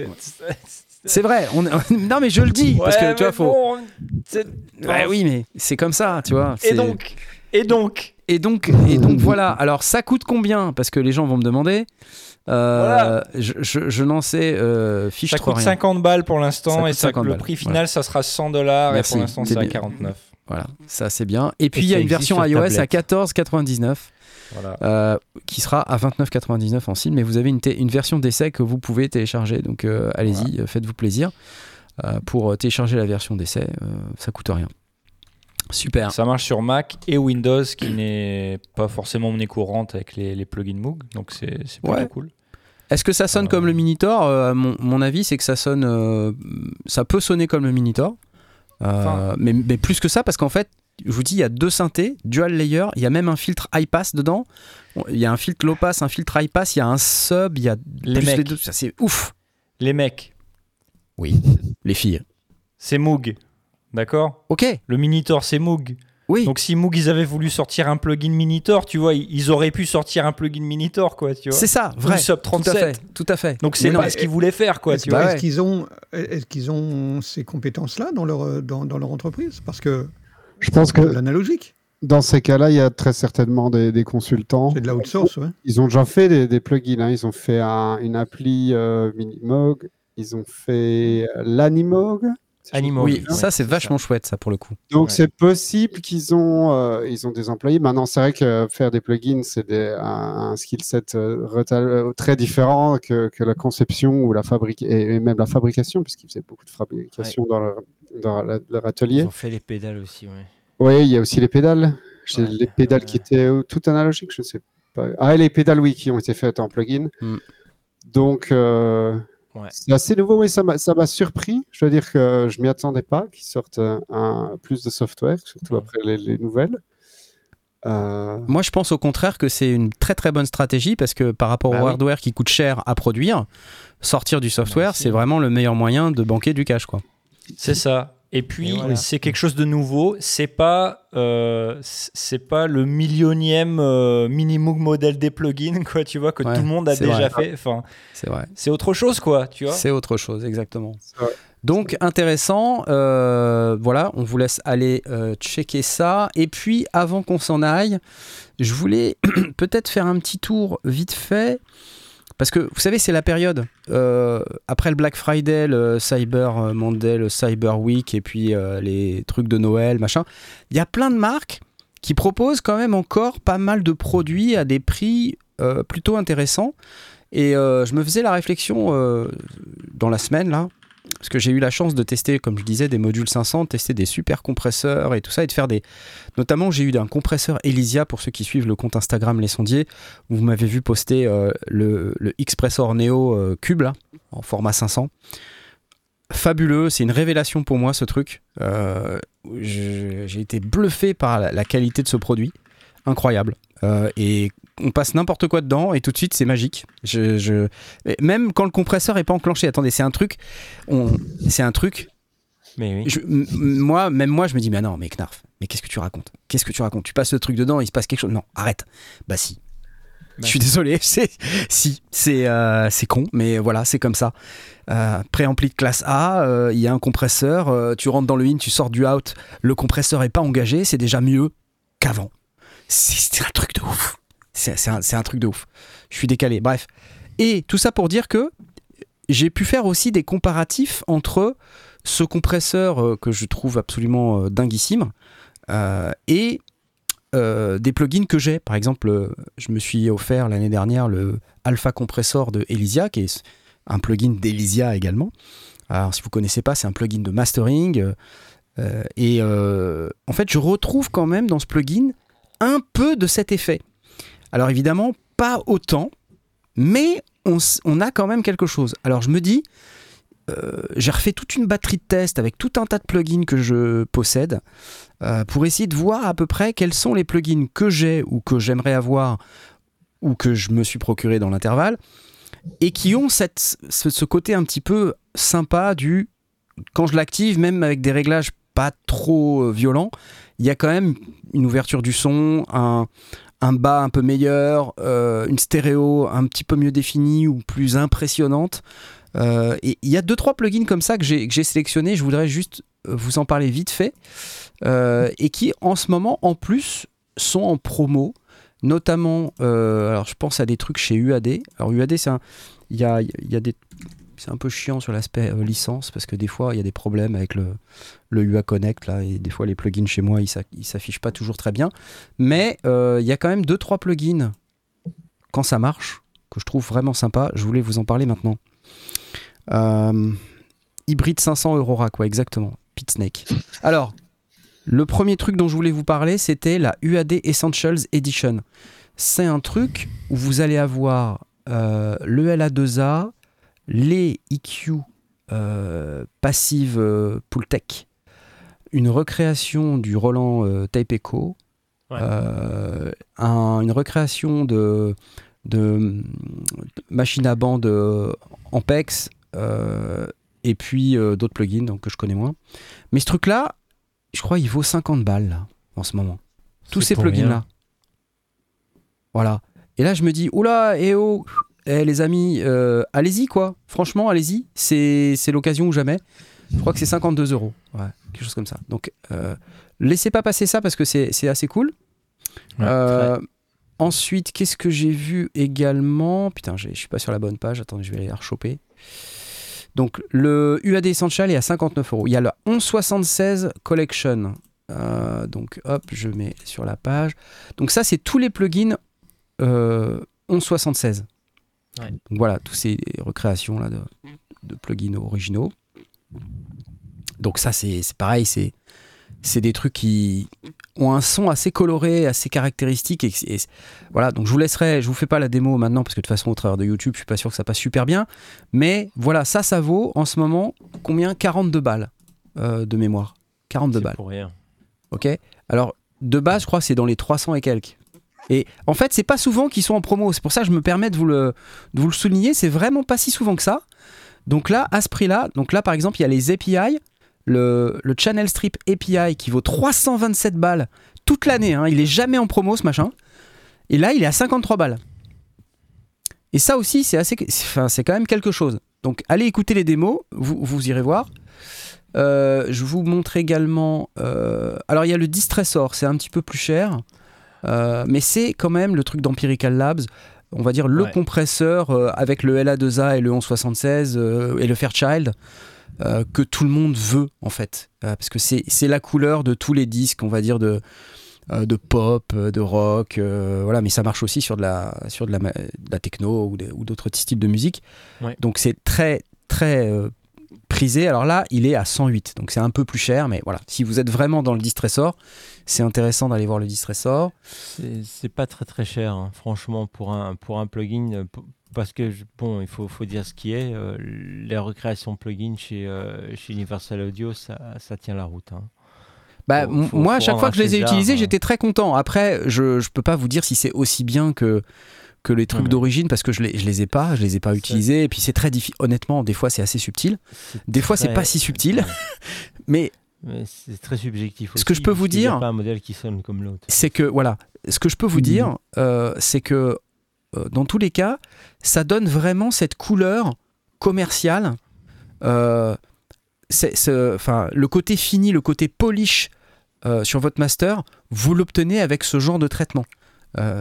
C'est vrai. On... non, mais je le dis parce que tu vois, faut. Oui, mais c'est comme ça, tu vois. Et donc, et donc, et donc, et donc voilà. Alors, ça coûte combien? Parce que les gens vont me demander. Euh, Voilà. Je, je- je n'en sais euh, fiche ça coûte rien. 50 balles pour l'instant et ça, 50 le balles, prix voilà. final ça sera 100 dollars et pour l'instant c'est à bien. 49. Voilà, ça c'est bien. Et puis il y a une version iOS à tablette. 14,99 Voilà. euh, qui sera à 29,99 en cible, mais vous avez une, version d'essai que vous pouvez télécharger. Donc euh, allez-y, faites-vous plaisir. Euh, pour télécharger la version d'essai, ça coûte rien. Super. Ça marche sur Mac et Windows qui n'est pas forcément monnaie courante avec les, les plugins Moog donc c'est c'est plutôt Ouais. cool. Est-ce que ça sonne Euh. comme le Minitor Euh, mon, mon avis, c'est que ça sonne. euh, ça peut sonner comme le Minitor. Euh, Enfin. mais, mais plus que ça, parce qu'en fait, je vous dis, il y a deux synthés, dual layer, il y a même un filtre high pass dedans. Il y a un filtre low pass, un filtre high pass, il y a un sub, il y a Les plus mecs. les deux. Ça, c'est ouf. Les mecs, Oui, les filles. c'est Moog. D'accord? Ok, Le Minitor, c'est Moog. Oui. Donc si Moog, ils avaient voulu sortir un plugin Minitor, tu vois, ils auraient pu sortir un plugin Minitor, quoi, tu vois. c'est ça, Ou vrai. Sub Tout à 37. fait, tout à fait. Donc c'est pas ce qu'ils voulaient faire, quoi, Est-ce tu vois. Est-ce qu'ils ont, est-ce qu'ils ont ces compétences-là dans leur, dans, dans leur entreprise? Parce que Je pense que l'analogique, dans ces cas-là, il y a très certainement des, des consultants. c'est de la outsource. Ouais. Ils ont déjà fait des, des plugins. hein. Ils ont fait un- une appli euh, Minimog. Ils ont fait euh, l'Animog. Animaux. Oui, ça c'est vachement chouette, ça pour le coup. Donc Ouais. c'est possible qu'ils ont, euh, ils ont des employés. Maintenant, c'est vrai que faire des plugins, c'est un, un skill set euh, euh, très différent que, que la conception ou la fabrique et, et même la fabrication, puisqu'ils faisaient beaucoup de fabrication dans, leur, dans la- leur Ils atelier. ont fait les pédales aussi, ouais. Oui, il y a aussi les pédales. Ouais. les pédales qui étaient euh, tout analogiques, je sais pas. Ah, et les pédales, oui, qui ont été faites en plugin. Mm. Donc, euh, Ouais. c'est assez nouveau. Oui, ça m'a ça m'a surpris. Je dois dire que je m'y attendais pas qu'ils sortent un, plus de software, surtout après les, les nouvelles. Euh, Moi, je pense au contraire que c'est une très très bonne stratégie parce que par rapport Bah au oui. hardware qui coûte cher à produire, sortir du software, Merci. c'est vraiment le meilleur moyen de banquer du cash, quoi. C'est ça. Et puis, voilà. c'est quelque chose de nouveau. C'est pas, euh, c'est pas le millionième euh, Minimoog modèle des plugins, quoi, tu vois, que Ouais, tout le monde a déjà vrai. fait. Enfin, C'est vrai. c'est autre chose, quoi, tu vois. C'est autre chose, exactement. Donc intéressant, euh, voilà, on vous laisse aller euh, checker ça. Et puis avant qu'on s'en aille, je voulais peut-être faire un petit tour vite fait, parce que vous savez c'est la période euh, après le Black Friday, le Cyber Monday, le Cyber Week et puis euh, les trucs de Noël, machin. Il y a plein de marques qui proposent quand même encore pas mal de produits à des prix euh, plutôt intéressants. Et je me faisais la réflexion dans la semaine là, parce que j'ai eu la chance de tester, comme je disais, des modules 500, de tester des super compresseurs et tout ça, et de faire des. Notamment, j'ai eu un compresseur Elysia pour ceux qui suivent le compte Instagram Les Sondiers, où vous m'avez vu poster euh, le, le Xpressor Neo euh, Cube là, en format 500. Fabuleux, c'est une révélation pour moi ce truc. Euh, j'ai été bluffé par la, qualité de ce produit, incroyable. Et on passe n'importe quoi dedans et tout de suite c'est magique. Je, Même quand le compresseur est pas enclenché, attendez, c'est un truc, on- c'est un truc. Mais oui. je- m- m- moi, même moi, je me dis, mais non, mais Knarf, mais qu'est-ce que tu racontes? Qu'est-ce que tu racontes? Tu passes le truc dedans, il se passe quelque chose Non, arrête. Bah si. Je suis désolé, c'est si, c'est euh, c'est con, mais voilà, c'est comme ça. Euh, préampli de classe A, euh, il y a un compresseur, euh, tu rentres dans le in, tu sors du out, le compresseur est pas engagé, c'est déjà mieux qu'avant. C'est c'est un truc de ouf. C'est un, truc de ouf. Je suis décalé, bref. Et tout ça pour dire que j'ai pu faire aussi des comparatifs entre ce compresseur euh, que je trouve absolument euh, dinguissime euh, et des plugins que j'ai. Par exemple, je me suis offert l'année dernière le Alpha Compressor de Elysia, qui est un plugin d'Elysia également. Alors, si vous connaissez pas, c'est un plugin de mastering. et en fait, je retrouve quand même dans ce plugin un peu de cet effet. Alors évidemment, pas autant, mais on, a quand même quelque chose. Alors je me dis, euh, j'ai refait toute une batterie de tests avec tout un tas de plugins que je possède euh, pour essayer de voir à peu près quels sont les plugins que j'ai ou que j'aimerais avoir ou que je me suis procuré dans l'intervalle et qui ont ce côté un petit peu sympa du quand je l'active, même avec des réglages pas trop euh, violents, il y a quand même une ouverture du son, un, un bas un peu meilleur, euh, une stéréo un petit peu mieux définie ou plus impressionnante. Euh, et il y a deux trois plugins comme ça que j'ai sélectionné. Je voudrais juste euh, vous en parler vite fait et qui en ce moment en plus sont en promo. Notamment, alors je pense à des trucs chez UAD. Alors UAD, c'est un, il y a des, c'est un peu chiant sur l'aspect euh, licence parce que des fois il y a des problèmes avec le, UA Connect là et des fois les plugins chez moi ils s'affichent pas toujours très bien. Mais euh, il y a quand même deux trois plugins quand ça marche que je trouve vraiment sympa. Je voulais vous en parler maintenant. Euh, Hybrid 500 Aurora, quoi, exactement. Pit Snake. Alors, le premier truc dont je voulais vous parler, c'était la UAD Essentials Edition. C'est un truc où vous allez avoir euh, le LA2A, les EQ euh, passive euh, Pultec, une recréation du Roland euh, Tape Echo, Ouais. un- une recréation de, de machine à bande euh, Ampex, euh, et puis d'autres plugins donc, que je connais moins. Mais ce truc-là, je crois, il vaut 50 balles là, en ce moment. Tous ces plugins-là. Voilà. Et là, je me dis, oula, eh oh, eh, les amis, euh, allez-y quoi. Franchement, allez-y. C'est c'est l'occasion ou jamais. Je crois que c'est 52 euros. Ouais, quelque chose comme ça. Donc, euh, laissez pas passer ça parce que c'est c'est assez cool. Ouais, Euh, ensuite, qu'est-ce que j'ai vu également? Putain, je suis pas sur la bonne page. Attendez, je vais aller la rechoper. Donc, le UAD Essential est à 59 euros. Il y a le 1176 Collection. Donc, hop, je mets sur la page. Donc, ça, c'est tous les plugins euh, 1176. Ouais. Donc, voilà, tous ces recréations là de, de plugins originaux. Donc, ça, c'est pareil, c'est c'est des trucs qui ont un son assez coloré, assez caractéristique. Et, et- voilà, donc je vous laisserai, je vous fais pas la démo maintenant parce que de toute façon, au travers de YouTube, je suis pas sûr que ça passe super bien. Mais voilà, ça, ça vaut en ce moment combien? 42 balles euh, de mémoire. 42 C'est balles. pour rien. Ok? Alors, de base, je crois que c'est dans les 300 et quelques. Et en fait, c'est pas souvent qu'ils sont en promo. C'est pour ça que je me permets de vous le, souligner. C'est vraiment pas si souvent que ça. Donc là, à ce prix-là, donc là, par exemple, il y a les API, le, Channel Strip API qui vaut 327 balles toute l'année. hein. Il est jamais en promo, ce machin. Et là, il est à 53 balles. Et ça aussi, c'est assez, enfin, c'est quand même quelque chose. Donc, allez écouter les démos, vous, irez voir. Euh, je vous montre également. euh, alors, il y a le Distressor, c'est un petit peu plus cher, mais c'est quand même le truc d'Empirical Labs. On va dire le Ouais. compresseur euh, avec le LA2A et le 1176 euh, et le Fairchild euh, que tout le monde veut en fait, Euh, parce que c'est la couleur de tous les disques, on va dire de euh, de pop, euh, de rock, euh, voilà, mais ça marche aussi sur de la sur de la, ma- de la techno ou d'autres styles de musique. Ouais. Donc c'est très très euh, prisé. Alors là, il est à 108, donc c'est un peu plus cher, mais voilà. Si vous êtes vraiment dans le Distressor, c'est intéressant d'aller voir le Distressor. C'est pas très très cher, hein, franchement, pour un, pour un plugin. euh, Parce que, bon, il faut, faut dire ce qui est. euh, les recréations plugins chez, euh, chez Universal Audio, ça, ça tient la route. hein. Bah, Faut- m- faut- moi, à chaque fois que je les ai utilisés, euh. j'étais très content. Après, je ne peux pas vous dire si c'est aussi bien que, que les trucs Ouais, d'origine parce que je les, je les ai pas, je les ai pas utilisés. Et puis c'est très difficile. Honnêtement, des fois, c'est assez subtil. Des fois, c'est pas si subtil. Mais c'est très subjectif. Ce que aussi, je peux vous dire- pas un modèle qui sonne comme l'autre. c'est que, voilà, ce que je peux vous Mhm. dire, euh, c'est que euh, dans tous les cas, ça donne vraiment cette couleur commerciale. Euh, enfin, le côté fini, le côté polish sur votre master, vous l'obtenez avec ce genre de traitement.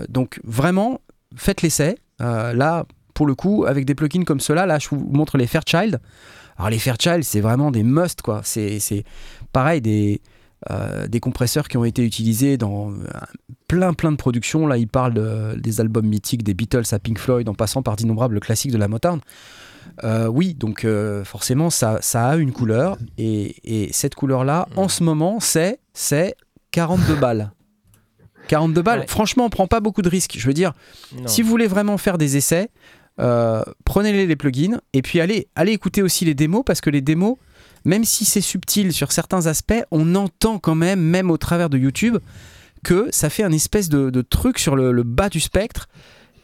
Donc vraiment, faites l'essai. Là, pour le coup, avec des plugins comme cela, là, je vous montre les Fairchild. Alors les Fairchild, c'est vraiment des must, quoi. C'est pareil, des, euh, des compresseurs qui ont été utilisés dans euh, plein plein de productions. Là, ils parlent de- des albums mythiques des Beatles à Pink Floyd, en passant par d'innombrables classiques de la Motown. Euh, oui, donc euh, forcément, ça, ça a une couleur. Et, et cette couleur-là, en ce moment, c'est c'est 42 balles. 42 balles. Ouais. Franchement, on prend pas beaucoup de risques. Je veux dire, Non. si vous voulez vraiment faire des essais, euh, prenez-les les plugins et puis allez, allez écouter aussi les démos parce que les démos, même si c'est subtil sur certains aspects, on entend quand même, même au travers de YouTube, que ça fait un espèce de, truc sur le, bas du spectre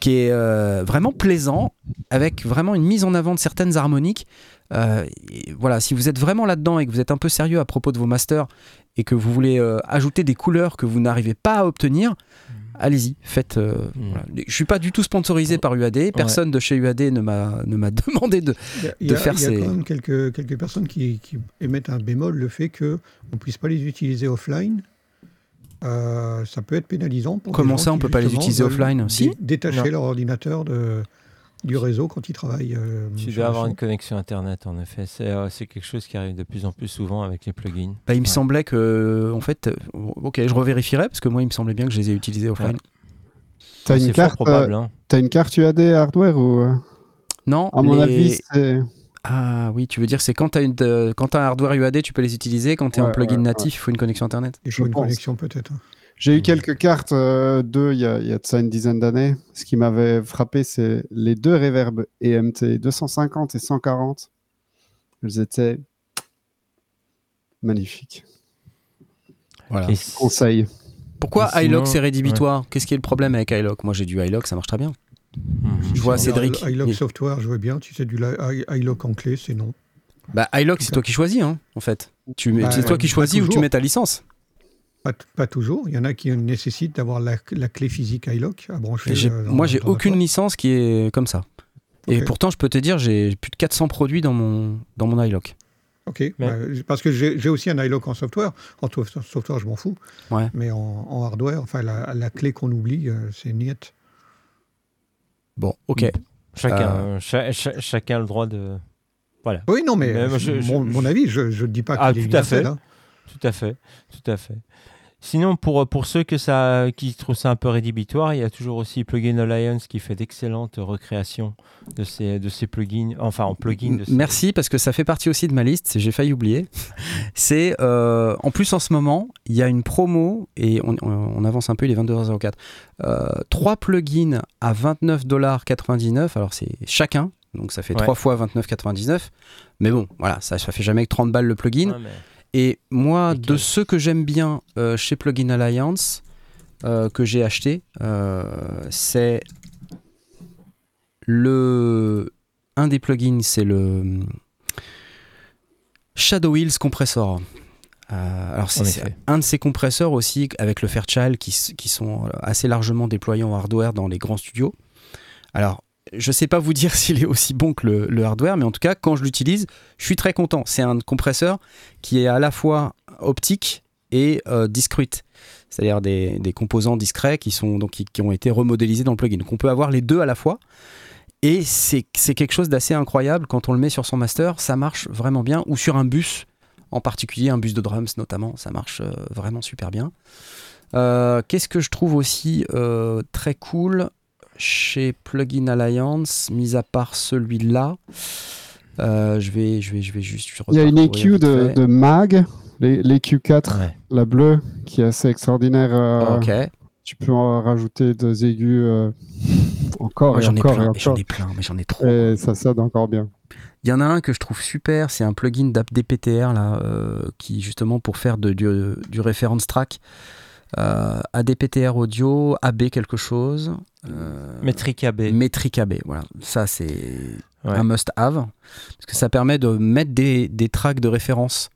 qui est euh, vraiment plaisant, avec vraiment une mise en avant de certaines harmoniques. Euh, voilà, si vous êtes vraiment là-dedans et que vous êtes un peu sérieux à propos de vos masters et que vous voulez euh, ajouter des couleurs que vous n'arrivez pas à obtenir, allez-y, faites. euh, Mm. voilà. Je suis pas du tout sponsorisé par UAD. Personne de chez UAD ne m'a ne m'a demandé de. Y a, il de y a- faire il y a ces- quand même quelques, quelques personnes qui, qui émettent un bémol, le fait qu'on ne puisse pas les utiliser offline. Euh, ça peut être pénalisant. Pour Comment ça, on peut pas les utiliser offline? Si? Détacher Non. leur ordinateur de, du réseau quand ils travaillent. euh, Tu dois avoir une connexion Internet, en effet. C'est euh, c'est quelque chose qui arrive de plus en plus souvent avec les plugins. Bah, il me Ouais. semblait que, en fait, euh, ok, je revérifierai parce que moi, il me semblait bien que je les ai utilisés offline. Ouais. T'as une, carte, probable. euh, hein. t'as une carte UAD hardware ou Non, À mon les- avis, c'est. Ah oui, tu veux dire, c'est quand tu as, une, euh, quand t'as un hardware UAD, tu peux les utiliser. Quand tu es Ouais, un plugin ouais, natif, il faut une connexion Internet. Il je faut une pense. connexion peut-être. J'ai eu quelques cartes, euh, deux, il y, a, il y a de ça une dizaine d'années. Ce qui m'avait frappé, c'est les deux reverb EMT 250 et 140. Elles étaient magnifiques. Voilà. Et Conseil. Pourquoi iLock c'est rédhibitoire Qu'est-ce qui est le problème avec iLock? Moi j'ai du iLock, ça marche très bien. Mhm. Je vois Cédric. iLock il- Software, je veux bien. Si c'est du iLock en clé, c'est non. Bah iLock c'est toi qui choisis hein, en fait. Tu mets- Bah, c'est toi qui choisis où tu mets ta licence. Pas, toujours. Il y en a qui nécessitent d'avoir la, la clé physique iLock à brancher. Euh, dans- moi j'ai aucune licence qui est comme ça. Et pourtant je peux te dire j'ai plus de 400 produits dans mon dans mon iLock. Ok, Mais- ouais, parce que j'ai aussi un iLock en software. En software, je m'en fous. Ouais. Mais en, en hardware, enfin, la, la clé qu'on oublie, euh, c'est niet. Bon, ok. Chacun, Euh. cha- chacun a le droit de. Voilà. Oui, non, mais, Mais moi, je- mon, je- mon avis, je ne dis pas Ah, qu'il est tout à fait. hein. Tout à fait, tout à fait. Sinon, pour, pour ceux que ça, qui trouvent ça un peu rédhibitoire, il y a toujours aussi Plugin Alliance qui fait d'excellentes recréations de ces, de ces plugins, enfin en plugin. De ces- Merci parce que ça fait partie aussi de ma liste, j'ai failli oublier. C'est euh, en plus en ce moment, il y a une promo et on, on- on avance un peu, il est 22h04. Euh, trois plugins à 29,99$, alors c'est chacun, donc ça fait Ouais. trois fois 29,99$. Mais bon, voilà, ça, ça fait jamais que 30 balles le plugin. Ouais, mais- Et moi, de ceux que j'aime bien euh, chez Plugin Alliance, euh, que j'ai acheté, euh, c'est le. Un des plugins, c'est le Shadow Hills Compressor. Euh, alors, c'est un de ces compresseurs aussi avec le Fairchild qui, qui sont assez largement déployés en hardware dans les grands studios. Alors, je sais pas vous dire s'il est aussi bon que le, hardware, mais en tout cas, quand je l'utilise, je suis très content. C'est un compresseur qui est à la fois optique et euh, discrete, c'est-à-dire des, composants discrets qui, sont, donc, qui, ont été remodélisés dans le plugin. Donc on peut avoir les deux à la fois. Et c'est c'est quelque chose d'assez incroyable quand on le met sur son master, ça marche vraiment bien, ou sur un bus en particulier, un bus de drums notamment, ça marche euh, vraiment super bien. Euh, Qu'est-ce que je trouve aussi euh, très cool? Chez Plugin Alliance, mis à part celui-là euh, je, vais, je, vais, je vais juste. Il y a une EQ vite de, MAG, les, les Q4, Ouais. la bleue, qui est assez extraordinaire. euh, Ok. Tu peux en rajouter deux aigus euh, encore Moi, et j'en ai encore plein, mais j'en ai plein, mais j'en ai trop. Et ça sonne encore bien. Il y en a un que je trouve super, c'est un plugin d'app DPTR là, euh, qui justement pour faire de, du, du reference track, ADPTR audio, AB quelque chose, euh, Métrique AB. métrique AB. Voilà, ça c'est Ouais. un must-have parce que ça permet de mettre des, des tracks de référence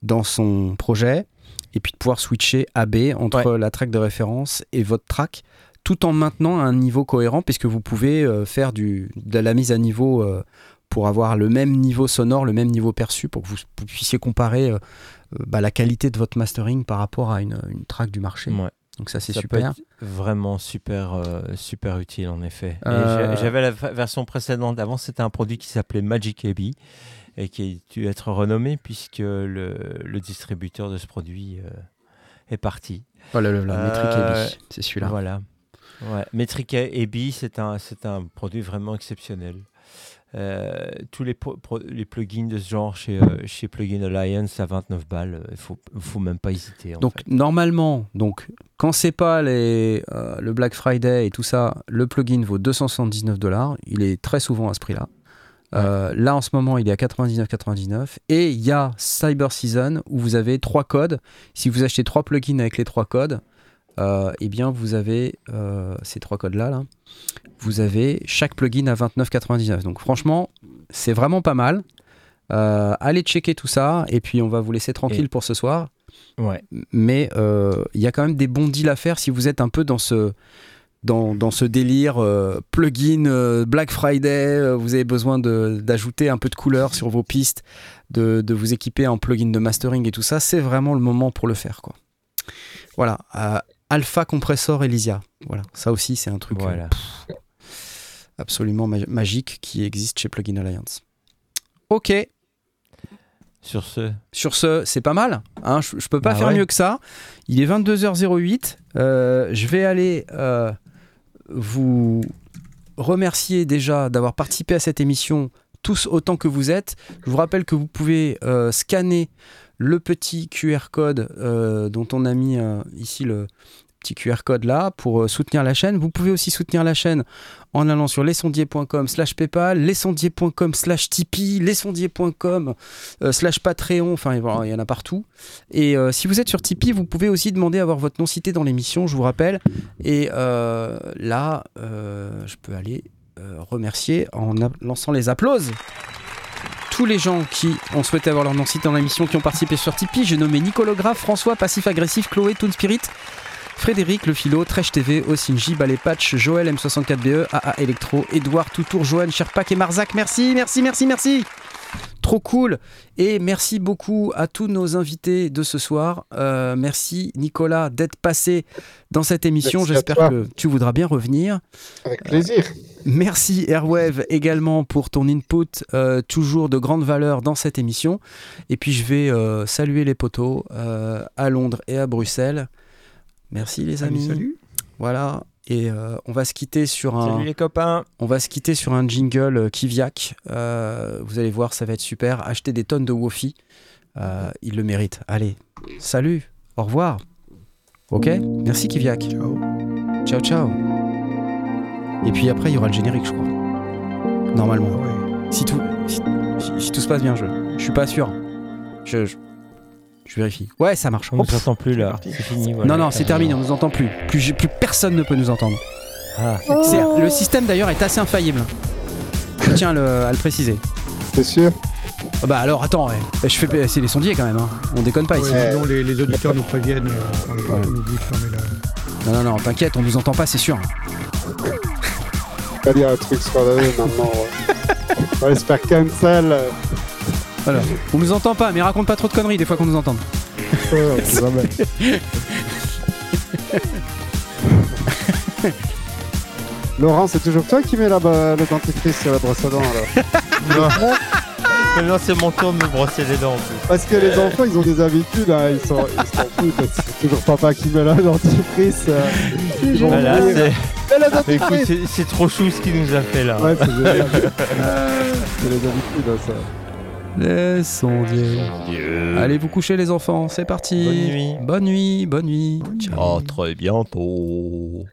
dans son projet et puis de pouvoir switcher AB entre la track de référence et votre track tout en maintenant un niveau cohérent puisque vous pouvez euh, faire du, de la mise à niveau euh, pour avoir le même niveau sonore, le même niveau perçu pour que vous, puissiez comparer euh, euh, bah, la qualité de votre mastering par rapport à une, une track du marché. Ouais. Donc ça c'est super. peut être vraiment super, euh, super utile en effet. Et Euh, J'avais la version précédente d'avant, c'était un produit qui s'appelait Magic AB et qui a dû être renommé puisque le, le distributeur de ce produit euh, est parti. Oh là là, Euh, AB, c'est celui-là. Voilà. Ouais. Metric AB, c'est un, c'est un produit vraiment exceptionnel. Euh, tous les, plugins de ce genre chez, euh, chez Plugin Alliance à 29 balles, euh, il faut, faut même pas hésiter. en Donc fait. normalement, donc quand c'est pas les, le Black Friday et tout ça, le plugin vaut 279 dollars. Il est très souvent à ce prix-là. Euh, là en ce moment, il est à 99,99 et il y a Cyber Season où vous avez trois codes. Si vous achetez trois plugins avec les trois codes, eh bien vous avez euh, ces trois codes-là. Là, vous avez chaque plugin à 29,99. Donc franchement, c'est vraiment pas mal. Euh, allez checker tout ça et puis on va vous laisser tranquille Et- pour ce soir Ouais. mais euh, il y a quand même des bons deals à faire si vous êtes un peu dans ce, dans, dans ce délire euh, plugin euh, Black Friday, euh, vous avez besoin d'ajouter un peu de couleur sur vos pistes, de, de vous équiper en plugin de mastering et tout ça, c'est vraiment le moment pour le faire. Quoi. Voilà, euh, Alpha Compressor Elysia, voilà, ça aussi c'est un truc euh, absolument ma- magique qui existe chez Plugin Alliance. Ok, Sur ce, sur ce, c'est pas mal. Hein, je, je peux pas Bah faire ouais. mieux que ça. Il est 22h08. Euh, je vais aller euh, vous remercier déjà d'avoir participé à cette émission, tous autant que vous êtes. Je vous rappelle que vous pouvez euh, scanner le petit QR code euh, dont on a mis euh, ici le petit QR code là pour euh, soutenir la chaîne. Vous pouvez aussi soutenir la chaîne en allant sur lesondiers.com slash paypal, lesondiers.com slash tipeee, lesondiers.com slash patreon, enfin il y en a partout. Et si vous êtes sur Tipeee, vous pouvez aussi demander à avoir votre nom cité dans l'émission, je vous rappelle. Et là, je peux aller remercier en lançant les applauses tous les gens qui ont souhaité avoir leur nom cité dans l'émission, qui ont participé sur Tipeee. J'ai nommé Nicolographe, François, Passif Agressif, Chloé, Toon Spirit, Frédéric, Le Philo, Trèche TV, Osinji, Ballet Patch, Joël M64BE, AA Electro, Edouard, Toutour, Johan, Sherpak et Marzac. Merci, merci, merci, merci. Trop cool. Et merci beaucoup à tous nos invités de ce soir. Euh, merci Nicolas d'être passé dans cette émission. J'espère que tu voudras bien revenir. Avec plaisir. Merci Airwave également pour ton input, euh, toujours de grande valeur dans cette émission. Et puis je vais euh, saluer les poteaux euh, à Londres et à Bruxelles. Merci les Salut, amis. salut. Voilà. Et euh, on va se quitter sur un. Salut les copains. On va se quitter sur un jingle euh, Kiviak. Euh, vous allez voir, ça va être super. Achetez des tonnes de Wofi. Euh, il le mérite. Allez, salut, au revoir. Ok? Merci Kiviak. Ciao. Ciao, ciao. Et puis après, il y aura le générique, je crois. Normalement. Ouais. Si tout, si, si- si tout se passe bien, je, je suis pas sûr. Je, je, je vérifie. Ouais, ça marche. On ne s'entend plus là. C'est fini. voilà. Non, non, c'est terminé, on nous entend plus. Plus, personne ne peut nous entendre. Ah. C'est- Le système d'ailleurs est assez infaillible. Je tiens à le, à le préciser. C'est sûr. Ah Bah alors attends, ouais. je fais c'est les sondiers quand même. hein. On déconne pas ici. Ouais, sinon, les, les auditeurs nous préviennent euh, quand Ouais. on oublie de fermer la. Non, non, non, t'inquiète, on nous entend pas, c'est sûr. Y a un truc sur la maintenant. On va se faire cancel. Voilà. On nous entend pas, mais raconte pas trop de conneries des fois qu'on nous entend. ouais, on sait jamais. Laurent, c'est toujours toi qui mets la, le dentifrice sur la brosse à dents alors Non, Maintenant, c'est mon tour de me brosser les dents. en plus. Parce que les enfants, ils ont des habitudes, hein, ils s'en ils s'en foutent. C'est toujours papa qui met la dentifrice. euh, ils vont Voilà, rire. c'est- Mets la Écoute, dentifrice c'est- c'est trop chou ce qu'il nous a fait là. Ouais, c'est génial. c'est les habitudes, hein, ça. Les sondiers. Allez vous coucher les enfants, c'est parti. Bonne nuit. Bonne nuit, bonne nuit. Ciao. À très bientôt.